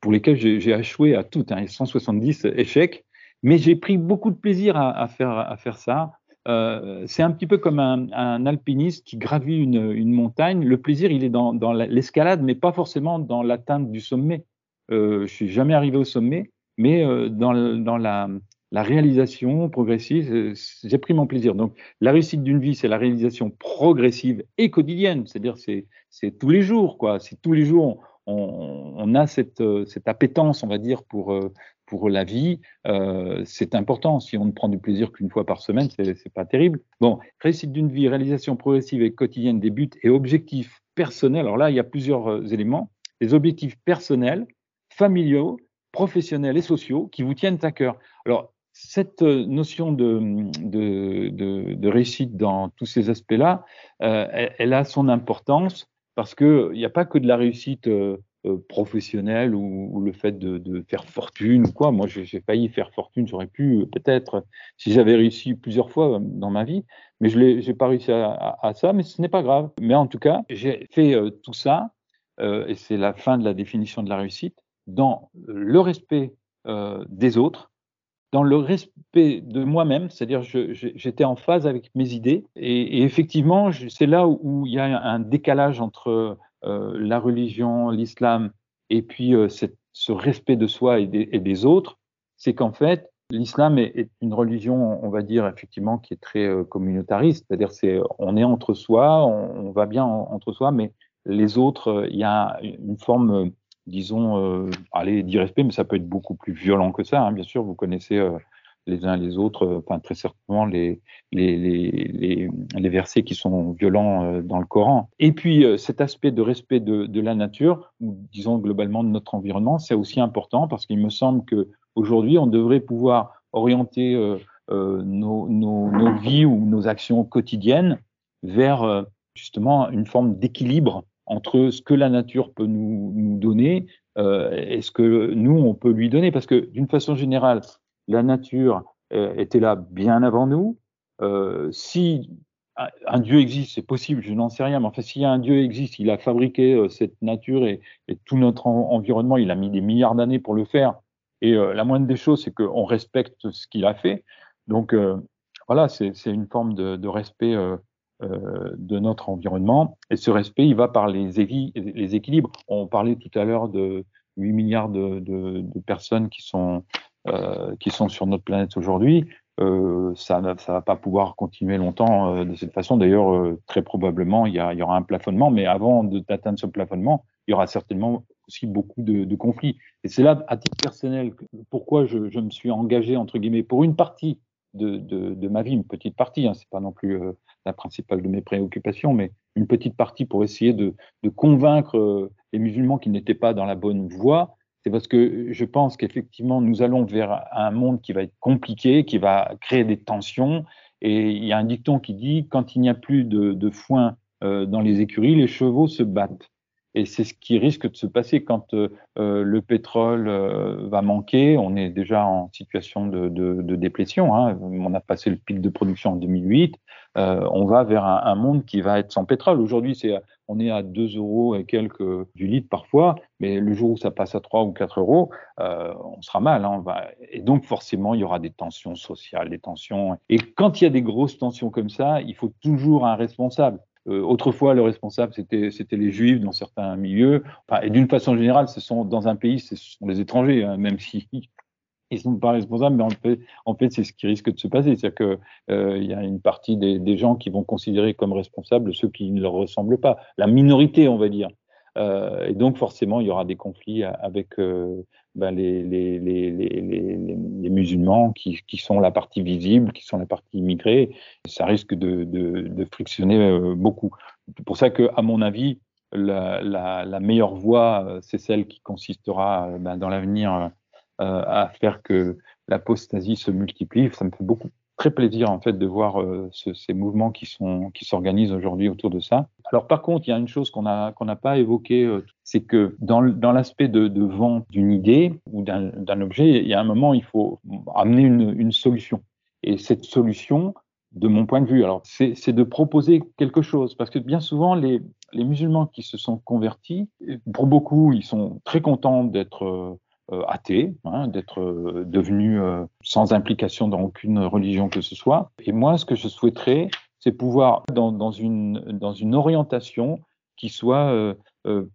B: pour lesquelles j'ai échoué à toutes, hein, 170 échecs. Mais j'ai pris beaucoup de plaisir à, faire, ça. Euh, c'est un petit peu comme un, alpiniste qui gravit une, montagne. Le plaisir, il est dans, l'escalade, mais pas forcément dans l'atteinte du sommet. Euh, je suis jamais arrivé au sommet, mais euh, dans, la, réalisation progressive, euh, j'ai pris mon plaisir. Donc, la réussite d'une vie, c'est la réalisation progressive et quotidienne, c'est-à-dire c'est, tous les jours, quoi. C'est tous les jours, on, a cette, cette appétence, on va dire, pour pour la vie, euh, c'est important. Si on ne prend du plaisir qu'une fois par semaine, c'est, pas terrible. Bon, réussite d'une vie, réalisation progressive et quotidienne des buts et objectifs personnels. Alors là, il y a plusieurs éléments. Les objectifs personnels, familiaux, professionnels et sociaux qui vous tiennent à cœur. Alors, cette euh, notion de, réussite dans tous ces aspects-là, euh, elle, a son importance parce qu'il n'y a pas que de la réussite euh, euh, professionnelle ou, le fait de, faire fortune ou quoi. Moi, j'ai failli faire fortune, j'aurais pu euh, peut-être si j'avais réussi plusieurs fois dans ma vie, mais je n'ai pas réussi à, ça, mais ce n'est pas grave. Mais en tout cas, j'ai fait tout ça, et c'est la fin de la définition de la réussite dans le respect euh, des autres, dans le respect de moi-même, c'est-à-dire j'étais en phase avec mes idées. Et, effectivement, c'est là où, il y a un décalage entre euh, la religion, l'islam, et puis euh, ce respect de soi et des, autres, c'est qu'en fait, l'islam est, une religion, on va dire effectivement, qui est très euh, communautariste, c'est-à-dire c'est on est entre soi, on, va bien en, entre soi, mais les autres, il y a une forme disons, euh, allez, d'irrespect, mais ça peut être beaucoup plus violent que ça. Hein. Bien sûr, vous connaissez euh, les uns les autres, euh, enfin très certainement les, les, les, les, versets qui sont violents euh, dans le Coran. Et puis euh, cet aspect de respect de, la nature, ou disons globalement de notre environnement, c'est aussi important parce qu'il me semble que aujourd'hui on devrait pouvoir orienter nos, nos, vies ou nos actions quotidiennes vers justement une forme d'équilibre entre ce que la nature peut nous, nous donner et ce que nous, on peut lui donner. Parce que d'une façon générale, la nature euh, était là bien avant nous. Euh, si un Dieu existe, c'est possible, je n'en sais rien, mais enfin, s'il un Dieu existe, il a fabriqué euh, cette nature et, tout notre environnement, il a mis des milliards d'années pour le faire. Et la moindre des choses, c'est qu'on respecte ce qu'il a fait. Donc, voilà, c'est une forme de, respect de notre environnement. Et ce respect, il va par les, équilibres. On parlait tout à l'heure de 8 milliards de, personnes qui sont, qui sont sur notre planète aujourd'hui. Euh, ça ne va pas pouvoir continuer longtemps euh, de cette façon. D'ailleurs, euh, très probablement, il y, y, aura un plafonnement, mais avant d'atteindre ce plafonnement, il y aura certainement aussi beaucoup de, de conflits. Et c'est là, à titre personnel, pourquoi je, je, me suis engagé, entre guillemets, pour une partie de, de, de ma vie, une petite partie, hein, c'est pas non plus euh, la principale de mes préoccupations, mais une petite partie pour essayer de, de convaincre euh, les musulmans qui n'étaient pas dans la bonne voie. C'est parce que je pense qu'effectivement, nous allons vers un monde qui va être compliqué, qui va créer des tensions. Et il y a un dicton qui dit, quand il n'y a plus de, foin euh, dans les écuries, les chevaux se battent. Et c'est ce qui risque de se passer quand euh, euh le pétrole euh, va manquer. On est déjà en situation de, de, déplétion. Hein. On a passé le pic de production en 2008. Euh, on va vers un, monde qui va être sans pétrole. Aujourd'hui, on est à 2 euros et quelques du litre parfois, mais le jour où ça passe à 3 ou 4 euros, on sera mal. Hein. Va... Et donc forcément, il y aura des tensions sociales, des tensions. Et quand il y a des grosses tensions comme ça, il faut toujours un responsable. Euh, autrefois, le responsable, c'était, les juifs dans certains milieux. Enfin, et d'une façon générale, dans un pays, ce sont les étrangers, hein, même si [LAUGHS] ils sont pas responsables, mais en fait, c'est ce qui risque de se passer. C'est-à-dire qu'il euh, y a une partie des, gens qui vont considérer comme responsables ceux qui ne leur ressemblent pas. La minorité, on va dire. Euh, et donc, forcément, il y aura des conflits avec ben, les, les, les, les, musulmans qui, qui, sont la partie visible, qui sont la partie immigrée. Ça risque de, de, de frictionner euh, beaucoup. C'est pour ça que, à mon avis, la, la, la meilleure voie, euh, c'est celle qui consistera euh, ben, dans l'avenir à faire que l'apostasie se multiplie. Ça me fait beaucoup très plaisir en fait de voir euh, ce, ces mouvements qui sont qui s'organisent aujourd'hui autour de ça. Alors par contre, il y a une chose qu'on a qu'on n'a pas évoquée, euh, c'est que dans, dans l'aspect de, de, vente d'une idée ou d'un objet, il y a un moment il faut amener une, une solution. Et cette solution, de mon point de vue, alors c'est de proposer quelque chose, parce que bien souvent les les musulmans qui se sont convertis, pour beaucoup, ils sont très contents d'être euh, athée, hein, d'être euh, devenu euh, sans implication dans aucune religion que ce soit. Et moi, ce que je souhaiterais, c'est pouvoir, dans, dans, une, dans une orientation qui soit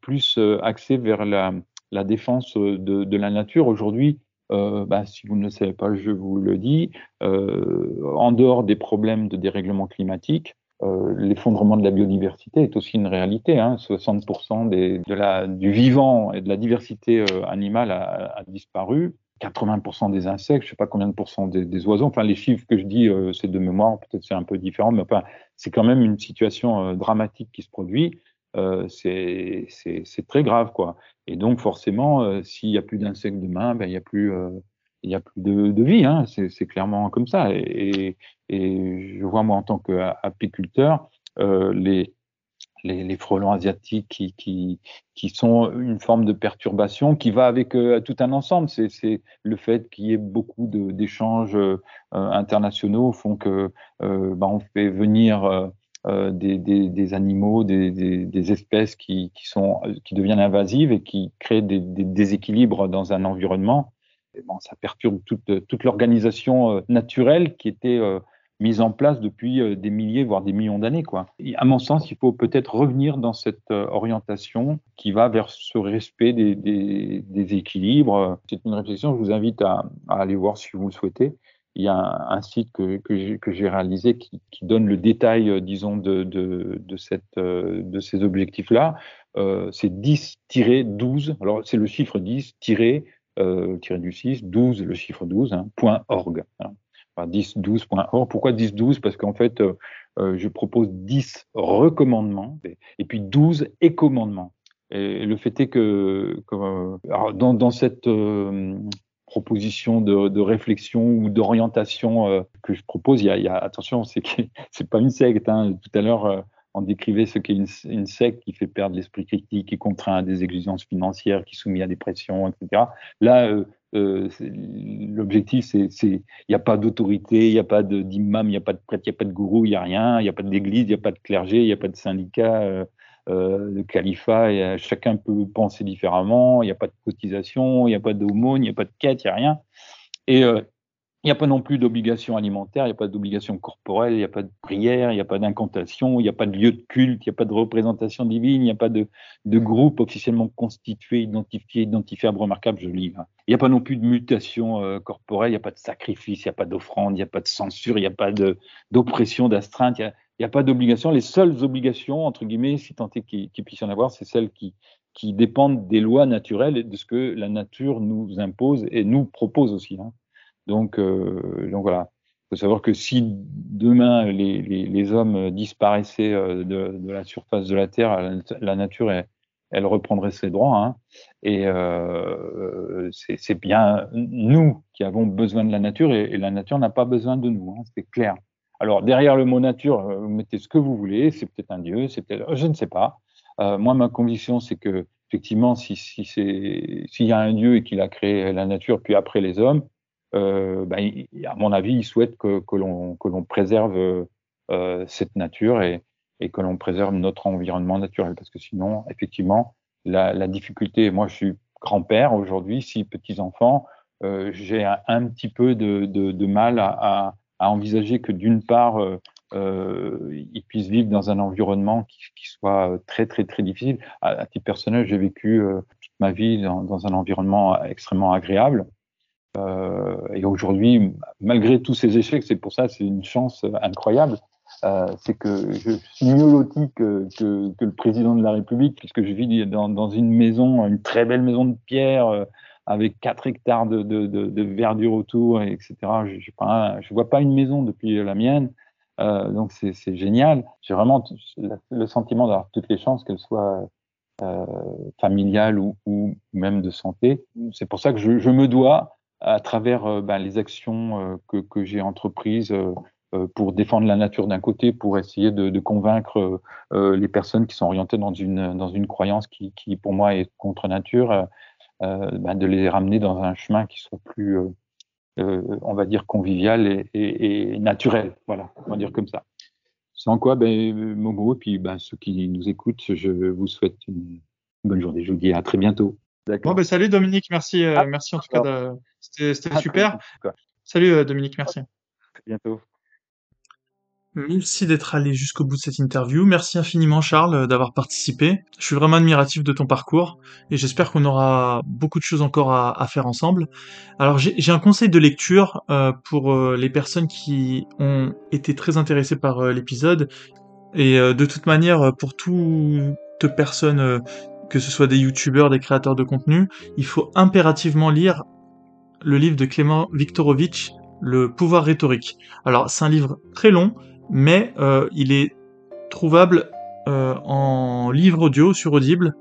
B: plus axée vers la, la défense de, de la nature. Aujourd'hui, euh, bah, si vous ne le savez pas, je vous le dis, euh, en dehors des problèmes de dérèglement climatique, euh, l'effondrement de la biodiversité est aussi une réalité. Hein. 60% des, de la, du vivant et de la diversité euh, animale a, disparu. 80% des insectes, je sais pas combien de pourcents des, oiseaux. Enfin, les chiffres que je dis, euh, c'est de mémoire. Peut-être c'est un peu différent, mais enfin, c'est quand même une situation dramatique qui se produit. c'est très grave, quoi. Et donc, forcément, s'il y a plus d'insectes demain, ben il y a plus il n'y a plus de, vie, hein. c'est clairement comme ça. Et, je vois moi en tant qu'apiculteur euh, les, les, frelons asiatiques qui, qui, qui, sont une forme de perturbation qui va avec euh, tout un ensemble. C'est le fait qu'il y ait beaucoup d'échanges euh, internationaux font que euh, bah, on fait venir des, des, des, animaux, des, des espèces qui, qui, sont, qui deviennent invasives et qui créent des, déséquilibres dans un environnement bon, ça perturbe toute, toute l'organisation euh, naturelle qui était euh, mise en place depuis euh, des milliers, voire des millions d'années. Quoi. à mon sens, il faut peut-être revenir dans cette orientation qui va vers ce respect des, des, équilibres. C'est une réflexion, je vous invite à, aller voir si vous le souhaitez. Il y a un, site que, que j'ai réalisé qui, donne le détail, disons, de, de, cette, de ces objectifs-là. Euh, c'est 10-12, alors c'est le chiffre 10 euh, du 6, 12, le chiffre 12, hein, point .org. Hein. Enfin, 10, 12.org. Pourquoi 10, 12 Parce qu'en fait, euh, euh, je propose 10 recommandements et puis 12 écommandements. Et le fait est que, dans, cette, euh, propositions de, réflexion ou d'orientation que je propose, il y a, il y a attention, c'est [LAUGHS] c'est pas une secte. Hein. Tout à l'heure, on décrivait ce qu'est une, secte qui fait perdre l'esprit critique, qui contraint à des exigences financières, qui soumet à des pressions, etc. Là, euh, euh, l'objectif, c'est, il n'y a pas d'autorité, il n'y a pas d'imam, il n'y a pas de prêtre, il n'y a pas de gourou, il n'y a rien, il n'y a pas d'église, il n'y a pas de clergé, il n'y a pas de syndicat, euh, de califat, chacun peut penser différemment, il n'y a pas de cotisation, il n'y a pas d'aumône, il n'y a pas de quête, il n'y a rien. Et il n'y a pas non plus d'obligation alimentaire, il n'y a pas d'obligation corporelle, il n'y a pas de prière, il n'y a pas d'incantation, il n'y a pas de lieu de culte, il n'y a pas de représentation divine, il n'y a pas de, de, groupe officiellement constitué, identifié, identifiable, remarquable, je lis. Hein. Il n'y a pas non plus de mutation euh, corporelle, il n'y a pas de sacrifice, il n'y a pas d'offrande, il n'y a pas de censure, il n'y a pas d'oppression, d'astreinte, il n'y a, pas d'obligation. Les seules obligations, entre guillemets, si tant est qu'il puisse y en avoir, c'est celles qui, qui dépendent des lois naturelles et de ce que la nature nous impose et nous propose aussi. Hein. Donc, euh, donc voilà. Il faut savoir que si demain les, hommes disparaissaient euh, de, la surface de la Terre, la, nature, elle, reprendrait ses droits. Hein, et euh, c'est bien nous qui avons besoin de la nature et, la nature n'a pas besoin de nous. Hein, c'est clair. Alors derrière le mot nature, euh, vous mettez ce que vous voulez. C'est peut-être un dieu, c'est peut-être, je ne sais pas. Moi, ma conviction, c'est que effectivement, si, s'il y a un dieu et qu'il a créé la nature, puis après les hommes, euh, ben, à mon avis, il souhaite que, que l'on préserve euh, cette nature et, et que l'on préserve notre environnement naturel. Parce que sinon, effectivement, la, la difficulté, moi je suis grand-père aujourd'hui, six petits-enfants, euh, j'ai un, petit peu de, de, de mal à, à, à, envisager que d'une part, euh, euh, ils puissent vivre dans un environnement qui, qui soit très très très difficile. À, à titre personnel, j'ai vécu toute ma vie dans, dans, un environnement extrêmement agréable. Euh, et aujourd'hui, malgré tous ces échecs, c'est pour ça, c'est une chance incroyable. Euh, c'est que je suis mieux loti que, que, que, le président de la République, puisque je vis dans, dans une maison, une très belle maison de pierre, euh, avec 4 hectares de, de, de, de, verdure autour, etc. Je ne je vois pas une maison depuis la mienne. Euh, donc c'est génial. J'ai vraiment le sentiment d'avoir toutes les chances, qu'elles soient euh, familiales ou, ou, même de santé. C'est pour ça que je, je me dois à travers euh, ben, les actions euh, que, j'ai entreprises euh, pour défendre la nature d'un côté, pour essayer de, convaincre les personnes qui sont orientées dans une, croyance qui, pour moi est contre nature, ben, de les ramener dans un chemin qui soit plus, on va dire, convivial et, naturel. Voilà, on va dire comme ça. Sans quoi, ben, Momo, et puis ceux qui nous écoutent, je vous souhaite une bonne journée. Je vous dis à très bientôt.
A: Bon, ben, salut Dominique, merci, ah, merci en tout cas c'était ah, super. Salut euh, Dominique, merci. À
B: bientôt.
A: Merci d'être allé jusqu'au bout de cette interview. Merci infiniment Charles euh, d'avoir participé. Je suis vraiment admiratif de ton parcours et j'espère qu'on aura beaucoup de choses encore à, faire ensemble. Alors j'ai un conseil de lecture euh, pour les personnes qui ont été très intéressées par l'épisode et de toute manière pour toute personne que ce soit des youtubeurs, des créateurs de contenu, il faut impérativement lire le livre de Clément Viktorovitch, Le pouvoir rhétorique. Alors c'est un livre très long, mais euh, il est trouvable euh, en livre audio sur Audible.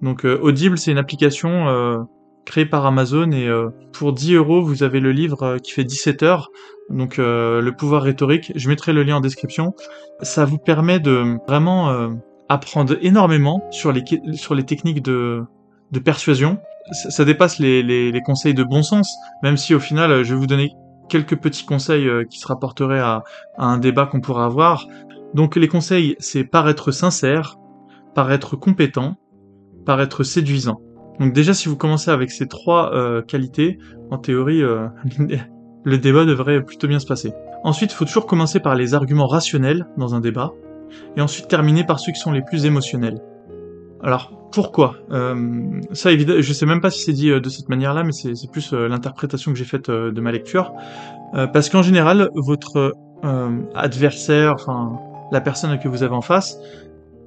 A: Donc euh, Audible c'est une application créée par Amazon et pour 10 euros vous avez le livre qui fait 17 heures. Donc le pouvoir rhétorique, je mettrai le lien en description. Ça vous permet de vraiment apprendre énormément sur les, sur les techniques de, de persuasion ça, dépasse les, les, conseils de bon sens, même si au final, je vais vous donner quelques petits conseils euh, qui se rapporteraient à, un débat qu'on pourrait avoir. Donc les conseils, c'est paraître sincère, paraître compétent, paraître séduisant. Donc déjà, si vous commencez avec ces trois euh, qualités, en théorie, euh, [LAUGHS] le débat devrait plutôt bien se passer. Ensuite, il faut toujours commencer par les arguments rationnels dans un débat, et ensuite terminer par ceux qui sont les plus émotionnels. Alors, pourquoi? Euh, Ça, je sais même pas si c'est dit euh, de cette manière-là, mais c'est plus euh, l'interprétation que j'ai faite euh, de ma lecture. parce qu'en général, votre adversaire, enfin la personne que vous avez en face,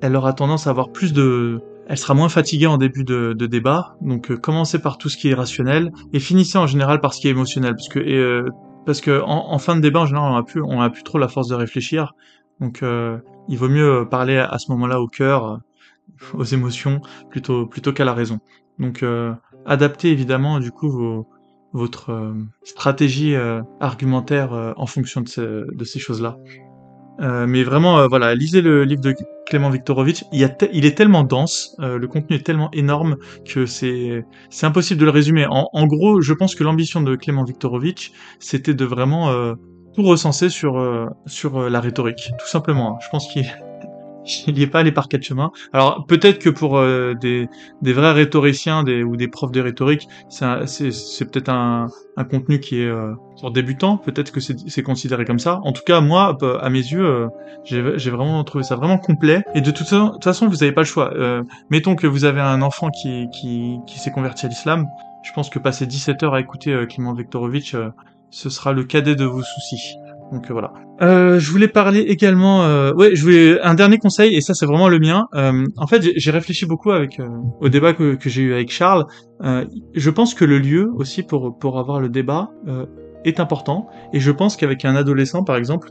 A: elle aura tendance à avoir plus de... Elle sera moins fatiguée en début de, débat, donc commencez par tout ce qui est rationnel, et finissez en général par ce qui est émotionnel, parce que, parce que fin de débat, en général, on a plus, plus trop la force de réfléchir, donc il vaut mieux parler à ce moment-là au cœur, aux émotions plutôt plutôt qu'à la raison. Donc euh, adaptez évidemment du coup vos, votre stratégie argumentaire en fonction de, de ces choses-là. mais vraiment, voilà, lisez le livre de Clément Viktorovitch. Il, y a il est tellement dense, le contenu est tellement énorme que c'est c'est impossible de le résumer. En, en, gros, je pense que l'ambition de Clément Viktorovitch, c'était de vraiment tout recenser sur sur la rhétorique, tout simplement. Hein. Je pense qu'il [LAUGHS] il n'y est pas allé par quatre chemins. Alors peut-être que pour euh, des, des vrais rhétoriciens des, ou des profs de rhétorique, c'est peut-être un, un contenu qui est euh, débutant. Peut-être que c'est considéré comme ça. En tout cas, moi, à mes yeux, euh, j'ai vraiment trouvé ça vraiment complet. Et de toute, façon, vous n'avez pas le choix. Euh, mettons que vous avez un enfant qui, qui, qui s'est converti à l'islam. Je pense que passer 17 heures à écouter Clément Vektorovitch, ce sera le cadet de vos soucis. Donc euh, voilà. Euh, je voulais parler également. Euh, ouais, je voulais un dernier conseil et ça c'est vraiment le mien. Euh, en fait, j'ai réfléchi beaucoup avec au débat que, que j'ai eu avec Charles. je pense que le lieu aussi pour pour avoir le débat est important et je pense qu'avec un adolescent par exemple.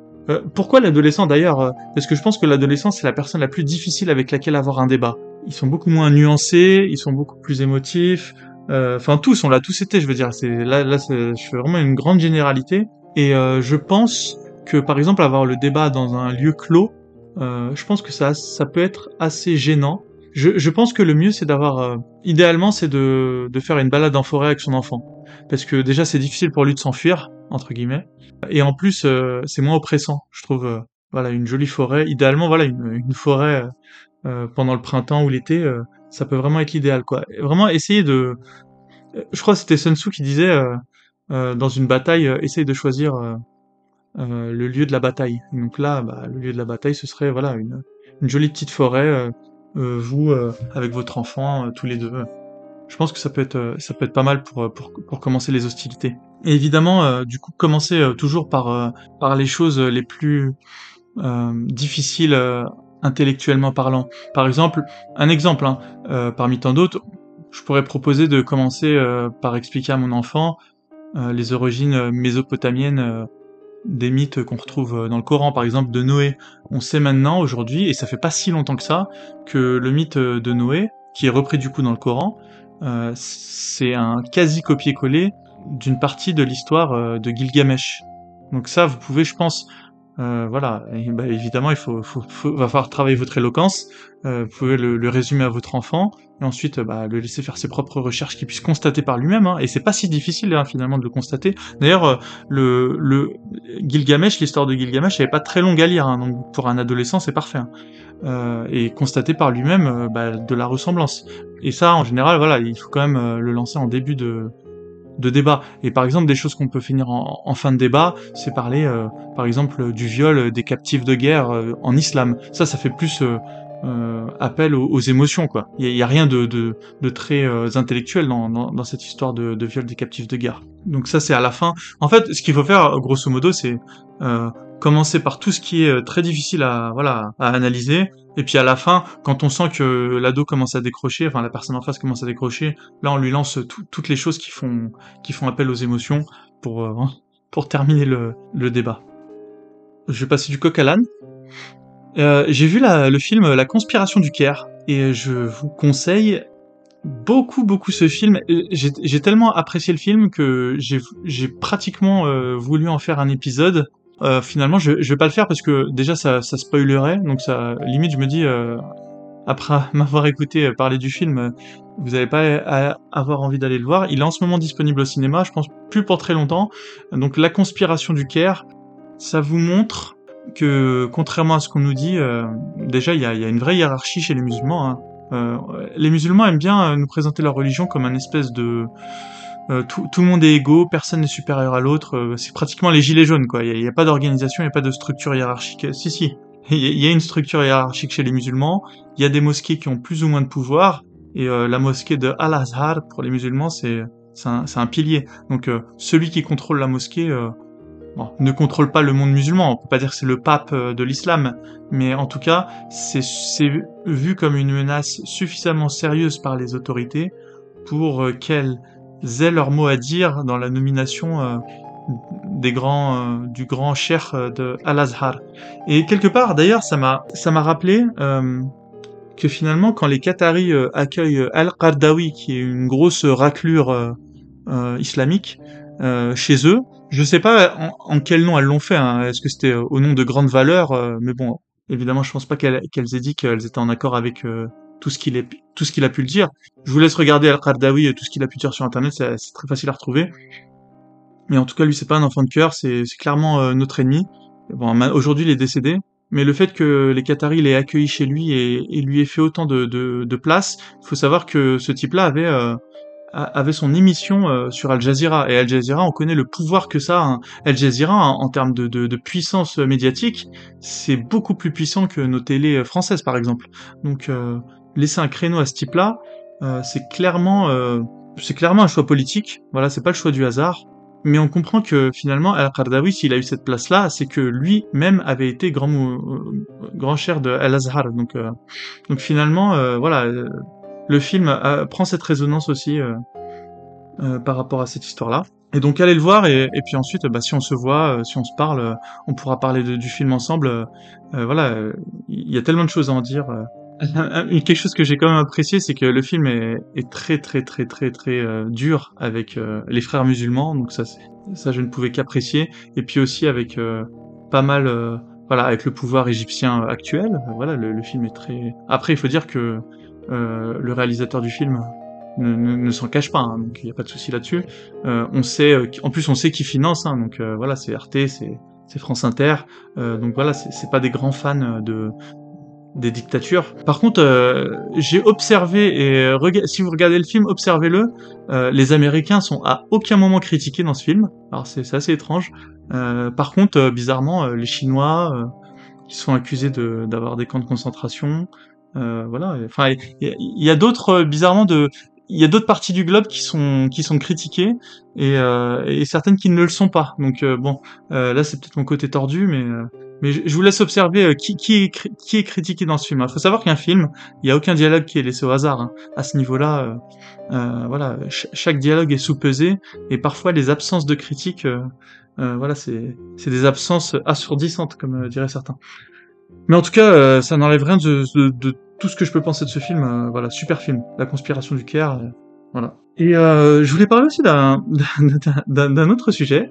A: pourquoi l'adolescent d'ailleurs Parce que je pense que l'adolescent c'est la personne la plus difficile avec laquelle avoir un débat. Ils sont beaucoup moins nuancés, ils sont beaucoup plus émotifs. Enfin tous, on l'a tous été, je veux dire. C'est là, là, je fais vraiment une grande généralité. Et euh, je pense que par exemple avoir le débat dans un lieu clos, euh, je pense que ça, ça peut être assez gênant. Je, je pense que le mieux c'est d'avoir, euh, idéalement c'est de, de faire une balade en forêt avec son enfant, parce que déjà c'est difficile pour lui de s'enfuir entre guillemets, et en plus euh, c'est moins oppressant, je trouve. Euh, voilà une jolie forêt, idéalement voilà une, une forêt pendant le printemps ou l'été, ça peut vraiment être l'idéal quoi. Vraiment essayer de, je crois que c'était Sun Tzu qui disait euh, dans une bataille, euh, essaye de choisir euh, le lieu de la bataille. donc là, bah, le lieu de la bataille, ce serait voilà une, une jolie petite forêt, vous avec votre enfant, tous les deux. Je pense que ça peut être ça peut être pas mal pour pour, pour commencer les hostilités. Et évidemment, du coup, commencer toujours par par les choses les plus difficiles intellectuellement parlant. Par exemple, un exemple hein, parmi tant d'autres, je pourrais proposer de commencer par expliquer à mon enfant euh, les origines euh, mésopotamiennes euh, des mythes qu'on retrouve dans le Coran, par exemple de Noé. On sait maintenant, aujourd'hui, et ça fait pas si longtemps que ça, que le mythe de Noé, qui est repris du coup dans le Coran, c'est un quasi copier-coller d'une partie de l'histoire de Gilgamesh. Donc ça, vous pouvez, je pense, voilà, bah, évidemment, il faut, faut, faut, va falloir travailler votre éloquence. vous pouvez le, le, résumer à votre enfant, et ensuite bah, le laisser faire ses propres recherches qu'il puisse constater par lui-même, hein, et c'est pas si difficile hein, finalement de le constater. D'ailleurs, euh, le, le Gilgamesh, l'histoire de Gilgamesh, elle est pas très longue à lire, hein, donc pour un adolescent c'est parfait. Hein. Euh, et constater par lui-même euh, bah, de la ressemblance. Et ça, en général, voilà, il faut quand même euh, le lancer en début de, de débat. Et par exemple, des choses qu'on peut finir en, fin de débat, c'est parler, par exemple, du viol des captifs de guerre en islam. Ça, ça fait plus euh, appel aux, émotions quoi. Il y, a rien de, de, de très euh, intellectuel dans, dans, dans, cette histoire de, de, viol des captifs de guerre. Donc ça c'est à la fin. En fait, ce qu'il faut faire grosso modo, c'est euh, commencer par tout ce qui est euh, très difficile à voilà à analyser, et puis à la fin, quand on sent que l'ado commence à décrocher, enfin la personne en face commence à décrocher, là on lui lance toutes les choses qui font appel aux émotions pour euh, [LAUGHS] terminer le, le débat. Je vais passer du coq à l'âne. Euh, j'ai vu le film La conspiration du Caire et je vous conseille beaucoup beaucoup ce film. J'ai tellement apprécié le film que j'ai pratiquement euh, voulu en faire un épisode. Euh, finalement, je, je vais pas le faire parce que déjà ça, ça spoilerait, donc ça limite je me dis après [LAUGHS] m'avoir écouté parler du film, vous n'allez pas avoir envie d'aller le voir. Il est en ce moment disponible au cinéma, je pense plus pour très longtemps. Donc La conspiration du Caire, ça vous montre que contrairement à ce qu'on nous dit, euh, déjà il y a, y a, une vraie hiérarchie chez les musulmans. Hein. Euh, les musulmans aiment bien euh, nous présenter leur religion comme un espèce de euh, tout, tout, le monde est égaux, personne n'est supérieur à l'autre. Euh, c'est pratiquement les gilets jaunes, quoi. Il n'y a, a, pas d'organisation, il n'y a pas de structure hiérarchique. Si, si, [LAUGHS] il y, a une structure hiérarchique chez les musulmans. Il y a des mosquées qui ont plus ou moins de pouvoir. Et la mosquée de Al-Azhar, pour les musulmans, c'est un, un, pilier. Donc celui qui contrôle la mosquée ne contrôle pas le monde musulman, on peut pas dire que c'est le pape euh, de l'islam, mais en tout cas, c'est vu comme une menace suffisamment sérieuse par les autorités pour euh, qu'elles aient leur mot à dire dans la nomination euh, des grands, du grand cher de Al-Azhar. Et quelque part, d'ailleurs, ça m'a, rappelé que finalement, quand les Qataris accueillent Al-Qardawi, qui est une grosse raclure islamiques chez eux. Je sais pas en, quel nom elles l'ont fait. Hein. Est-ce que c'était au nom de grandes valeurs Mais bon, évidemment, je pense pas qu'elles aient dit qu'elles étaient en accord avec tout ce qu'il est, tout ce qu'il a pu le dire. Je vous laisse regarder Al-Qardawi tout ce qu'il a pu dire sur internet, c'est très facile à retrouver. Mais en tout cas, lui, c'est pas un enfant de cœur, c'est clairement notre ennemi. Bon, aujourd'hui, il est décédé, mais le fait que les Qataris l'aient accueilli chez lui et, lui aient fait autant de, de, de place, il faut savoir que ce type-là avait euh, avait son émission euh, sur Al Jazeera et Al Jazeera, on connaît le pouvoir que ça. Hein. Al Jazeera, en, termes de, de, de, puissance médiatique, c'est beaucoup plus puissant que nos télés françaises, par exemple. Donc euh, laisser un créneau à ce type-là, c'est clairement c'est clairement un choix politique. Voilà, c'est pas le choix du hasard mais on comprend que finalement Al-Qardawi, s'il a eu cette place-là, c'est que lui-même avait été grand, euh, grand cher de Al-Azhar. Donc, euh, donc finalement, euh, voilà, le film prend cette résonance aussi par rapport à cette histoire-là. Et donc allez le voir et, puis ensuite, bah, si on se voit, si on se parle, on pourra parler du film ensemble. voilà, il y a tellement de choses à en dire. Quelque chose que j'ai quand même apprécié, c'est que le film est, est, très très très très très euh, dur avec euh, les frères musulmans, donc ça, ça je ne pouvais qu'apprécier. Et puis aussi avec euh, pas mal, voilà, avec le pouvoir égyptien actuel. Voilà, le, film est très. Après, il faut dire que le réalisateur du film ne, s'en cache pas, hein, donc il n'y a pas de souci là-dessus. on sait, en plus, on sait qui finance, hein, donc voilà, c'est RT, c'est c'est France Inter, donc voilà, c'est pas des grands fans de des dictatures. Par contre, euh, j'ai observé et si vous regardez le film, observez-le. Euh, les Américains sont à aucun moment critiqués dans ce film. Alors c'est assez étrange. Euh, par contre, bizarrement, les Chinois qui sont accusés d'avoir des camps de concentration. voilà. Enfin, il y, a, d'autres bizarrement de il y a d'autres parties du globe qui sont qui sont critiquées et, et certaines qui ne le sont pas. Donc bon, là c'est peut-être mon côté tordu, mais mais je, vous laisse observer euh, qui, qui, est, qui est critiqué dans ce film. Il faut savoir qu'un film, il n'y a aucun dialogue qui est laissé au hasard. Hein. À ce niveau-là, euh, euh voilà, chaque dialogue est sous-pesé et parfois les absences de critique, euh, voilà, c'est des absences assourdissantes, comme diraient certains. Mais en tout cas, ça n'enlève rien de, de, de, tout ce que je peux penser de ce film. voilà, super film, La conspiration du Caire. voilà. Et je voulais parler aussi d'un [LAUGHS] autre sujet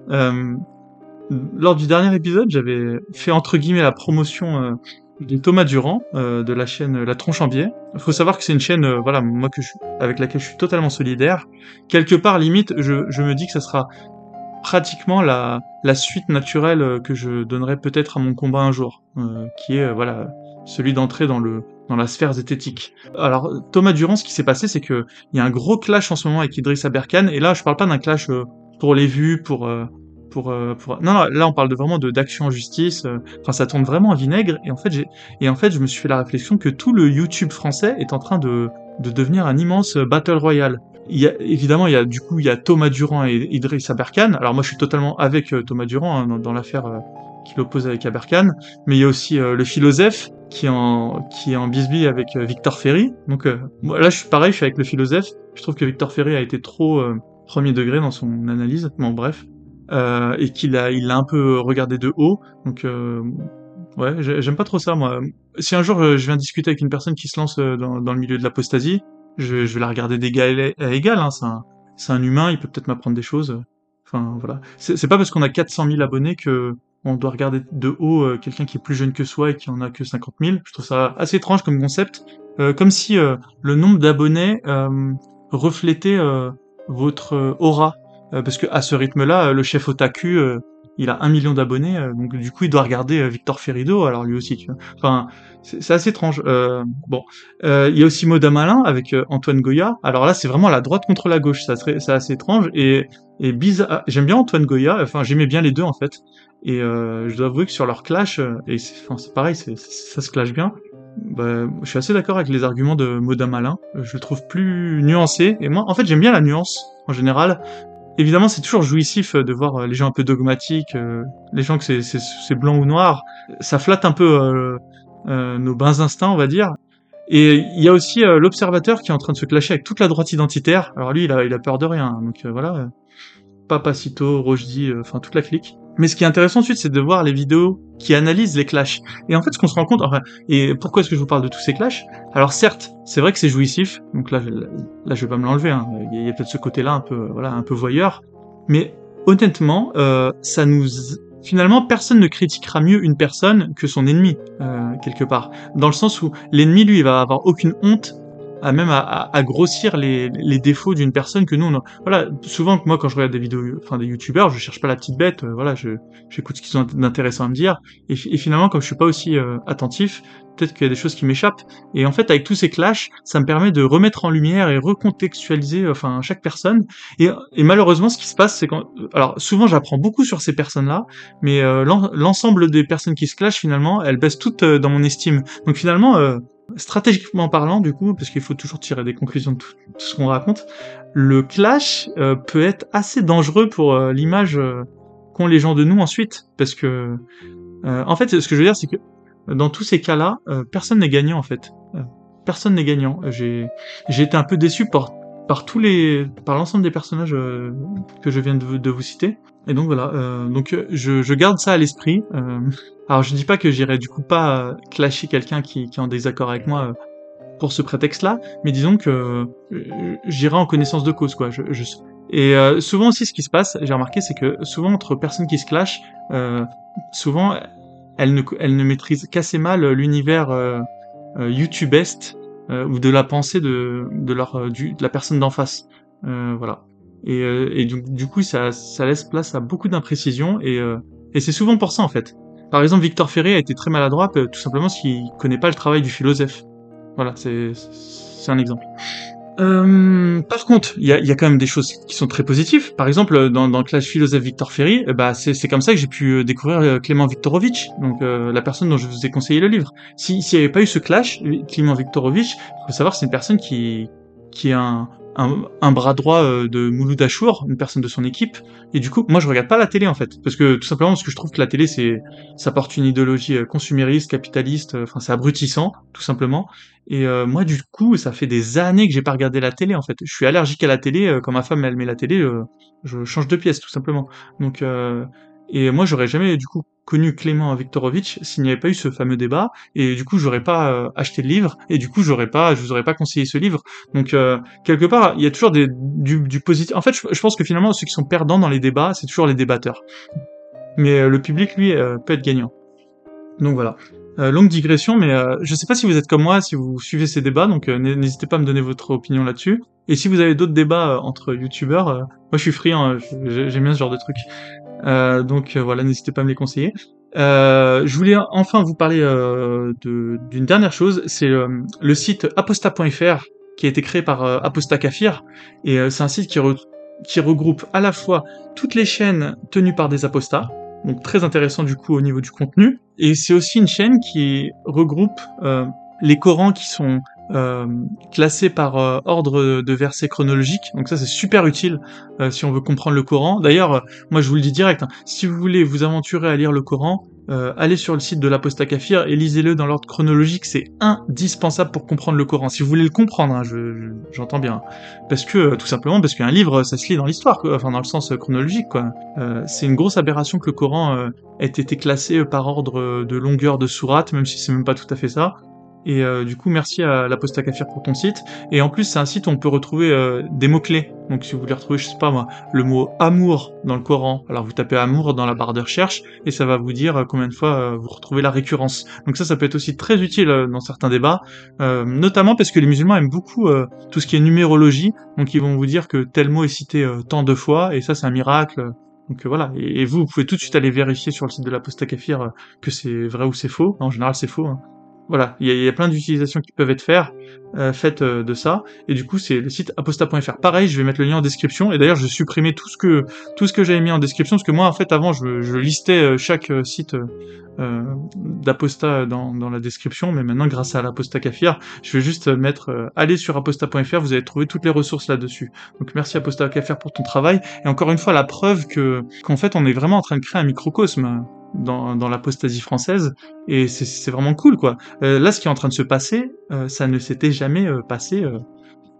A: lors du dernier épisode, j'avais fait entre guillemets la promotion euh, de Thomas Durand euh, de la chaîne La Tronche en Biais. Il faut savoir que c'est une chaîne, euh, voilà, moi que je, avec laquelle je suis totalement solidaire. Quelque part, limite, je, je me dis que ça sera pratiquement la, la suite naturelle que je donnerai peut-être à mon combat un jour, qui est voilà celui d'entrer dans le dans la sphère zététique. Alors Thomas Durand, ce qui s'est passé, c'est que il y a un gros clash en ce moment avec Idriss Aberkan, et là je parle pas d'un clash pour les vues, pour pour, euh, pour... Non, là on parle de vraiment d'action en justice. Euh, enfin, ça tourne vraiment à vinaigre. Et en fait, j'ai et en fait, je me suis fait la réflexion que tout le YouTube français est en train de de devenir un immense euh, battle royale. Il y a, évidemment, il y a du coup, il y a Thomas Durand et Idriss Aberkan. Alors moi, je suis totalement avec Thomas Durand hein, dans, l'affaire qu'il oppose avec Aberkan, mais il y a aussi le philosophe qui est en qui est en bisbille avec Victor Ferry. Donc là, je suis pareil, je suis avec le philosophe. Je trouve que Victor Ferry a été trop premier degré dans son analyse. Bon, bref. Euh, et qu'il a, il l'a un peu regardé de haut. Donc, euh, ouais, j'aime pas trop ça, moi. Si un jour euh, je viens discuter avec une personne qui se lance dans, dans le milieu de l'apostasie, je, je, vais la regarder d'égal à égal. Hein. C'est un, c'est un humain, il peut peut-être m'apprendre des choses. Enfin, voilà. C'est pas parce qu'on a 400 000 abonnés que on doit regarder de haut quelqu'un qui est plus jeune que soi et qui en a que 50 000. Je trouve ça assez étrange comme concept. Euh, comme si le nombre d'abonnés reflétait votre aura euh, parce que à ce rythme-là, le chef otaku, euh, il a un million d'abonnés, euh, donc du coup il doit regarder Victor Ferrido, alors lui aussi, tu vois. Enfin, c'est assez étrange. bon, il y a aussi Moda Malin avec Antoine Goya. Alors là, c'est vraiment la droite contre la gauche, c'est assez étrange et, et bizarre. J'aime bien Antoine Goya, enfin j'aimais bien les deux en fait. Et je dois avouer que sur leur clash, et c'est pareil, ça se clash bien. Bah, je suis assez d'accord avec les arguments de Moda Malin. Je le trouve plus nuancé. Et moi, en fait, j'aime bien la nuance en général évidemment, c'est toujours jouissif euh, de voir euh, les gens un peu dogmatiques, euh, les gens que c'est blanc ou noir. Ça flatte un peu nos bons instincts, on va dire. Et il y a aussi l'observateur qui est en train de se clasher avec toute la droite identitaire. Alors lui, il a, il a peur de rien. Donc voilà, Papacito, Rochdi, enfin toute la clique. Mais ce qui est intéressant ensuite, c'est de voir les vidéos qui analysent les clashs. Et en fait, ce qu'on se rend compte, enfin, et pourquoi est-ce que je vous parle de tous ces clashs? Alors certes, c'est vrai que c'est jouissif, donc là, là, je vais pas me l'enlever. Hein. Il y a, peut-être ce côté-là un peu, voilà, un peu voyeur. Mais honnêtement, euh, ça nous, finalement, personne ne critiquera mieux une personne que son ennemi euh, quelque part. Dans le sens où l'ennemi, lui, il va avoir aucune honte à même à, à, grossir les, les défauts d'une personne que nous on voilà souvent moi quand je regarde des vidéos enfin des youtubeurs je cherche pas la petite bête euh, voilà je j'écoute ce qu'ils ont d'intéressant à me dire. Et, et, finalement comme je suis pas aussi euh, attentif peut-être qu'il y a des choses qui m'échappent. Et en fait avec tous ces clashs ça me permet de remettre en lumière et recontextualiser euh, enfin chaque personne. Et, et malheureusement ce qui se passe c'est quand alors souvent j'apprends beaucoup sur ces personnes là mais l'ensemble des personnes qui se clashent finalement elles baissent toutes dans mon estime. Donc finalement stratégiquement parlant, du coup, parce qu'il faut toujours tirer des conclusions de tout, ce qu'on raconte, le clash euh, peut être assez dangereux pour euh, l'image euh, qu'ont les gens de nous ensuite, parce que, en fait, ce que je veux dire, c'est que dans tous ces cas-là, personne n'est gagnant en fait. personne n'est gagnant. J'ai, j'ai été un peu déçu par par tous les, par l'ensemble des personnages que je viens de, vous citer. Et donc voilà. donc je, je garde ça à l'esprit. [LAUGHS] Alors je dis pas que j'irai du coup pas euh, clasher quelqu'un qui, qui est en désaccord avec moi euh, pour ce prétexte-là, mais disons que euh, j'irai en connaissance de cause quoi. Je, je... Et souvent aussi ce qui se passe, j'ai remarqué, c'est que souvent entre personnes qui se clashent, souvent elles ne, elles ne maîtrisent qu'assez mal l'univers YouTubeste ou de la pensée de, de, leur, du, de la personne d'en face. voilà. Et, et du, coup ça, ça laisse place à beaucoup d'imprécisions et, et c'est souvent pour ça en fait. Par exemple, Victor Ferré a été très maladroit, euh, tout simplement parce qu'il connaît pas le travail du philosophe. Voilà, c'est un exemple. Euh, par contre, il y a, y a, quand même des choses qui sont très positives. Par exemple, dans, dans clash philosophe Victor Ferry, euh, bah c'est comme ça que j'ai pu euh, découvrir Clément Viktorovitch, donc la personne dont je vous ai conseillé le livre. S'il n'y avait pas eu ce clash, Clément Viktorovitch, il faut savoir c'est une personne qui qui est un, un, bras droit euh, de Mouloud Achour, une personne de son équipe. Et du coup, moi, je regarde pas la télé en fait, parce que tout simplement parce que je trouve que la télé, c'est, ça porte une idéologie euh, consumériste, capitaliste. Euh, enfin, c'est abrutissant, tout simplement. Et moi, du coup, ça fait des années que j'ai pas regardé la télé en fait. Je suis allergique à la télé. quand ma femme elle met la télé, je change de pièce, tout simplement. Donc, et moi, j'aurais jamais du coup connu Clément Viktorovitch s'il n'y avait pas eu ce fameux débat et du coup j'aurais pas euh, acheté le livre et du coup j'aurais pas je vous aurais pas conseillé ce livre. Donc euh, quelque part il y a toujours des du, du positif. En fait je, pense que finalement ceux qui sont perdants dans les débats c'est toujours les débatteurs. Mais euh, le public lui peut être gagnant. Donc voilà. Longue digression, mais je sais pas si vous êtes comme moi, si vous suivez ces débats, donc n'hésitez pas à me donner votre opinion là-dessus. Et si vous avez d'autres débats entre youtubeurs, moi je suis friand, j'aime bien ce genre de trucs. Euh, donc euh, voilà, n'hésitez pas à me les conseiller. Euh, je voulais enfin vous parler d'une dernière chose, c'est le site aposta.fr qui a été créé par Aposta Kafir, et c'est un site qui, regroupe à la fois toutes les chaînes tenues par des apostats, donc très intéressant du coup au niveau du contenu, et c'est aussi une chaîne qui regroupe les Corans qui sont euh, classés par euh, ordre de versets chronologiques. Donc ça c'est super utile euh, si on veut comprendre le Coran. D'ailleurs, moi je vous le dis direct, hein, si vous voulez vous aventurer à lire le Coran, allez sur le site de l'Apostat Kafir et lisez-le dans l'ordre chronologique, c'est indispensable pour comprendre le Coran. Si vous voulez le comprendre, hein, j'entends bien. Parce que, tout simplement, parce qu'un livre, ça se lit dans l'histoire, enfin dans le sens chronologique, quoi. c'est une grosse aberration que le Coran ait été classé par ordre de longueur de sourate, même si c'est même pas tout à fait ça. Et euh, du coup, merci à l'Aposta Kafir pour ton site. Et en plus, c'est un site où on peut retrouver euh, des mots-clés. Donc si vous voulez retrouver, je sais pas moi, le mot amour dans le Coran, alors vous tapez amour dans la barre de recherche et ça va vous dire euh, combien de fois vous retrouvez la récurrence. Donc ça, ça peut être aussi très utile dans certains débats, notamment parce que les musulmans aiment beaucoup tout ce qui est numérologie. Donc ils vont vous dire que tel mot est cité tant de fois et ça, c'est un miracle. Donc voilà, et, vous, vous pouvez tout de suite aller vérifier sur le site de l'Aposta Kafir que c'est vrai ou c'est faux. En général, c'est faux. Hein. Voilà, il y, a plein d'utilisations qui peuvent être faites, euh, faites euh, de ça. Et du coup, c'est le site aposta.fr. Pareil, je vais mettre le lien en description. Et d'ailleurs, je supprimer tout ce que tout ce que j'avais mis en description, parce que moi, en fait, avant, je, listais euh, chaque site euh, d'aposta dans, la description, mais maintenant, grâce à l'aposta Kafir, je vais juste mettre allez sur aposta.fr. Vous allez trouver toutes les ressources là-dessus. Donc, merci aposta Kafir pour ton travail. Et encore une fois, la preuve que qu'en fait, on est vraiment en train de créer un microcosme dans, dans l'apostasie française et c'est vraiment cool quoi. Euh, là ce qui est en train de se passer, euh, ça ne s'était jamais euh, passé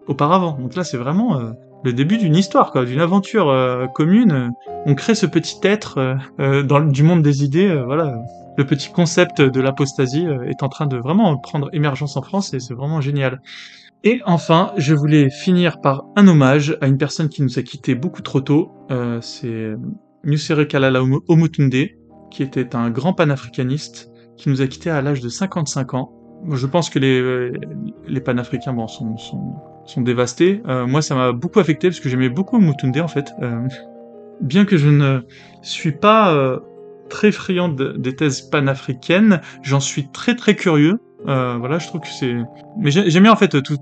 A: auparavant. Donc là c'est vraiment le début d'une histoire, quoi, d'une aventure commune. On crée ce petit être dans du monde des idées, voilà. Le petit concept de l'apostasie est en train de vraiment prendre émergence en France et c'est vraiment génial. Et enfin, je voulais finir par un hommage à une personne qui nous a quitté beaucoup trop tôt. Euh, c'est Nusere Kalala Omutunde, qui était un grand panafricaniste, qui nous a quitté à l'âge de 55 ans. Je pense que les, les panafricains sont, sont, sont dévastés. Euh, moi, ça m'a beaucoup affecté parce que j'aimais beaucoup Omutunde en fait. Euh, bien que je ne suis pas euh, très friand des thèses panafricaines, j'en suis très très curieux. Euh, voilà, je trouve que c'est. Mais j'aime bien en fait tout,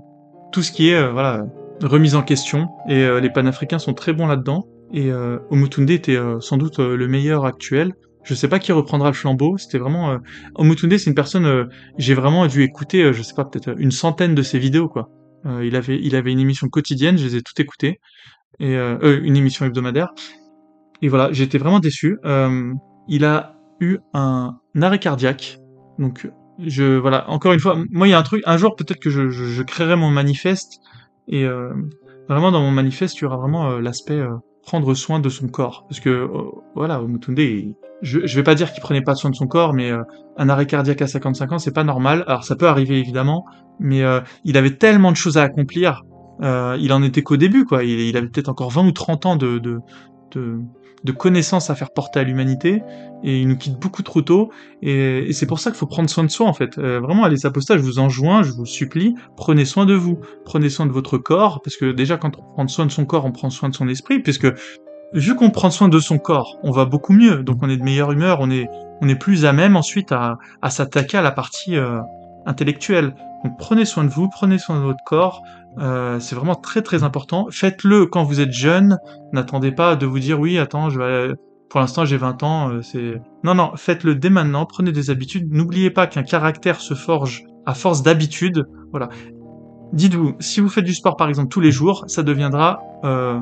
A: tout ce qui est euh, voilà remise en question et euh, les panafricains sont très bons là-dedans. Et euh, Omutunde était sans doute le meilleur actuel. Je sais pas qui reprendra le flambeau. C'était vraiment Omutunde, c'est une personne. J'ai vraiment dû écouter, je sais pas, peut-être une centaine de ses vidéos quoi. il avait, il avait une émission quotidienne, je les ai toutes écoutées et une émission hebdomadaire. Et voilà, j'étais vraiment déçu. il a eu un arrêt cardiaque, donc je voilà encore une fois moi il y a un truc un jour peut-être que je, je, je, créerai mon manifeste et euh, vraiment dans mon manifeste il y aura vraiment euh, l'aspect euh, prendre soin de son corps parce que euh, voilà Mutunde je, je vais pas dire qu'il prenait pas soin de son corps mais un arrêt cardiaque à 55 ans c'est pas normal. Alors ça peut arriver évidemment mais il avait tellement de choses à accomplir il en était qu'au début quoi. Il, avait peut-être encore 20 ou 30 ans de, de, de connaissances à faire porter à l'humanité et il nous quitte beaucoup trop tôt et, c'est pour ça qu'il faut prendre soin de soi en fait. Euh, vraiment, les apostats, je vous enjoins, je vous supplie, prenez soin de vous, prenez soin de votre corps parce que déjà quand on prend soin de son corps, on prend soin de son esprit puisque vu qu'on prend soin de son corps, on va beaucoup mieux, donc on est de meilleure humeur, on est on est plus à même ensuite à, à s'attaquer à la partie euh, intellectuelle. Donc prenez soin de vous, prenez soin de votre corps, euh, c'est vraiment très très important. Faites-le quand vous êtes jeune. N'attendez pas de vous dire oui, attends, je vais. Pour l'instant, j'ai 20 ans. Euh, c'est non, non. Faites-le dès maintenant. Prenez des habitudes. N'oubliez pas qu'un caractère se forge à force d'habitude. Voilà. Dites-vous, si vous faites du sport par exemple tous les jours, ça deviendra euh,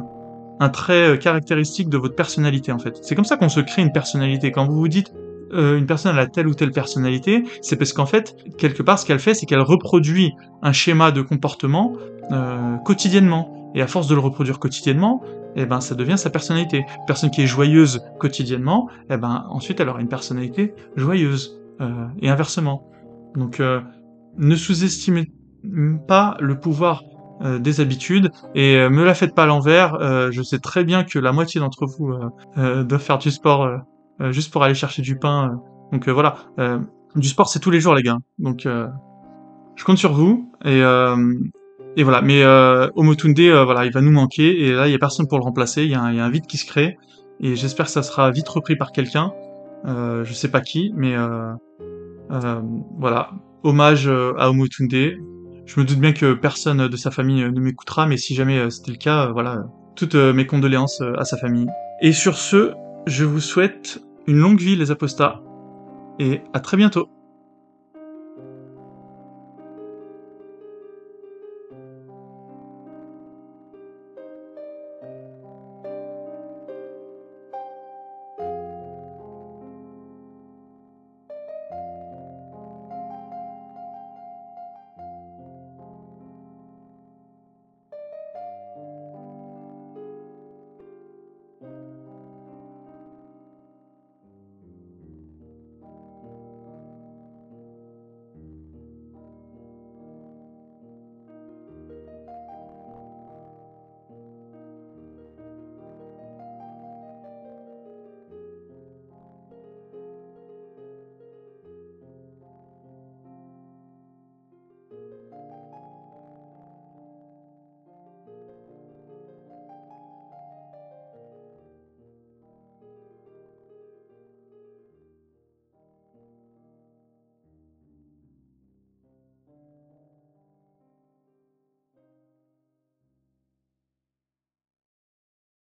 A: un trait caractéristique de votre personnalité en fait. C'est comme ça qu'on se crée une personnalité. Quand vous vous dites euh, une personne a telle ou telle personnalité, c'est parce qu'en fait, quelque part, ce qu'elle fait, c'est qu'elle reproduit un schéma de comportement euh, quotidiennement. Et à force de le reproduire quotidiennement, eh ben, ça devient sa personnalité. Une personne qui est joyeuse quotidiennement, eh ben, ensuite, elle aura une personnalité joyeuse. Euh, et inversement. Donc, euh, ne sous-estimez pas le pouvoir euh, des habitudes et euh, me la faites pas à l'envers. je sais très bien que la moitié d'entre vous doivent faire du sport juste pour aller chercher du pain. donc voilà, du sport c'est tous les jours les gars. Donc je compte sur vous et et voilà, mais euh, Omotunde, euh, voilà, il va nous manquer, et là, il y a personne pour le remplacer, il y, a un, vide qui se crée, et j'espère que ça sera vite repris par quelqu'un, euh, je sais pas qui, mais euh, euh voilà, hommage euh, à Omotunde. Je me doute bien que personne de sa famille ne m'écoutera, mais si jamais c'était le cas, voilà, toutes mes condoléances à sa famille. Et sur ce, je vous souhaite une longue vie les apostats, et à très bientôt